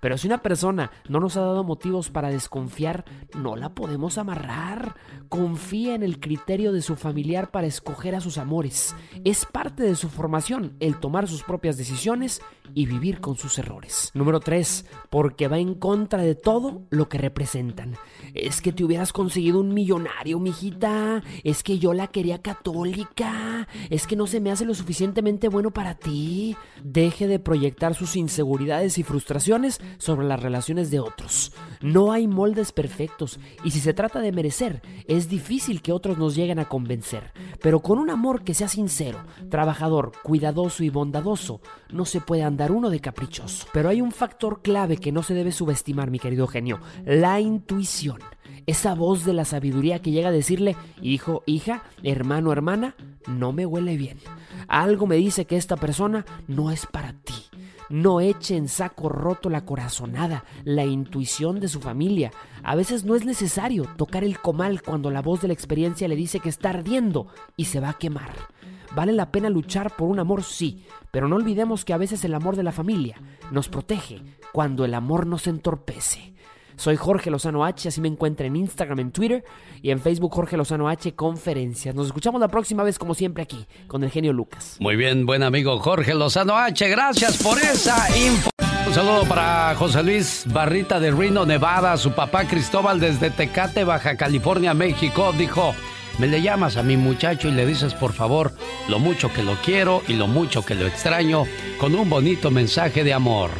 Pero si una persona no nos ha dado motivos para desconfiar, no la podemos amarrar. Confía en el criterio de su familiar para escoger a sus amores. Es parte de su formación el tomar sus propias decisiones y vivir con sus errores. Número 3. Porque va en contra de todo lo que representan. Es que te hubieras conseguido un millonario, mijita. Es que yo la quería católica. Es que no se me hace lo suficientemente bueno para ti. Deje de proyectar sus inseguridades y frustraciones sobre las relaciones de otros. No hay moldes perfectos y si se trata de merecer, es difícil que otros nos lleguen a convencer. Pero con un amor que sea sincero, trabajador, cuidadoso y bondadoso, no se puede andar uno de caprichoso. Pero hay un factor clave que no se debe subestimar, mi querido genio, la intuición. Esa voz de la sabiduría que llega a decirle, hijo, hija, hermano, hermana, no me huele bien. Algo me dice que esta persona no es para ti. No eche en saco roto la corazonada, la intuición de su familia. A veces no es necesario tocar el comal cuando la voz de la experiencia le dice que está ardiendo y se va a quemar. Vale la pena luchar por un amor, sí, pero no olvidemos que a veces el amor de la familia nos protege cuando el amor nos entorpece. Soy Jorge Lozano H, así me encuentra en Instagram, en Twitter y en Facebook Jorge Lozano H Conferencias. Nos escuchamos la próxima vez como siempre aquí con el genio Lucas. Muy bien, buen amigo Jorge Lozano H, gracias por esa info. Un saludo para José Luis Barrita de Reno, Nevada. Su papá Cristóbal desde Tecate, Baja California, México, dijo, me le llamas a mi muchacho y le dices por favor lo mucho que lo quiero y lo mucho que lo extraño con un bonito mensaje de amor.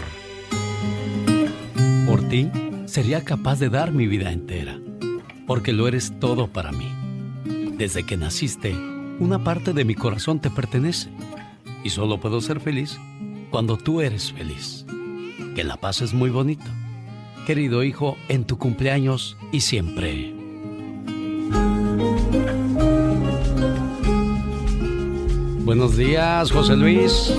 Por ti sería capaz de dar mi vida entera, porque lo eres todo para mí. Desde que naciste, una parte de mi corazón te pertenece y solo puedo ser feliz cuando tú eres feliz. Que la paz es muy bonito. Querido hijo, en tu cumpleaños y siempre. Buenos días, José Luis.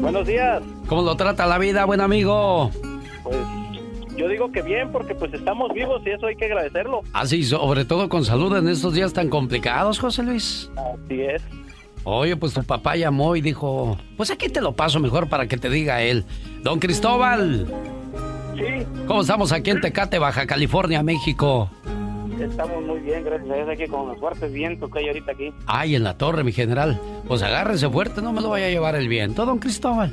Buenos días. ¿Cómo lo trata la vida, buen amigo? Pues yo digo que bien, porque pues estamos vivos y eso hay que agradecerlo. Así, Ah, sobre todo con salud en estos días tan complicados, José Luis. Así es. Oye, pues tu papá llamó y dijo, pues aquí te lo paso mejor para que te diga él. Don Cristóbal. Sí. ¿Cómo estamos aquí en Tecate, Baja California, México? Estamos muy bien, gracias a Dios, aquí con los fuertes vientos que hay ahorita aquí. Ay, en la torre, mi general. Pues agárrese fuerte, no me lo vaya a llevar el viento, don Cristóbal.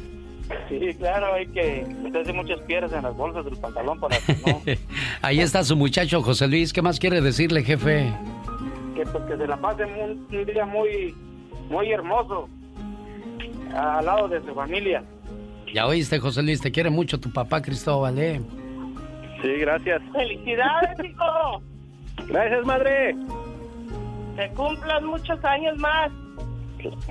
Sí, claro, hay que meterse muchas piedras en las bolsas del pantalón para que no... Ahí está su muchacho José Luis. ¿Qué más quiere decirle, jefe? que, pues, que se la pasen un, un día muy, muy hermoso al lado de su familia. Ya oíste, José Luis, te quiere mucho tu papá Cristóbal, ¿eh? Sí, gracias. ¡Felicidades, hijo! Gracias, madre. Que cumplan muchos años más.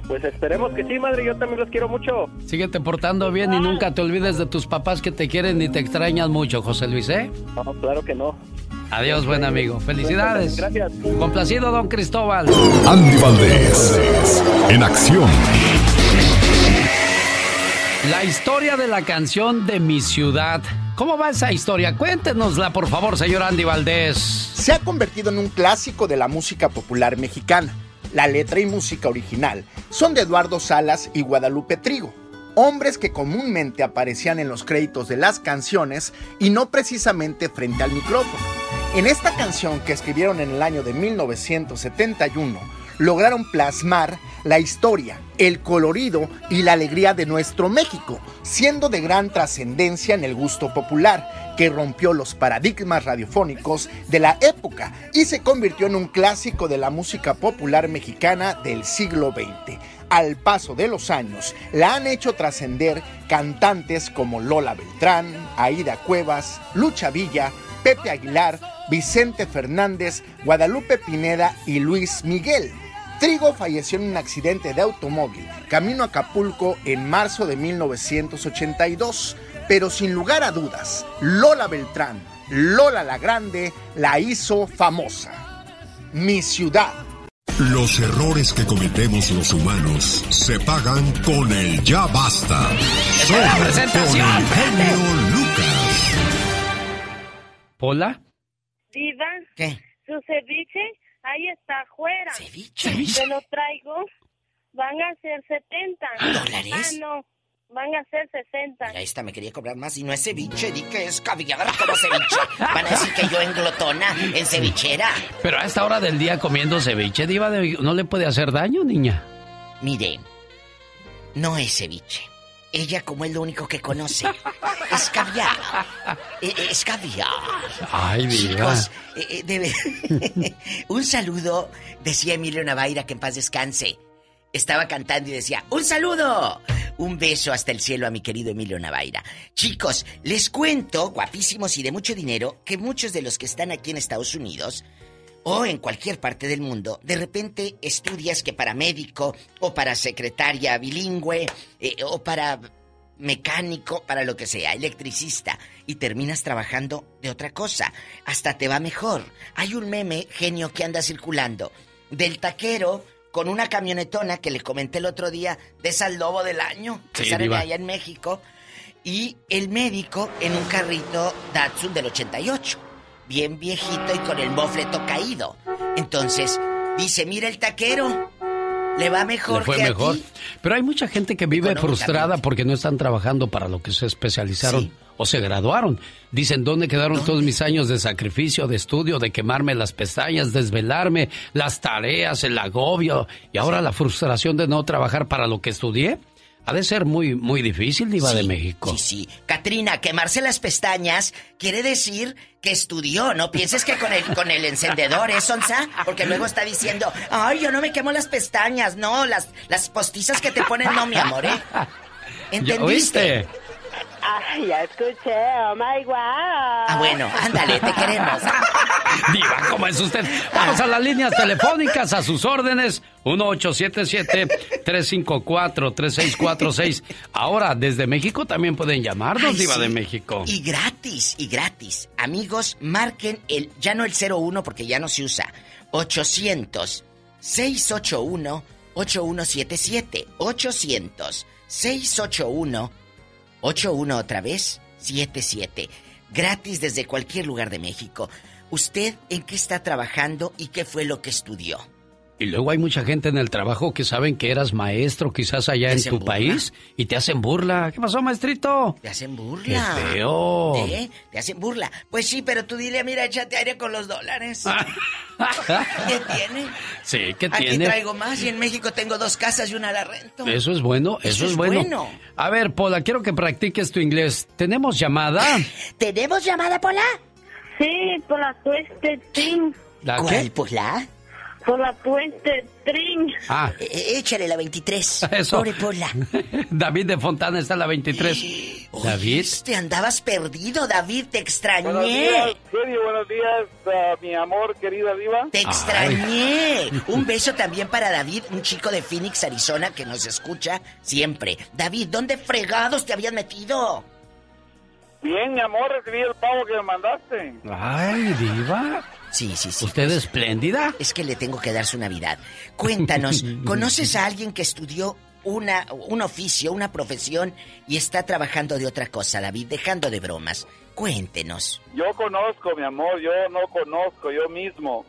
Pues esperemos que sí, madre. Yo también los quiero mucho. Síguete portando bien y nunca te olvides de tus papás que te quieren y te extrañan mucho, José Luis, ¿eh? No, claro que no. Adiós, buen amigo. Felicidades. Gracias. Complacido, don Cristóbal. Andy Valdés, en acción. La historia de la canción de mi ciudad. ¿Cómo va esa historia? Cuéntenosla, por favor, señor Andy Valdés. Se ha convertido en un clásico de la música popular mexicana. La letra y música original son de Eduardo Salas y Guadalupe Trigo, hombres que comúnmente aparecían en los créditos de las canciones y no precisamente frente al micrófono. En esta canción que escribieron en el año de 1971, lograron plasmar la historia, el colorido y la alegría de nuestro México, siendo de gran trascendencia en el gusto popular, que rompió los paradigmas radiofónicos de la época y se convirtió en un clásico de la música popular mexicana del siglo XX. Al paso de los años, la han hecho trascender cantantes como Lola Beltrán, Aida Cuevas, Lucha Villa, Pepe Aguilar, Vicente Fernández, Guadalupe Pineda y Luis Miguel. Trigo falleció en un accidente de automóvil camino a Acapulco en marzo de 1982, pero sin lugar a dudas, Lola Beltrán, Lola la Grande, la hizo famosa. Mi ciudad. Los errores que cometemos los humanos se pagan con el ya basta. Solo la con presentación, el genio Lucas. ¿Hola? Diva. ¿Qué? Su ceviche ahí está afuera. ¿Ceviche? Te lo traigo. Van a ser 70. ¿Dólares? Ah, no. Van a ser 60. Mira, esta me quería cobrar más y no es ceviche, di que es caviar como ceviche. Van a decir que yo en glotona, en cevichera. Pero a esta hora del día comiendo ceviche, diva, de- ¿no le puede hacer daño, niña? Mire, no es ceviche. Ella como es lo único que conoce. Es caviar. Eh, eh, Es caviar. Ay. Chicos, eh, un saludo, decía Emilio Navaira, que en paz descanse. Estaba cantando y decía, ¡un saludo! Un beso hasta el cielo a mi querido Emilio Navaira. Chicos, les cuento, guapísimos y de mucho dinero, que muchos de los que están aquí en Estados Unidos o en cualquier parte del mundo, de repente estudias que para médico o para secretaria bilingüe eh, o para mecánico, para lo que sea, electricista, y terminas trabajando de otra cosa. Hasta te va mejor. Hay un meme genio que anda circulando del taquero con una camionetona que le comenté el otro día de esa lobo del año que Sí, sale diva. allá en México y el médico en un carrito Datsun del 88, bien viejito y con el mofleto caído. Entonces, dice, mira el taquero, le va mejor Le fue que mejor. a ti. Pero hay mucha gente que vive frustrada porque no están trabajando para lo que se especializaron o se graduaron. Dicen, ¿dónde quedaron todos mis años de sacrificio, de estudio, de quemarme las pestañas, desvelarme, las tareas, el agobio y ahora la frustración de no trabajar para lo que estudié? Ha de ser muy, muy difícil, Diva de México. Sí, sí. Katrina, quemarse las pestañas quiere decir que estudió. No pienses que con el, con el encendedor, ¿eh, Sonsa? Porque luego está diciendo, ay, yo no me quemo las pestañas. No, las, las postizas que te ponen, no, mi amor, ¿eh? ¿Entendiste? Ay, ya escuché. Oh my wow. Ah, bueno, ándale, te queremos. Diva, ¿cómo es usted? Vamos a las líneas telefónicas, a sus órdenes. 1877-354-3646. Ahora, desde México también pueden llamarnos, Ay, Diva sí. de México. Y gratis, y gratis. Amigos, marquen el, ya no el 01 porque ya no se usa. 800 681 8177. 800 681 81 otra vez 77. gratis desde cualquier lugar de México. ¿Usted en qué está trabajando y qué fue lo que estudió? Y luego hay mucha gente en el trabajo que saben que eras maestro quizás allá en tu país y te hacen burla. ¿Qué pasó, maestrito? Te hacen burla. Qué feo. ¿Eh? Te hacen burla. Pues sí, pero tú dile, mira, échate aire con los dólares. ¿Qué tiene? Sí, ¿qué Aquí tiene? traigo más y en México tengo dos casas y una la rento. Eso es bueno, eso, es, bueno. A ver, Pola, quiero que practiques tu inglés. ¿Tenemos llamada? ¿Tenemos llamada, Pola? Sí, por la Twisted Tring. ¿La ¿Cuál, qué? Pola? Por la Twisted Tring. Ah, Eh, échale la 23. eso. Pobre Pola. David de Fontana está en la 23. David. Te andabas perdido, David, te extrañé. Buenos días, buenos días, mi amor, querida diva. Te extrañé. Un beso también para David, un chico de Phoenix, Arizona, que nos escucha siempre. David, ¿dónde fregados te habías metido? Bien, mi amor, recibí el pavo que me mandaste. Ay, diva. Sí, sí, sí. ¿Usted es espléndida? Es que le tengo que dar su Navidad. Cuéntanos, ¿conoces a alguien que estudió una, un oficio, una profesión y está trabajando de otra cosa, David, dejando de bromas? Cuéntenos. Yo conozco, mi amor, yo no conozco, yo mismo.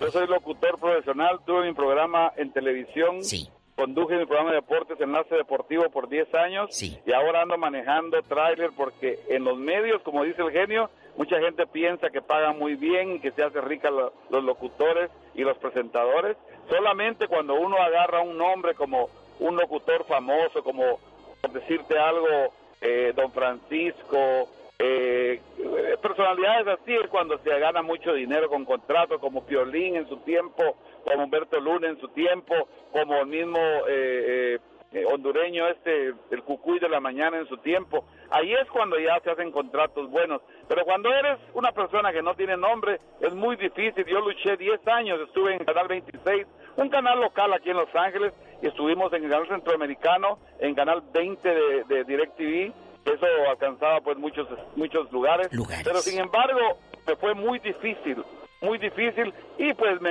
Yo soy locutor profesional, tuve mi programa en televisión. Sí. Conduje mi programa de deportes, Enlace Deportivo, por 10 años. Sí. Y ahora ando manejando tráiler porque en los medios, como dice el genio, mucha gente piensa que pagan muy bien, que se hace rica lo- los locutores y los presentadores. Solamente cuando uno agarra un nombre como un locutor famoso, como por decirte algo, eh, Don Francisco, eh, eh, personalidades así es cuando se gana mucho dinero con contratos como Piolín en su tiempo, como Humberto Luna en su tiempo, como el mismo eh, eh, hondureño este, el Cucuy de la mañana en su tiempo. Ahí es cuando ya se hacen contratos buenos. Pero cuando eres una persona que no tiene nombre, es muy difícil. Yo luché 10 años, estuve en Canal 26, un canal local aquí en Los Ángeles, y estuvimos en el Canal Centroamericano, en Canal 20 de, de DirecTV. Eso alcanzaba pues muchos muchos lugares. Pero sin embargo, me fue muy difícil, muy difícil. Y pues me,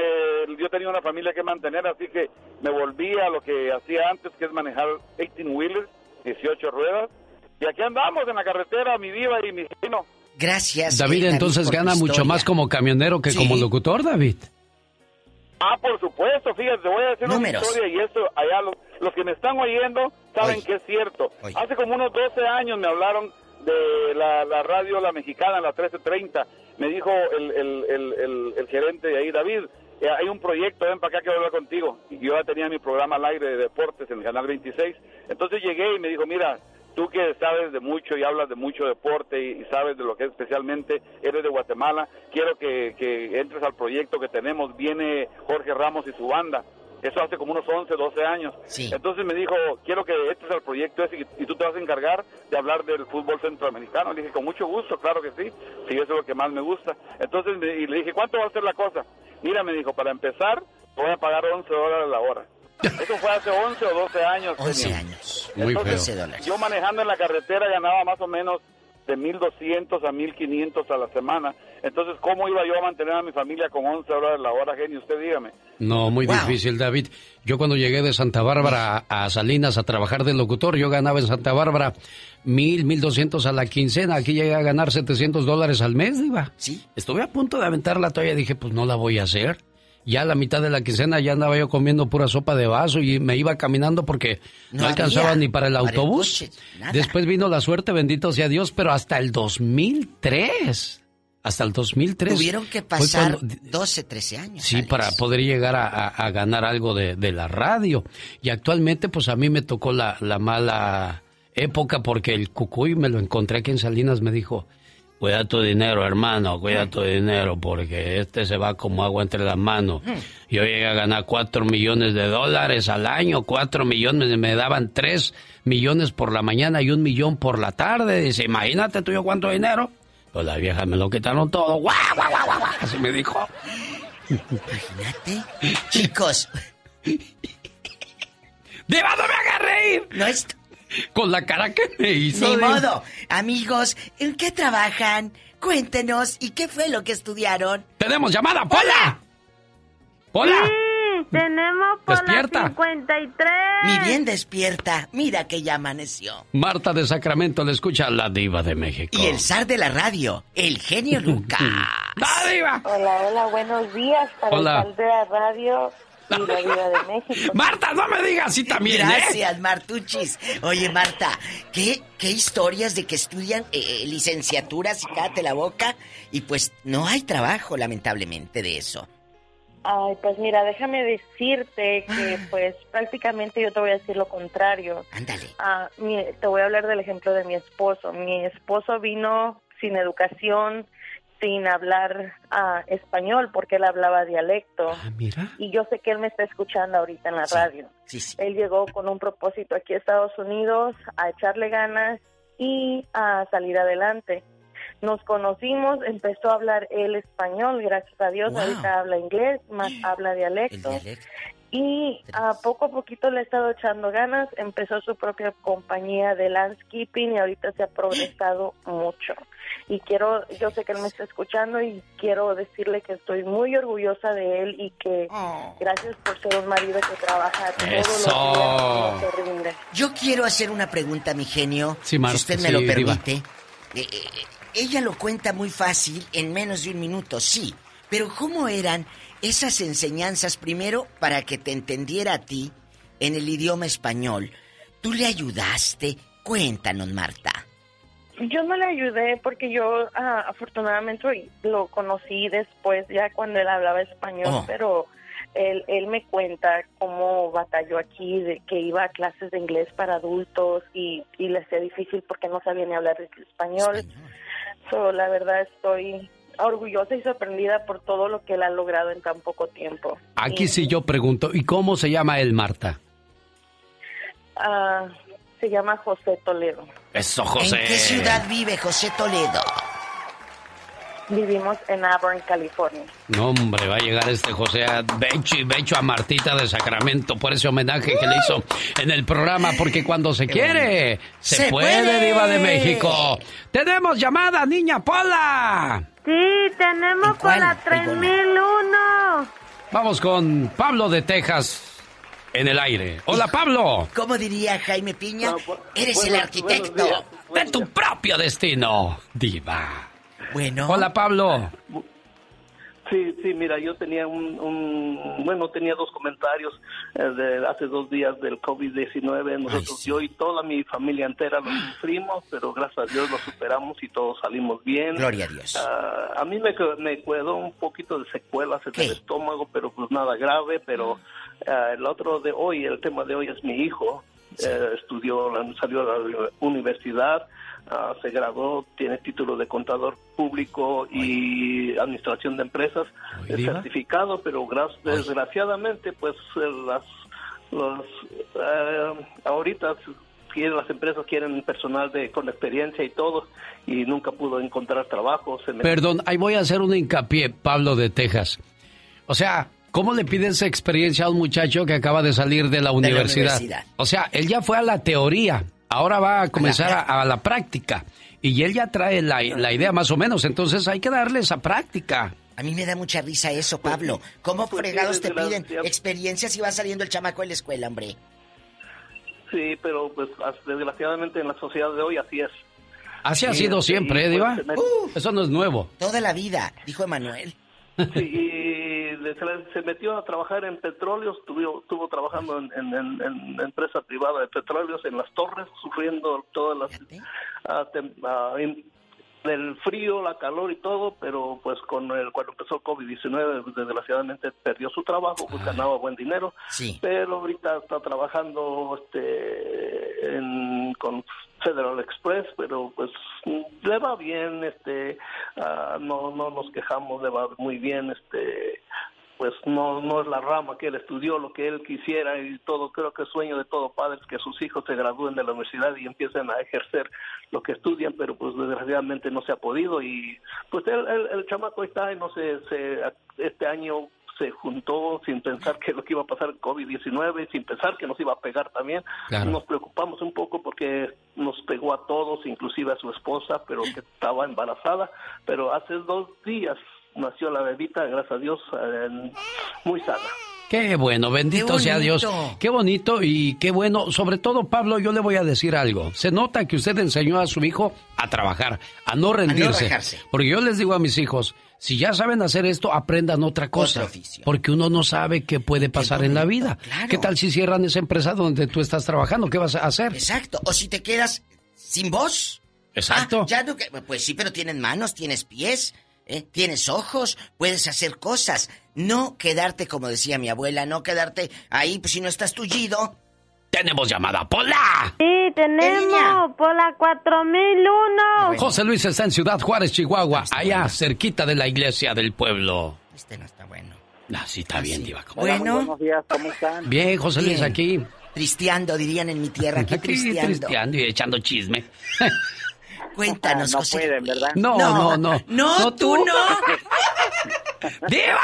yo tenía una familia que mantener, así que me volví a lo que hacía antes, que es manejar 18 wheelers, 18 ruedas. Y aquí andamos en la carretera, mi diva y mi genio. Gracias. David entonces gana mucho más como camionero que Sí. como locutor, David. Ah, por supuesto, fíjate, voy a decir Números. una historia y esto allá los, los que me están oyendo saben que es cierto. Hace como unos 12 años me hablaron de la, la radio La Mexicana, la 1330. Me dijo el, el, el, el, gerente de ahí, David, eh, hay un proyecto, ven para acá, quiero hablar contigo. Y yo ya tenía mi programa al aire de deportes en el Canal 26. Entonces llegué y me dijo, mira, tú que sabes de mucho y hablas de mucho deporte y, sabes de lo que es especialmente, eres de Guatemala, quiero que, que entres al proyecto que tenemos. Viene Jorge Ramos y su banda. Eso hace como unos 11, 12 años. Entonces me dijo, quiero que entres al proyecto ese y, tú te vas a encargar de hablar del fútbol centroamericano. Le dije, con mucho gusto, claro que sí. Sí, eso es lo que más me gusta. Entonces me- y le dije, ¿cuánto va a ser la cosa? Mira, me dijo, para empezar, voy a pagar 11 dólares la hora. Eso fue hace 11 o 12 años. 11 genio. años. Muy Entonces, feo. 11 dólares. Yo manejando en la carretera ganaba más o menos de 1.200 a 1.500 a la semana. Entonces, ¿cómo iba yo a mantener a mi familia con 11 dólares la hora, genio? Usted dígame. No, muy difícil, David. Yo cuando llegué de Santa Bárbara a, a Salinas a trabajar de locutor, yo ganaba en Santa Bárbara mil, mil doscientos a la quincena. Aquí llegué a ganar 700 dólares al mes, Diva. Sí. Estuve a punto de aventar la toalla. Dije, pues no la voy a hacer. Ya a la mitad de la quincena ya andaba yo comiendo pura sopa de vaso y me iba caminando porque no, No alcanzaba había ni para el para el autobús. coche. Después vino la suerte, bendito sea Dios, pero hasta el 2003. Hasta el 2003. Tuvieron que pasar cuando- 12, 13 años. Sí, para poder llegar a, a- a ganar algo de, de la radio. Y actualmente, pues a mí me tocó la, la mala época porque el cucuy me lo encontré aquí en Salinas, me dijo, cuida tu dinero, hermano, cuida tu dinero, porque este se va como agua entre las manos. Yo llegué a ganar cuatro millones de dólares al año, cuatro millones, y me daban tres millones por la mañana y un millón por la tarde. Dice, imagínate tú yo cuánto dinero. Pues la vieja me lo quitaron todo. ¡Guau, guau, guau, guau! Así me dijo. Imagínate. Chicos. ¡Diva, no me hagas reír! No es... Con la cara que me hizo. Ni Diva. modo. Amigos, ¿en qué trabajan? Cuéntenos. ¿Y qué fue lo que estudiaron? ¡Tenemos llamada, Pola! ¡Pola! Tenemos por Despierta. la 53. Mi bien despierta. Mira que ya amaneció. Marta de Sacramento le escucha a la diva de México. Y el zar de la radio, el genio Lucas. ¡La diva! Hola, hola, buenos días para Hola. el de la radio y la vida de México. Marta, no me digas así también, ¿eh? Gracias, Martuchis. Oye, Marta, ¿qué, qué historias de que estudian eh, eh, licenciaturas y cállate la boca? Y pues no hay trabajo, lamentablemente, de eso. Ay, pues mira, déjame decirte que pues prácticamente yo te voy a decir lo contrario. Ándale. Ah, mi- te voy a hablar del ejemplo de mi esposo. Mi esposo vino sin educación, sin hablar ah, español, porque él hablaba dialecto. Ah, mira. Y yo sé que él me está escuchando ahorita en la radio. Sí, sí. Él llegó con un propósito aquí a Estados Unidos, a echarle ganas y a salir adelante. Nos conocimos, empezó a hablar el español, gracias a Dios, Wow. ahorita habla inglés, más habla dialecto. Y a poco a poquito le ha estado echando ganas, empezó su propia compañía de landscaping y ahorita se ha progresado mucho. Y quiero, yo sé que él me está escuchando y quiero decirle que estoy muy orgullosa de él y que gracias por ser un marido que trabaja todos los días y no se rinde. Yo quiero hacer una pregunta mi genio, Sí, Marta, si usted me sí, lo permite. Eh, eh, ella lo cuenta muy fácil, en menos de un minuto, sí. Pero ¿cómo eran esas enseñanzas primero para que te entendiera a ti en el idioma español? ¿Tú le ayudaste? Cuéntanos, Marta. Yo no le ayudé porque yo ah, afortunadamente lo conocí después, ya cuando él hablaba español, Oh. pero él, él me cuenta cómo batalló aquí, de que iba a clases de inglés para adultos y, y le hacía difícil porque no sabía ni hablar español. So, la verdad estoy orgullosa y sorprendida por todo lo que él ha logrado en tan poco tiempo. Aquí sí yo pregunto, ¿y cómo se llama él, Marta? Ah, se llama José Toledo. Eso, José. ¿En qué ciudad vive José Toledo? Vivimos en Auburn, California. No, hombre, va a llegar este José a Becho y Becho a Martita de Sacramento por ese homenaje que le hizo en el programa, porque cuando se quiere, se, ¡Se puede, puede! Diva de México. ¡Tenemos llamada, niña Pola! Sí, tenemos por la 3001. Vamos con Pablo de Texas en el aire. Hola, Pablo. ¿Cómo diría Jaime Piña? Eres el arquitecto. De tu propio destino, Diva. Bueno. Hola, Pablo. Sí, sí, mira, yo tenía un, un- bueno, tenía dos comentarios eh, de hace dos días del COVID-19. Nosotros, yo y toda mi familia entera lo sufrimos, pero gracias a Dios lo superamos y todos salimos bien. Gloria a Dios. Ah, a mí me, quedó- me quedó un poquito de secuelas en el estómago, pero pues nada grave. Pero ah, el otro de hoy, el tema de hoy es mi hijo. Eh, estudió, salió a la universidad, ah, se graduó, tiene título de contador público y administración de empresas, es certificado, pero gra- desgraciadamente, pues eh, las, los, eh, ahorita las empresas quieren personal de con experiencia y todo, y nunca pudo encontrar trabajo. Se me- Perdón, ahí voy a hacer un hincapié, Pablo de Texas. O sea, ¿cómo le pides experiencia a un muchacho que acaba de salir de la universidad? universidad. O sea, él ya fue a la teoría, ahora va a comenzar a, a la práctica. Y él ya trae la, la idea más o menos, entonces hay que darle esa práctica. A mí me da mucha risa eso, Pablo. ¿Cómo Pues fregados te piden experiencias y va saliendo el chamaco de la escuela, hombre? Sí, pero pues desgraciadamente en la sociedad de hoy así es. Así ha sido siempre, ¿eh, pues, Diva? Eso no es nuevo. Toda la vida, dijo Emanuel. Sí, se, le- se metió a trabajar en petróleos, estuvo, estuvo trabajando en, en, empresa privada de petróleos en las torres, sufriendo todas las tem- ah, in- el frío, la calor y todo, pero pues con el, cuando empezó el COVID-19 pues, desgraciadamente perdió su trabajo, pues ganaba buen dinero, Sí. pero ahorita está trabajando este en, con Federal Express, pero pues le va bien, este ah, no no nos quejamos, le va muy bien, este pues no no es la rama que él estudió, lo que él quisiera y todo, creo que el sueño de todo padre es que sus hijos se gradúen de la universidad y empiecen a ejercer lo que estudian, pero pues desgraciadamente no se ha podido y pues el, el, el chamaco está y no sé, se, este año se juntó sin pensar que lo que iba a pasar el COVID-19, sin pensar que nos iba a pegar también. Claro. Nos preocupamos un poco porque nos pegó a todos, inclusive a su esposa, pero que estaba embarazada. Pero hace dos días nació la bebita, gracias a Dios, eh, muy sana. Qué bueno, bendito Qué sea Dios. Qué bonito y qué bueno. Sobre todo, Pablo, yo le voy a decir algo. Se nota que usted enseñó a su hijo a trabajar, a no rendirse. rajarse. Porque yo les digo a mis hijos, si ya saben hacer esto, aprendan otra cosa. Porque uno no sabe qué puede pasar en la vida. ¿Qué tal si cierran esa empresa donde tú estás trabajando? ¿Qué vas a hacer? Exacto. O si te quedas sin voz. Exacto. Ah, ya no que- pues sí, pero tienes manos, tienes pies, ¿eh? tienes ojos, puedes hacer cosas. No quedarte, como decía mi abuela, no quedarte ahí, pues si no estás tullido. Tenemos llamada, Pola. Sí, tenemos por la 4001. José Luis está en Ciudad Juárez, Chihuahua, allá cerquita de la iglesia del pueblo. Este no está bueno. Ah, sí, está bien, Diva. Bueno. Buenos días, ¿cómo están? Bien, José Luis, Bien. aquí. Tristeando, dirían en mi tierra, aquí Aquí tristeando. tristeando y echando chisme. Cuéntanos, no José. pueden, ¿verdad? No, no, no. No, No, tú tú. no. ¡Diva!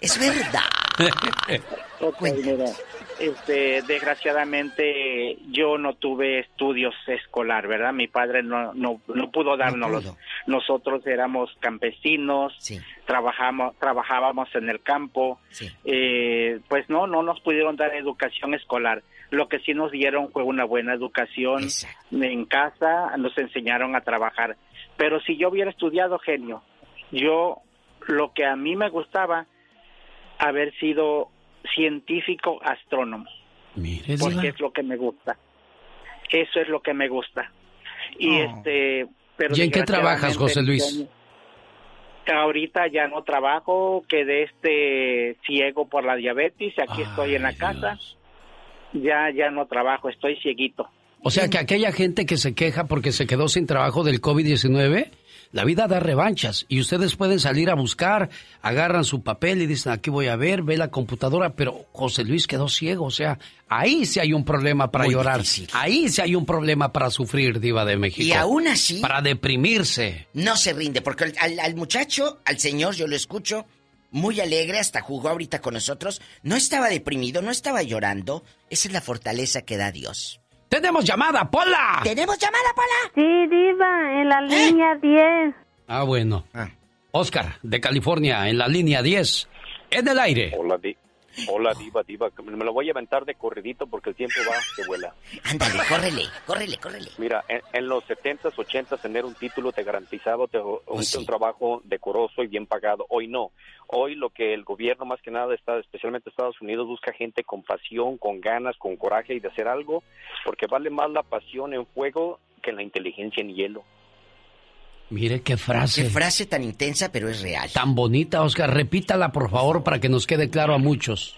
Es verdad. Ok, mira, este, desgraciadamente yo no tuve estudios escolar, ¿verdad? Mi padre no, no, no pudo dárnoslos. Nosotros éramos campesinos, trabajamos, trabajábamos en el campo, eh, pues no, no nos pudieron dar educación escolar. Lo que sí nos dieron fue una buena educación en casa, nos enseñaron a trabajar. Pero si yo hubiera estudiado genio, yo lo que a mí me gustaba haber sido científico astrónomo, Mire, porque es lo que me gusta. Eso es lo que me gusta. Y Oh. este, pero ¿Y en qué trabajas, José Luis? desgraciadamente, Ahorita ya no trabajo, quedé este ciego por la diabetes, aquí estoy en la casa. Ya ya no trabajo, estoy cieguito. O sea que aquella gente que se queja porque se quedó sin trabajo del COVID-19, la vida da revanchas y ustedes pueden salir a buscar, agarran su papel y dicen, aquí voy a ver, ve la computadora, pero José Luis quedó ciego, o sea, ahí sí hay un problema para Muy llorar, difícil. ahí sí hay un problema para sufrir, diva de México. Y aún así- Para deprimirse. No se rinde, porque al, al- al muchacho, al señor, yo lo escucho muy alegre, hasta jugó ahorita con nosotros. No estaba deprimido, no estaba llorando. Esa es la fortaleza que da Dios. ¡Tenemos llamada, Pola! ¿Tenemos llamada, Pola? Sí, Diva, en la línea 10. Ah, bueno. Oscar, de California, en la línea 10, en el aire. Hola, di Hola, diva, diva. Me lo voy a aventar de corridito porque el tiempo va que vuela. Ándale, córrele, córrele, córrele. Mira, en, en los 70s, 80s, tener un título te garantizaba te- un, Pues sí. un trabajo decoroso y bien pagado. Hoy no. Hoy lo que el gobierno, más que nada, está, especialmente Estados Unidos, busca gente con pasión, con ganas, con coraje y de hacer algo, porque vale más la pasión en fuego que la inteligencia en hielo. Mire qué frase. Qué frase tan intensa, pero es real. Tan bonita, Oscar. Repítala, por favor, para que nos quede claro a muchos.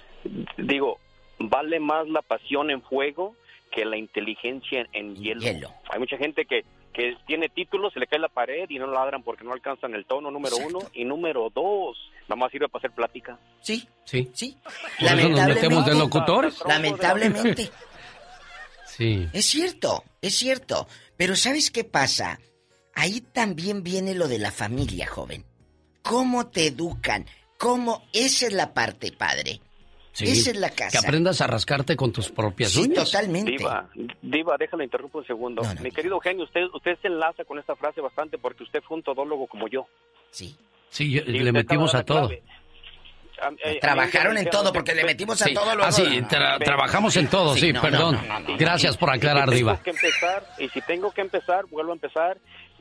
Digo, vale más la pasión en fuego que la inteligencia en, hielo. Hay mucha gente que, que tiene títulos, se le cae la pared y no ladran porque no alcanzan el tono, número uno. Y número dos, nada más sirve para hacer plática. Sí, Sí. sí. ¿Por eso nos metemos de locutores? Lamentablemente. Sí. Es cierto, es cierto. Pero ¿sabes qué pasa? Ahí también viene lo de la familia, joven. ¿Cómo te educan? ¿Cómo? Esa es la parte, padre. Sí. Esa es la casa. Que aprendas a rascarte con tus propias Sí, uñas. totalmente. Diva, Diva, déjala interrumpo un segundo. Mi querido Eugenio, usted, usted se enlaza con esta frase bastante porque usted fue un todólogo como yo. Sí. Sí, yo- Y le metimos a todo. A- eh, a Trabajaron en todo que porque le metimos a Sí. todo lo Ah, sí, tra- trabajamos en todo, sí, no, perdón. no, no, no, no. Gracias por Y aclarar, si Diva. Tengo que empezar, y si tengo que empezar, vuelvo a empezar,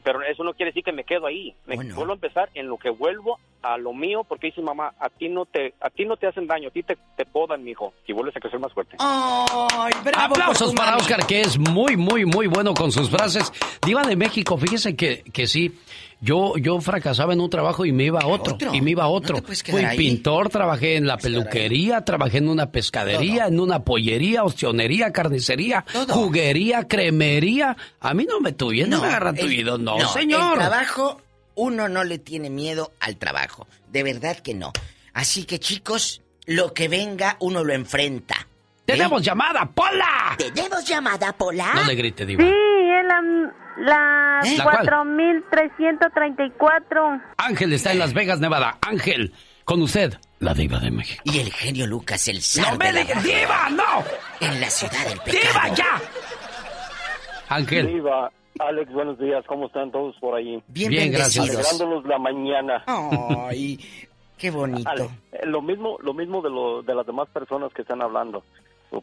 pero eso no quiere decir que me quedo ahí. Me vuelvo a empezar en lo que vuelvo a lo mío, porque dice mamá, a ti no te, a ti no te hacen daño, a ti te, te podan, mijo, y vuelves a crecer más fuerte. ¡Ay, bravo! Aplausos para mami. Oscar, que es muy, muy, muy bueno con sus frases. Diva de México, fíjese que, que sí. Yo, yo fracasaba en un trabajo y me iba a otro, Otro. y me iba a otro. No Fui ahí. pintor, trabajé en la peluquería, trabajé en una pescadería, en una pollería, ostionería, carnicería, juguería, cremería. A mí no me tuvieron, no, me agarran el- tuido, no, El señor. trabajo, uno no le tiene miedo al trabajo. De verdad que no. Así que, chicos, lo que venga, uno lo enfrenta. ¡Tenemos llamada, Pola! ¿Tenemos llamada, Pola? No le grite, Diva. Sí, es la, la ¿Eh? ¿La cuál? 4334. Ángel está en Las Vegas, Nevada. Ángel, con usted, la Diva de México. Y el genio Lucas, el zar ¡No me digas. Diva, no! En la ciudad del pecado. ¡Diva, ya! Ángel. Diva, Alex, buenos días. ¿Cómo están todos por ahí? Bien Bien, gracias. la mañana. Ay, Qué bonito. Eh, lo mismo, lo mismo de, lo, de las demás personas que están hablando.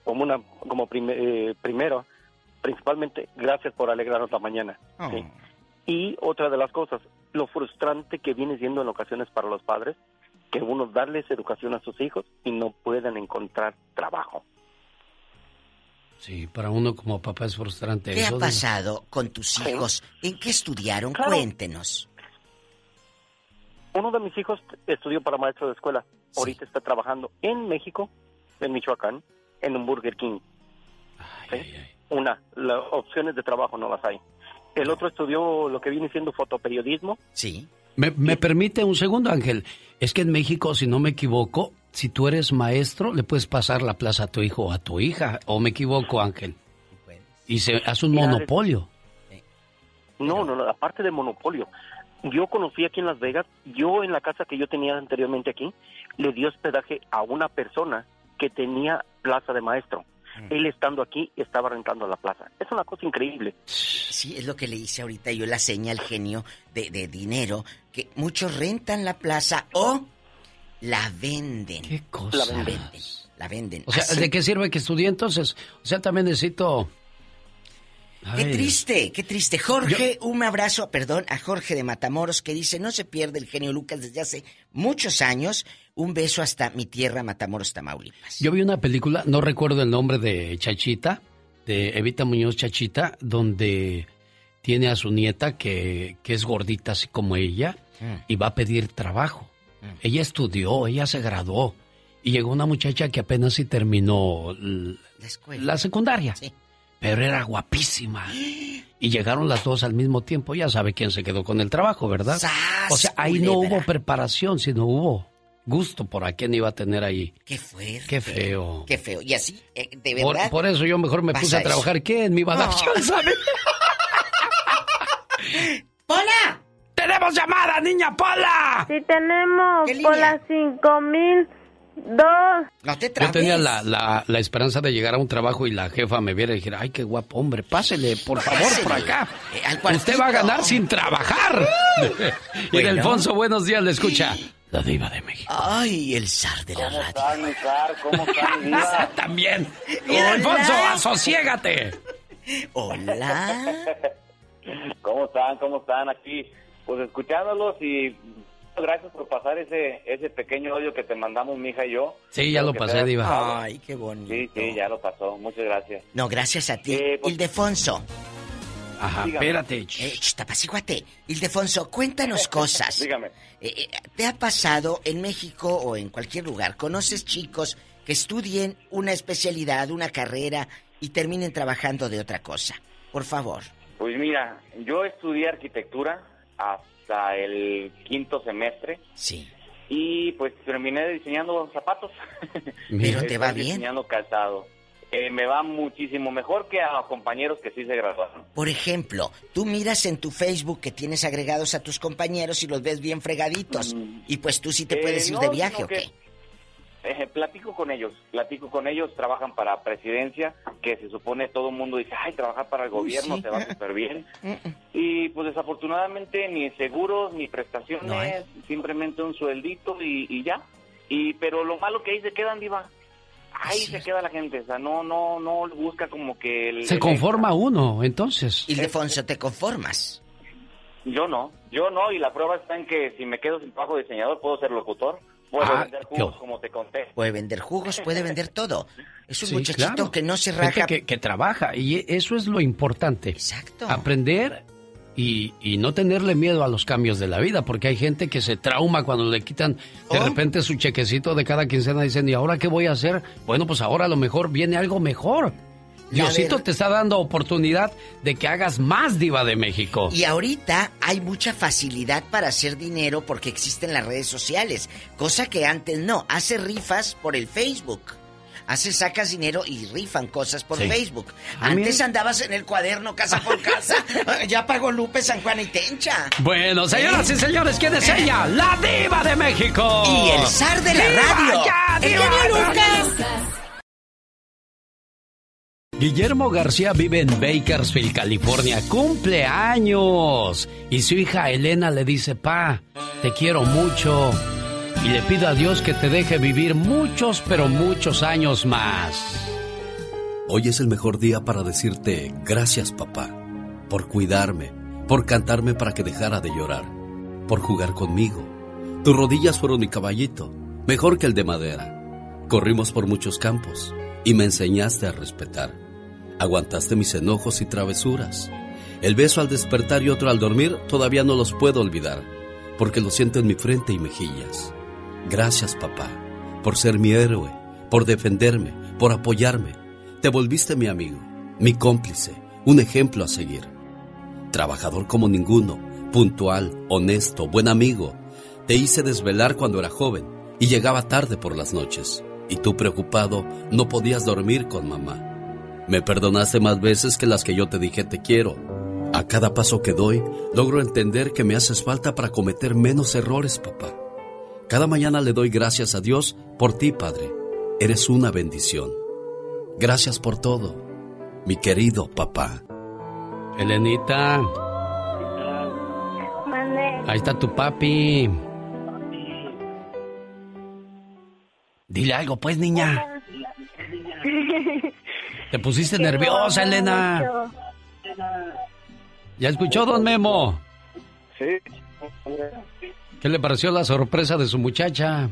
Como una, como prime- eh, primero, principalmente, gracias por alegrarnos la mañana. Oh. ¿sí? Y otra de las cosas, lo frustrante que viene siendo en ocasiones para los padres, que uno darles educación a sus hijos y no puedan encontrar trabajo. Sí, para uno como papá es frustrante ¿Qué eso. ha pasado con tus hijos? ¿En qué estudiaron? Claro. Cuéntenos. Uno de mis hijos estudió para maestro de escuela. Ahorita está trabajando en México, en Michoacán, en un Burger King. ¿Sí? Una, las opciones de trabajo no las hay. El otro estudió lo que viene siendo fotoperiodismo. Sí. ¿Me, me permite un segundo, Ángel? Es que en México, si no me equivoco, si tú eres maestro, le puedes pasar la plaza a tu hijo o a tu hija. ¿O me equivoco, Ángel? Y se hace un monopolio. No, no, no, aparte del monopolio. Yo conocí aquí en Las Vegas, yo en la casa que yo tenía anteriormente aquí, le di hospedaje a una persona que tenía plaza de maestro. Él estando aquí estaba rentando la plaza. Es una cosa increíble. Sí, es lo que le hice ahorita yo la seña al genio de, de dinero, que muchos rentan la plaza o la venden. ¿Qué cosa? La venden. La venden. O sea, Así. ¿de qué sirve que estudié entonces? O sea, también necesito... Qué triste, qué triste. Jorge, un abrazo, perdón, a Jorge de Matamoros que dice, no se pierde el genio Lucas desde hace muchos años. Un beso hasta mi tierra, Matamoros, Tamaulipas. Yo vi una película, no recuerdo el nombre de Chachita, de Evita Muñoz Chachita, donde tiene a su nieta que, que es gordita así como ella y va a pedir trabajo. Ella estudió, ella se graduó y llegó una muchacha que apenas si terminó La escuela. la secundaria, pero era guapísima. Y llegaron las dos al mismo tiempo, ya sabe quién se quedó con el trabajo, ¿verdad? O sea, ahí no hubo preparación, sino hubo gusto por a quién iba a tener ahí. Qué fuerte. Qué feo. Qué feo. Y así, eh, de verdad. Por, eso yo mejor me puse a trabajar. ¿Quién me iba a dar no. chance ¡Pola! ¡Tenemos llamada, niña Pola! Sí, tenemos. Pola 5000 dos. No te Yo tenía la, la, la esperanza de llegar a un trabajo y la jefa me viera y dijera, ay, qué guapo, hombre, pásele, por favor, por acá. Eh. Usted va a ganar sin trabajar. y Bueno. Buenos días, le escucha. La diva de México. Ay, el zar de la radio. están, mi zar? ¿Cómo están, diva? También. Delfonso, asociégate. Hola. ¿Cómo están? ¿Cómo están aquí? Pues escuchándolos y gracias por pasar ese ese pequeño audio que te mandamos mi hija y yo. Sí, ya lo pasé, diva. Ay, qué bonito. Sí, sí, ya lo pasó. Muchas gracias. No, gracias a ti. Eh, pues- Ildefonso. Ajá, Dígame. espérate. Eh, tapacíguate. Ildefonso, cuéntanos cosas. Dígame. Eh, eh, ¿Te ha pasado en México o en cualquier lugar? ¿Conoces chicos que estudien una especialidad, una carrera y terminen trabajando de otra cosa? Por favor. Pues mira, yo estudié arquitectura hasta el quinto semestre Sí. y pues terminé diseñando zapatos. Pero te va bien. Diseñando calzado. Eh, me va muchísimo mejor que a compañeros que sí se graduaron. Por ejemplo, tú miras en tu Facebook que tienes agregados a tus compañeros y los ves bien fregaditos. Y pues tú sí te Eh, puedes ir no, de viaje o qué? que, eh, platico con ellos, platico con ellos, trabajan para presidencia, que se supone todo el mundo dice, ay, trabajar para el Uy, gobierno sí. te va súper bien. Y pues desafortunadamente ni seguros, ni prestaciones, No simplemente un sueldito y, y ya. Y pero lo malo que ahí se quedan, diva. Ahí se queda la gente, o sea, no no no busca como que el Se el conforma uno, entonces. Ildefonso, ¿te conformas? Yo no, yo no y la prueba está en que si me quedo sin trabajo de diseñador puedo ser locutor, puedo Ah, vender jugos yo. como te conté. Puede vender jugos, puede vender todo. Es un Sí, muchachito claro. que no se Gente raja. que, que trabaja y eso es lo importante. Exacto. Aprender y, y no tenerle miedo a los cambios de la vida, porque hay gente que se trauma cuando le quitan de Oh. repente su chequecito de cada quincena. Dicen, ¿y ahora qué voy a hacer? Bueno, pues ahora a lo mejor viene algo mejor. Diosito ver- te está dando oportunidad de que hagas más diva de México. Y ahorita hay mucha facilidad para hacer dinero porque existen las redes sociales, cosa que antes no. Hace rifas por el Facebook. Hace sacas dinero y rifan cosas por Sí. Facebook. Antes andabas en el cuaderno casa por casa. ya pagó Lupe, San Juan y Tencha. Bueno, señoras y señores, ¿quién es ella? La diva de México. Y el zar de la ¡Diva, radio. ya, el diva! Lucas. Guillermo García vive en Bakersfield, California. Cumple años. Y su hija Elena le dice, pa, te quiero mucho. y le pido a Dios que te deje vivir muchos, pero muchos años más. Hoy es el mejor día para decirte gracias papá, por cuidarme, por cantarme para que dejara de llorar, por jugar conmigo. Tus rodillas fueron mi caballito, mejor que el de madera. Corrimos por muchos campos y me enseñaste a respetar. Aguantaste mis enojos y travesuras. El beso al despertar y otro al dormir todavía no los puedo olvidar, porque lo siento en mi frente y mejillas. Gracias, papá, por ser mi héroe, por defenderme, por apoyarme. Te volviste mi amigo, mi cómplice, un ejemplo a seguir. Trabajador como ninguno, puntual, honesto, buen amigo. Te hice desvelar cuando era joven y llegaba tarde por las noches. Y tú preocupado no podías dormir con mamá. Me perdonaste más veces que las que yo te dije te quiero. A cada paso que doy, logro entender que me haces falta para cometer menos errores, papá. Cada mañana le doy gracias a Dios por ti, Padre. Eres una bendición. Gracias por todo, mi querido papá. Elenita. Ahí está tu papi. Dile algo, pues, niña. Te pusiste nerviosa, Elena. ¿Ya escuchó, don Memo? Sí. ¿Qué le pareció la sorpresa de su muchacha?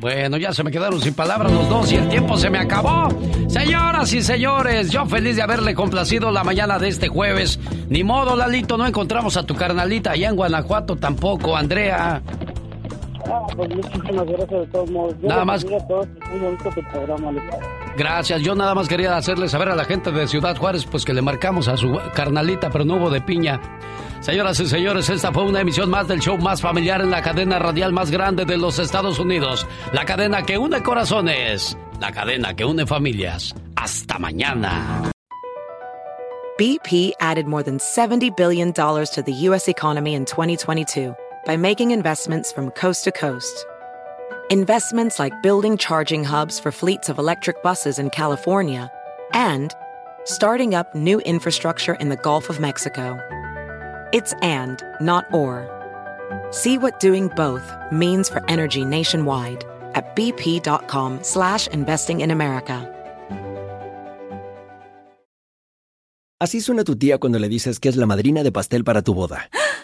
Bueno, ya se me quedaron sin palabras los dos y el tiempo se me acabó. Señoras y señores, yo feliz de haberle complacido la mañana de este jueves. Ni modo, Lalito, no encontramos a tu carnalita allá en Guanajuato tampoco, Andrea. Ah, pues muchísimas gracias de todos modos. Yo Nada más- bendiga a todos, muy bonito tu programa, Alex. Gracias, yo nada más quería hacerle saber a la gente de Ciudad Juárez pues que le marcamos a su carnalita, pero no hubo de piña. Señoras y señores, esta fue una emisión más del show más familiar en la cadena radial más grande de los Estados Unidos. La cadena que une corazones, la cadena que une familias. Hasta mañana. BP added more than $70 billion to the U.S. economy in 2022 by making investments from coast to coast. Investments like building charging hubs for fleets of electric buses in California and starting up new infrastructure in the Gulf of Mexico. It's and, not or. See what doing both means for energy nationwide at bp.com slash investing in America. Así suena tu tía cuando le dices que es la madrina de pastel para tu boda.